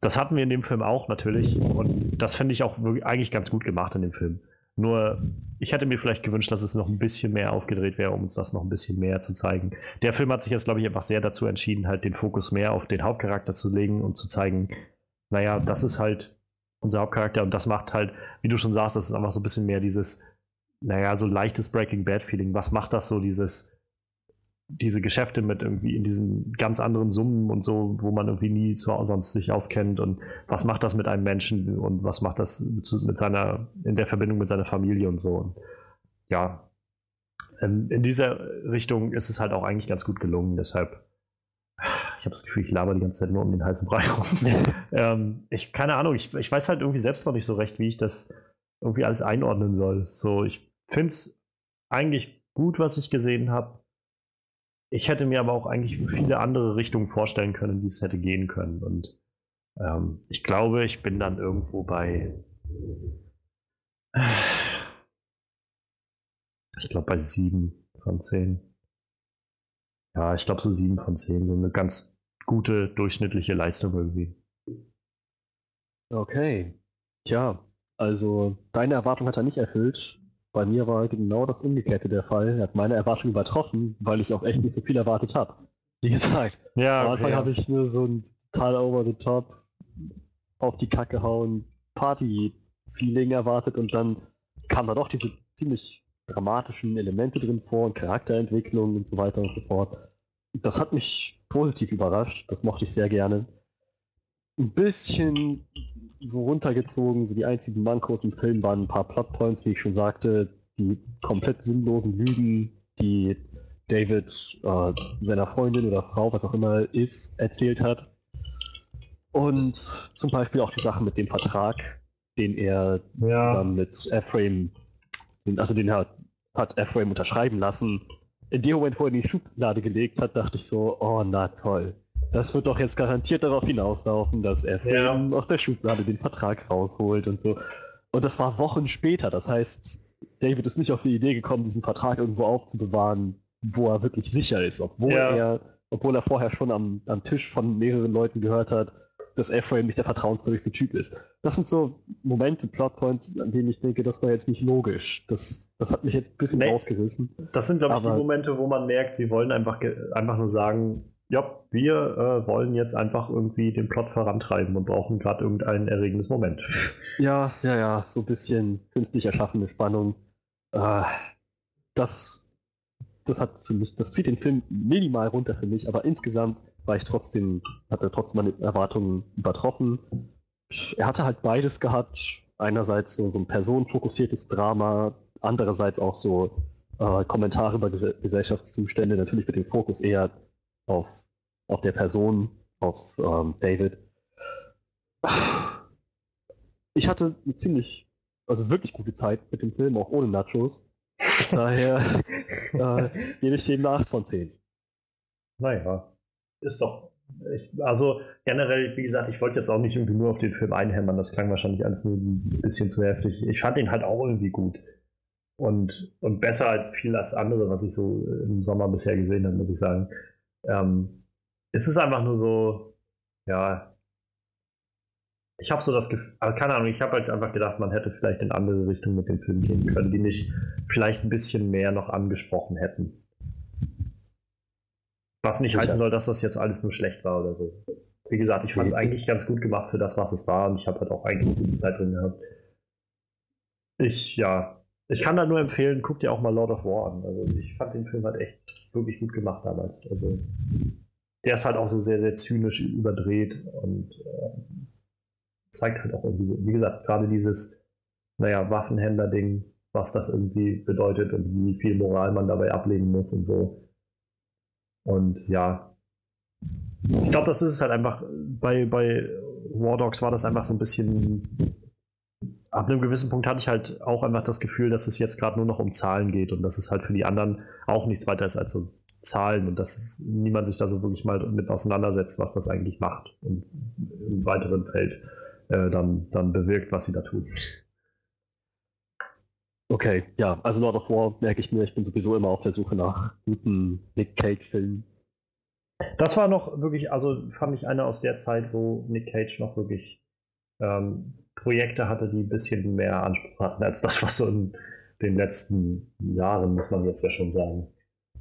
Das hatten wir in dem Film auch natürlich und das finde ich auch wirklich, eigentlich ganz gut gemacht in dem Film. Nur, ich hätte mir vielleicht gewünscht, dass es noch ein bisschen mehr aufgedreht wäre, um uns das noch ein bisschen mehr zu zeigen. Der Film hat sich jetzt, glaube ich, einfach sehr dazu entschieden, halt den Fokus mehr auf den Hauptcharakter zu legen und zu zeigen, naja, das ist halt unser Hauptcharakter. Und das macht halt, wie du schon sagst, das ist einfach so ein bisschen mehr dieses, naja, so leichtes Breaking Bad-Feeling. Was macht das so, dieses, diese Geschäfte mit irgendwie in diesen ganz anderen Summen und so, wo man irgendwie nie so, sonst sich auskennt und was macht das mit einem Menschen und was macht das mit, seiner, in der Verbindung mit seiner Familie und so. Und ja, in, in dieser Richtung ist es halt auch eigentlich ganz gut gelungen, deshalb ich habe das Gefühl, ich laber die ganze Zeit nur um den heißen Brei rum. ähm, ich, keine Ahnung, ich, ich weiß halt irgendwie selbst noch nicht so recht, wie ich das irgendwie alles einordnen soll. So, ich finde es eigentlich gut, was ich gesehen habe. Ich hätte mir aber auch eigentlich viele andere Richtungen vorstellen können, wie es hätte gehen können. Und ähm, ich glaube, ich bin dann irgendwo bei. Ich glaube bei sieben von zehn. Ja, ich glaube so sieben von zehn. So eine ganz gute, durchschnittliche Leistung irgendwie. Okay. Tja, also deine Erwartung hat er nicht erfüllt. Bei mir war genau das Umgekehrte der Fall. Er hat meine Erwartungen übertroffen, weil ich auch echt nicht so viel erwartet habe. Wie gesagt, ja, am Anfang okay, habe ich nur so ein total over the top, auf die Kacke hauen, Party-Feeling erwartet und dann kamen da doch diese ziemlich dramatischen Elemente drin vor und Charakterentwicklung und so weiter und so fort. Das hat mich positiv überrascht, das mochte ich sehr gerne. Ein bisschen so runtergezogen, so die einzigen Mankos im Film waren ein paar Plotpoints, wie ich schon sagte, die komplett sinnlosen Lügen, die David äh, seiner Freundin oder Frau, was auch immer ist, erzählt hat. Und zum Beispiel auch die Sache mit dem Vertrag, den er ja. zusammen mit Ephraim, also den hat, hat Ephraim unterschreiben lassen. In dem Moment, wo er in die Schublade gelegt hat, dachte ich so, oh na toll. Das wird doch jetzt garantiert darauf hinauslaufen, dass Ephraim ja. aus der Schublade den Vertrag rausholt und so. Und das war Wochen später. Das heißt, David ist nicht auf die Idee gekommen, diesen Vertrag irgendwo aufzubewahren, wo er wirklich sicher ist, obwohl ja. er, obwohl er vorher schon am, am Tisch von mehreren Leuten gehört hat, dass Ephraim nicht der vertrauenswürdigste Typ ist. Das sind so Momente, Plotpoints, an denen ich denke, das war jetzt nicht logisch. Das, das hat mich jetzt ein bisschen nee, rausgerissen. Das sind, glaube ich, die Momente, wo man merkt, sie wollen einfach, einfach nur sagen, ja, wir äh, wollen jetzt einfach irgendwie den Plot vorantreiben und brauchen gerade irgendein erregendes Moment. Ja, ja, ja, so ein bisschen künstlich erschaffene Spannung. Äh, das das hat für mich, das zieht den Film minimal runter für mich, aber insgesamt war ich trotzdem, hat er trotzdem meine Erwartungen übertroffen. Er hatte halt beides gehabt. Einerseits so, so ein personenfokussiertes Drama, andererseits auch so äh, Kommentare über Gesellschaftszustände, natürlich mit dem Fokus eher auf, auf der Person, auf ähm, David. Ich hatte eine ziemlich, also wirklich gute Zeit mit dem Film, auch ohne Nachos. Daher äh, gebe ich dem eine 8 von 10. Naja, ist doch. Ich, also generell, wie gesagt, ich wollte jetzt auch nicht irgendwie nur auf den Film einhämmern, das klang wahrscheinlich alles nur ein bisschen zu heftig. Ich fand ihn halt auch irgendwie gut. Und, und besser als viel als andere, was ich so im Sommer bisher gesehen habe, muss ich sagen. Ähm, es ist einfach nur so, ja, ich habe so das Gefühl, also keine Ahnung, ich habe halt einfach gedacht, man hätte vielleicht in andere Richtungen mit dem Film gehen können, die mich vielleicht ein bisschen mehr noch angesprochen hätten. Was nicht heißen soll, dass das jetzt alles nur schlecht war oder so. Wie gesagt, ich fand es eigentlich ganz gut gemacht für das, was es war und ich habe halt auch eigentlich eine gute Zeit drin gehabt. Ich, ja, ich kann da nur empfehlen, guck dir auch mal Lord of War an. Also ich fand den Film halt echt wirklich gut gemacht damals. Also der ist halt auch so sehr, sehr zynisch überdreht und äh, zeigt halt auch irgendwie, wie gesagt, gerade dieses, naja, Waffenhändler-Ding, was das irgendwie bedeutet und wie viel Moral man dabei ablegen muss und so. Und ja, ich glaube, das ist halt einfach, bei, bei War Dogs war das einfach so ein bisschen, ab einem gewissen Punkt hatte ich halt auch einfach das Gefühl, dass es jetzt gerade nur noch um Zahlen geht und dass es halt für die anderen auch nichts weiter ist als so Zahlen und dass niemand sich da so wirklich mal mit auseinandersetzt, was das eigentlich macht und im weiteren Feld äh, dann, dann bewirkt, was sie da tun. Okay, ja, also Lord of War merke ich mir, ich bin sowieso immer auf der Suche nach guten Nick Cage-Filmen. Das war noch wirklich, also fand ich eine aus der Zeit, wo Nick Cage noch wirklich ähm, Projekte hatte, die ein bisschen mehr Anspruch hatten als das, was so in den letzten Jahren, muss man jetzt ja schon sagen,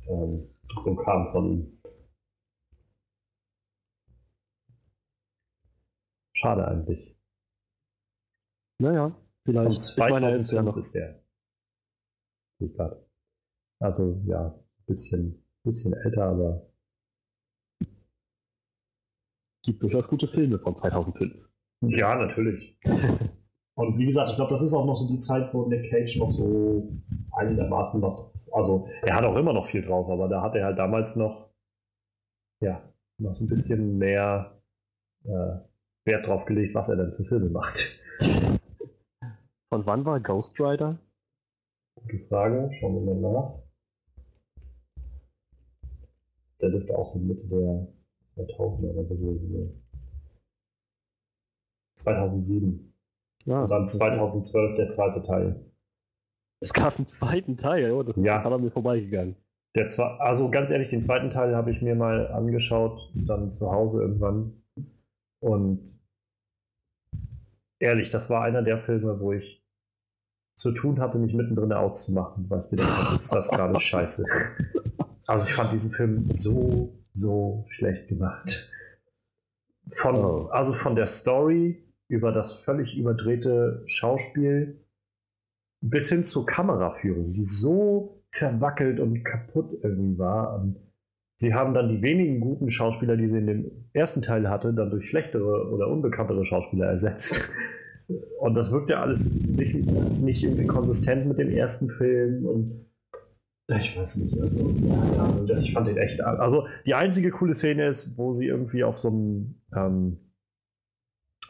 ähm, so kam von ihm. Schade eigentlich. Naja, vielleicht. Von 2005 ja noch. ist der. Ich gerade. Also ja, ein bisschen, bisschen älter, aber. Gibt durchaus gute Filme von 2005. Ja, natürlich. Und wie gesagt, ich glaube, das ist auch noch so die Zeit, wo Nick Cage noch so einigermaßen was. Also, er hat auch immer noch viel drauf, aber da hat er halt damals noch, ja, noch so ein bisschen mehr äh, Wert drauf gelegt, was er denn für Filme macht. Von wann war Ghost Rider? Gute Frage, schauen wir mal nach. Der dürfte auch so Mitte der 2000er oder so gewesen sein. 2007. Ja, Und dann 2012 der zweite Teil. Es gab einen zweiten Teil, oh, das ist ja. an mir vorbeigegangen. Der zwar, also ganz ehrlich, den zweiten Teil habe ich mir mal angeschaut, dann zu Hause irgendwann. Und ehrlich, das war einer der Filme, wo ich zu tun hatte, mich mittendrin auszumachen, weil ich gedacht habe, ist das gerade scheiße. Also ich fand diesen Film so, so schlecht gemacht. Von, oh. Also von der Story über das völlig überdrehte Schauspiel bis hin zur Kameraführung, die so verwackelt und kaputt irgendwie war. Und sie haben dann die wenigen guten Schauspieler, die sie in dem ersten Teil hatte, dann durch schlechtere oder unbekanntere Schauspieler ersetzt. Und das wirkt ja alles nicht, nicht irgendwie konsistent mit dem ersten Film und ich weiß nicht, also ja, ich fand den echt. Also die einzige coole Szene ist, wo sie irgendwie auf so einem ähm,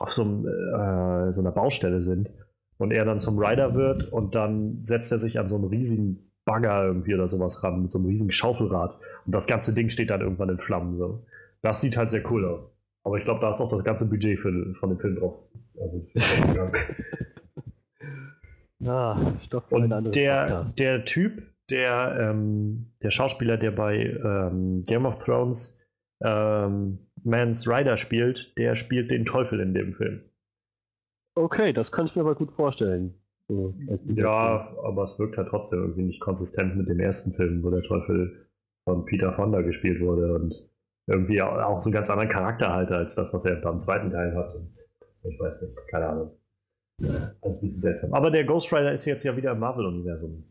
auf so, einem, äh, so einer Baustelle sind und er dann zum Rider wird und dann setzt er sich an so einen riesigen Bagger irgendwie oder sowas ran, mit so einem riesigen Schaufelrad. Und das ganze Ding steht dann irgendwann in Flammen. So. Das sieht halt sehr cool aus. Aber ich glaube, da ist auch das ganze Budget für, von dem Film drauf. Also, ja, stopp Und der, der Typ, der, ähm, der Schauspieler, der bei ähm, Game of Thrones ähm, Mans Rider spielt, der spielt den Teufel in dem Film. Okay, das kann ich mir aber gut vorstellen. So, ja, aber es wirkt halt trotzdem irgendwie nicht konsistent mit dem ersten Film, wo der Teufel von Peter Fonda gespielt wurde und irgendwie auch so einen ganz anderen Charakter hatte als das, was er beim zweiten Teil hat. Ich weiß nicht, keine Ahnung. Ja, das ist ein bisschen seltsam. Aber der Ghost Rider ist jetzt ja wieder im Marvel-Universum.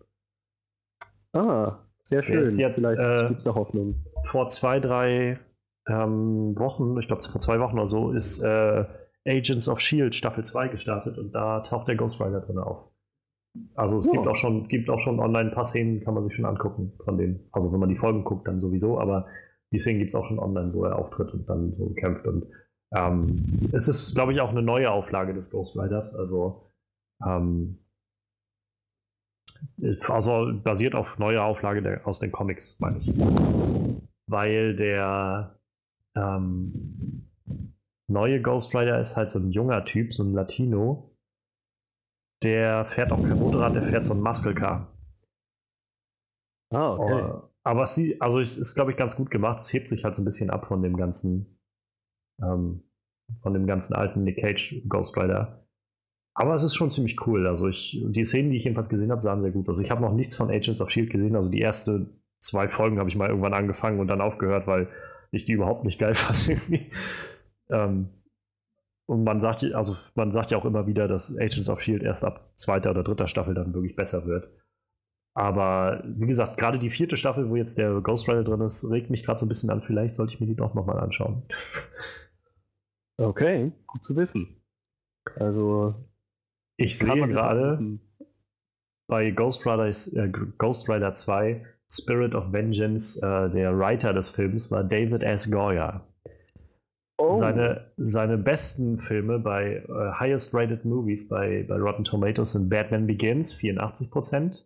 Ah, sehr schön. ist jetzt, Vielleicht äh, gibt es da Hoffnung. Vor zwei, drei ähm, Wochen, ich glaube vor zwei Wochen oder so, ist äh, Agents of Shield Staffel 2 gestartet und da taucht der Ghost Rider drin auf. Also es oh. gibt auch schon, gibt auch schon online ein paar Szenen, kann man sich schon angucken von denen. Also wenn man die Folgen guckt, dann sowieso, aber die Szenen gibt es auch schon online, wo er auftritt und dann so kämpft. Und ähm, es ist, glaube ich, auch eine neue Auflage des Ghost Riders. Also, ähm, also basiert auf neuer Auflage der, aus den Comics, meine ich. Weil der ähm, neue Ghost Rider ist halt so ein junger Typ, so ein Latino. Der fährt auch kein Motorrad, der fährt so ein Muscle Car. Ah, okay. Oh, aber es also es ist, glaube ich, ganz gut gemacht. Es hebt sich halt so ein bisschen ab von dem ganzen, ähm, von dem ganzen alten Nick Cage Ghost Rider. Aber es ist schon ziemlich cool. Also ich, die Szenen, die ich jedenfalls gesehen habe, sahen sehr gut aus. Ich habe noch nichts von Agents of Shield gesehen. Also die ersten zwei Folgen habe ich mal irgendwann angefangen und dann aufgehört, weil ich die überhaupt nicht geil fand irgendwie. Ähm, und man sagt, also man sagt ja auch immer wieder, dass Agents of Shield erst ab zweiter oder dritter Staffel dann wirklich besser wird. Aber wie gesagt, gerade die vierte Staffel, wo jetzt der Ghost Rider drin ist, regt mich gerade so ein bisschen an. Vielleicht sollte ich mir die doch nochmal anschauen. Okay, gut zu wissen. Also. Ich sehe gerade bei Ghost Rider, äh, Ghost Rider 2 Spirit of Vengeance, äh, der Writer des Films war David S. Goya. Oh. Seine, seine besten Filme bei äh, Highest Rated Movies bei, bei Rotten Tomatoes sind Batman Begins, 84%,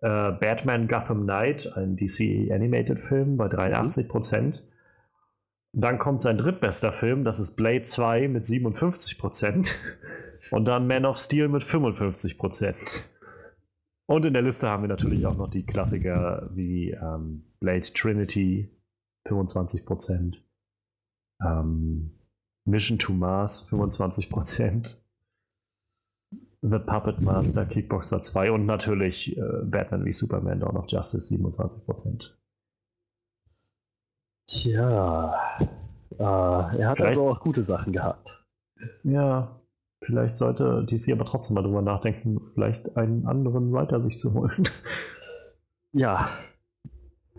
äh, Batman Gotham Knight, ein DC Animated Film, bei 83 Prozent. Dann kommt sein drittbester Film, das ist Blade 2 mit 57 Prozent. Und dann Man of Steel mit 55 Prozent. Und in der Liste haben wir natürlich auch noch die Klassiker wie ähm, Blade Trinity 25 Prozent. Ähm, Mission to Mars 25 Prozent. The Puppet Master, Kickboxer 2 und natürlich äh, Batman wie Superman, Dawn of Justice 27%. Tja, äh, er hat vielleicht, also auch gute Sachen gehabt. Ja, vielleicht sollte DC aber trotzdem mal drüber nachdenken, vielleicht einen anderen Writer sich zu holen. Ja.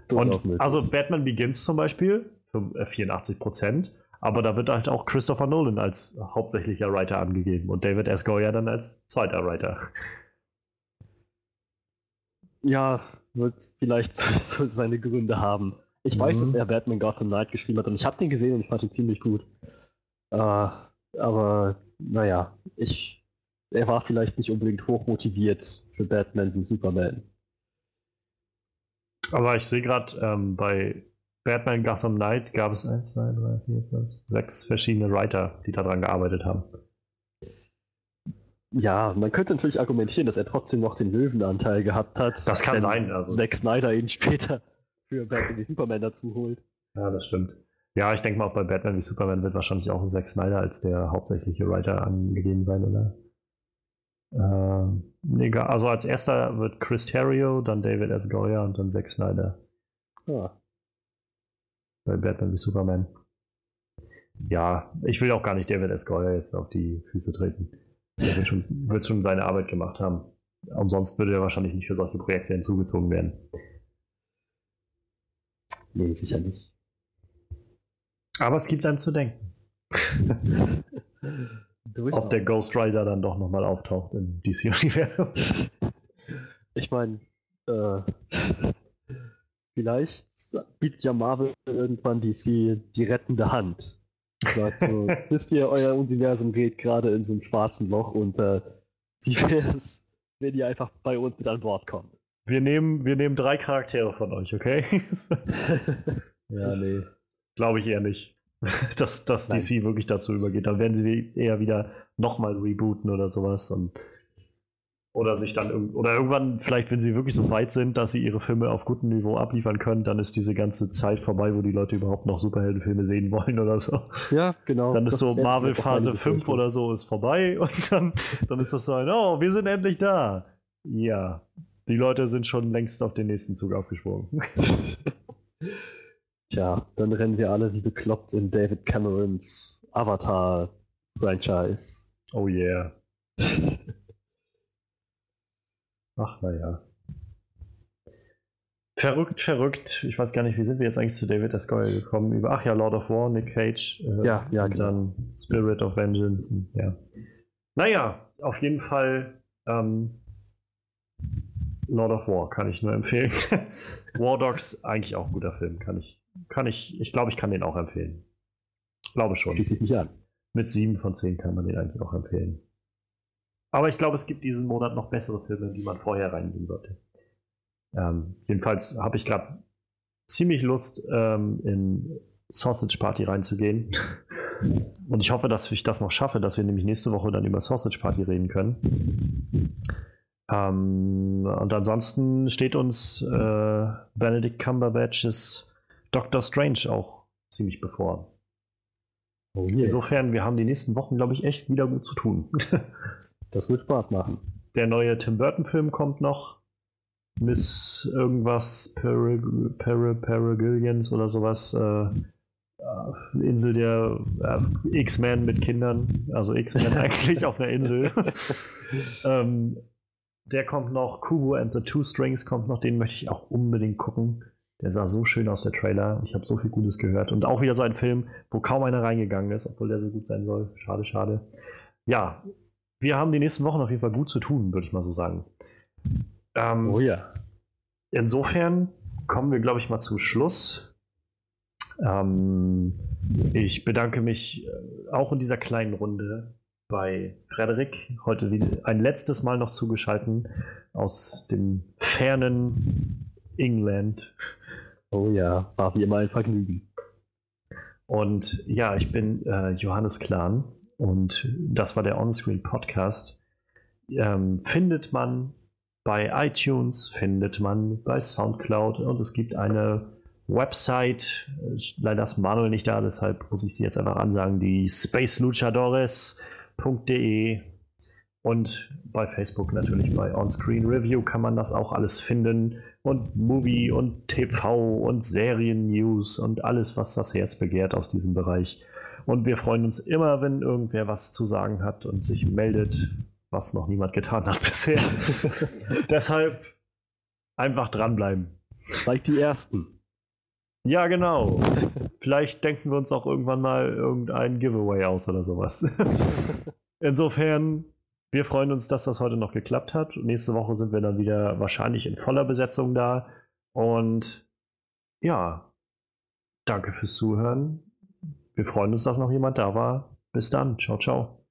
Und, also Batman Begins zum Beispiel, 84 Prozent. Aber da wird halt auch Christopher Nolan als hauptsächlicher Writer angegeben und David S. Goya dann als zweiter Writer. Ja, wird vielleicht so seine Gründe haben. Ich mhm. weiß, dass er Batman Gotham Knight geschrieben hat und ich habe den gesehen und ich fand ihn ziemlich gut. Äh, aber naja, ich, er war vielleicht nicht unbedingt hochmotiviert für Batman wie Superman. Aber ich sehe gerade ähm, bei Batman Gotham Knight gab es 1, 2, 3, 4, 5, 6 verschiedene Writer, die daran gearbeitet haben. Ja, man könnte natürlich argumentieren, dass er trotzdem noch den Löwenanteil gehabt hat. Das kann sein. Also. Zack Snyder ihn später für Batman wie Superman dazu holt. Ja, das stimmt. Ja, ich denke mal, auch bei Batman wie Superman wird wahrscheinlich auch Zack Snyder als der hauptsächliche Writer angegeben sein, oder? Äh, egal. Also als erster wird Chris Terrio, dann David S. Goya und dann Zack Snyder. Ja. Bei Batman wie Superman. Ja, ich will auch gar nicht David S. Goya jetzt auf die Füße treten. Er wird schon, wird schon seine Arbeit gemacht haben. Umsonst würde er wahrscheinlich nicht für solche Projekte hinzugezogen werden. Nee, sicher nicht. Aber es gibt einem zu denken. Ob der Ghost Rider dann doch nochmal auftaucht im DC-Universum. Ich meine, äh, vielleicht bietet ja Marvel irgendwann DC die rettende Hand. Sagt so, wisst ihr, euer Universum geht gerade in so einem schwarzen Loch und äh, wie wäre es, wenn ihr einfach bei uns mit an Bord kommt? Wir nehmen, wir nehmen drei Charaktere von euch, okay? ja, nee. Glaube ich eher nicht. dass, dass DC wirklich dazu übergeht. Dann werden sie eher wieder nochmal rebooten oder sowas. Und, oder sich dann oder irgendwann, vielleicht, wenn sie wirklich so weit sind, dass sie ihre Filme auf gutem Niveau abliefern können, dann ist diese ganze Zeit vorbei, wo die Leute überhaupt noch Superheldenfilme sehen wollen oder so. Ja, genau. Dann ist so Marvel Phase 5 oder so ist vorbei und dann, dann ist das so ein, oh, wir sind endlich da. Ja, die Leute sind schon längst auf den nächsten Zug aufgesprungen. Tja, dann rennen wir alle wie bekloppt in David Camerons Avatar-Franchise. Oh yeah. Ach, naja. Verrückt, verrückt. Ich weiß gar nicht, wie sind wir jetzt eigentlich zu David Escoyer gekommen? Über, ach ja, Lord of War, Nick Cage. Äh, ja, ja, genau. Dann Spirit of Vengeance. Und, ja. Naja, auf jeden Fall ähm, Lord of War kann ich nur empfehlen. War Dogs, eigentlich auch ein guter Film, kann ich kann ich, ich glaube, ich kann den auch empfehlen. Glaube schon. Schließe ich mich an. Mit sieben von zehn kann man den eigentlich auch empfehlen. Aber ich glaube, es gibt diesen Monat noch bessere Filme, die man vorher reingehen sollte. Ähm, jedenfalls habe ich gerade ziemlich Lust, ähm, in Sausage Party reinzugehen. Und ich hoffe, dass ich das noch schaffe, dass wir nämlich nächste Woche dann über Sausage Party reden können. Ähm, und ansonsten steht uns äh, Benedict Cumberbatches Doctor Strange auch ziemlich bevor. Oh yeah. Insofern, wir haben die nächsten Wochen, glaube ich, echt wieder gut zu tun. das wird Spaß machen. Der neue Tim Burton-Film kommt noch. Miss irgendwas, Paragillions oder sowas. Äh, Insel der äh, X-Men mit Kindern. Also X-Men eigentlich auf einer Insel. ähm, der kommt noch. Kubo and the Two Strings kommt noch. Den möchte ich auch unbedingt gucken. Der sah so schön aus, der Trailer. Ich habe so viel Gutes gehört. Und auch wieder so ein Film, wo kaum einer reingegangen ist, obwohl der so gut sein soll. Schade, schade. Ja, wir haben die nächsten Wochen auf jeden Fall gut zu tun, würde ich mal so sagen. Ähm, oh ja. Insofern kommen wir, glaube ich, mal zum Schluss. Ähm, ich bedanke mich äh, auch in dieser kleinen Runde bei Frederik. Heute wieder ein letztes Mal noch zugeschaltet aus dem fernen England. Oh ja, war wie immer ein Vergnügen. Und ja, ich bin äh, Johannes Klahn und das war der Onscreen Podcast. Ähm, findet man bei iTunes, findet man bei Soundcloud und es gibt eine Website. Leider ist Manuel nicht da, deshalb muss ich sie jetzt einfach ansagen: die spaceluchadores.de. Und bei Facebook natürlich bei Onscreen Review kann man das auch alles finden und Movie und TV und Serien-News und alles, was das Herz begehrt aus diesem Bereich. Und wir freuen uns immer, wenn irgendwer was zu sagen hat und sich meldet, was noch niemand getan hat bisher. Deshalb einfach dranbleiben. Seid die Ersten. Ja, genau. Vielleicht denken wir uns auch irgendwann mal irgendein Giveaway aus oder sowas. Insofern wir freuen uns, dass das heute noch geklappt hat. Nächste Woche sind wir dann wieder wahrscheinlich in voller Besetzung da. Und ja, danke fürs Zuhören. Wir freuen uns, dass noch jemand da war. Bis dann. Ciao, ciao.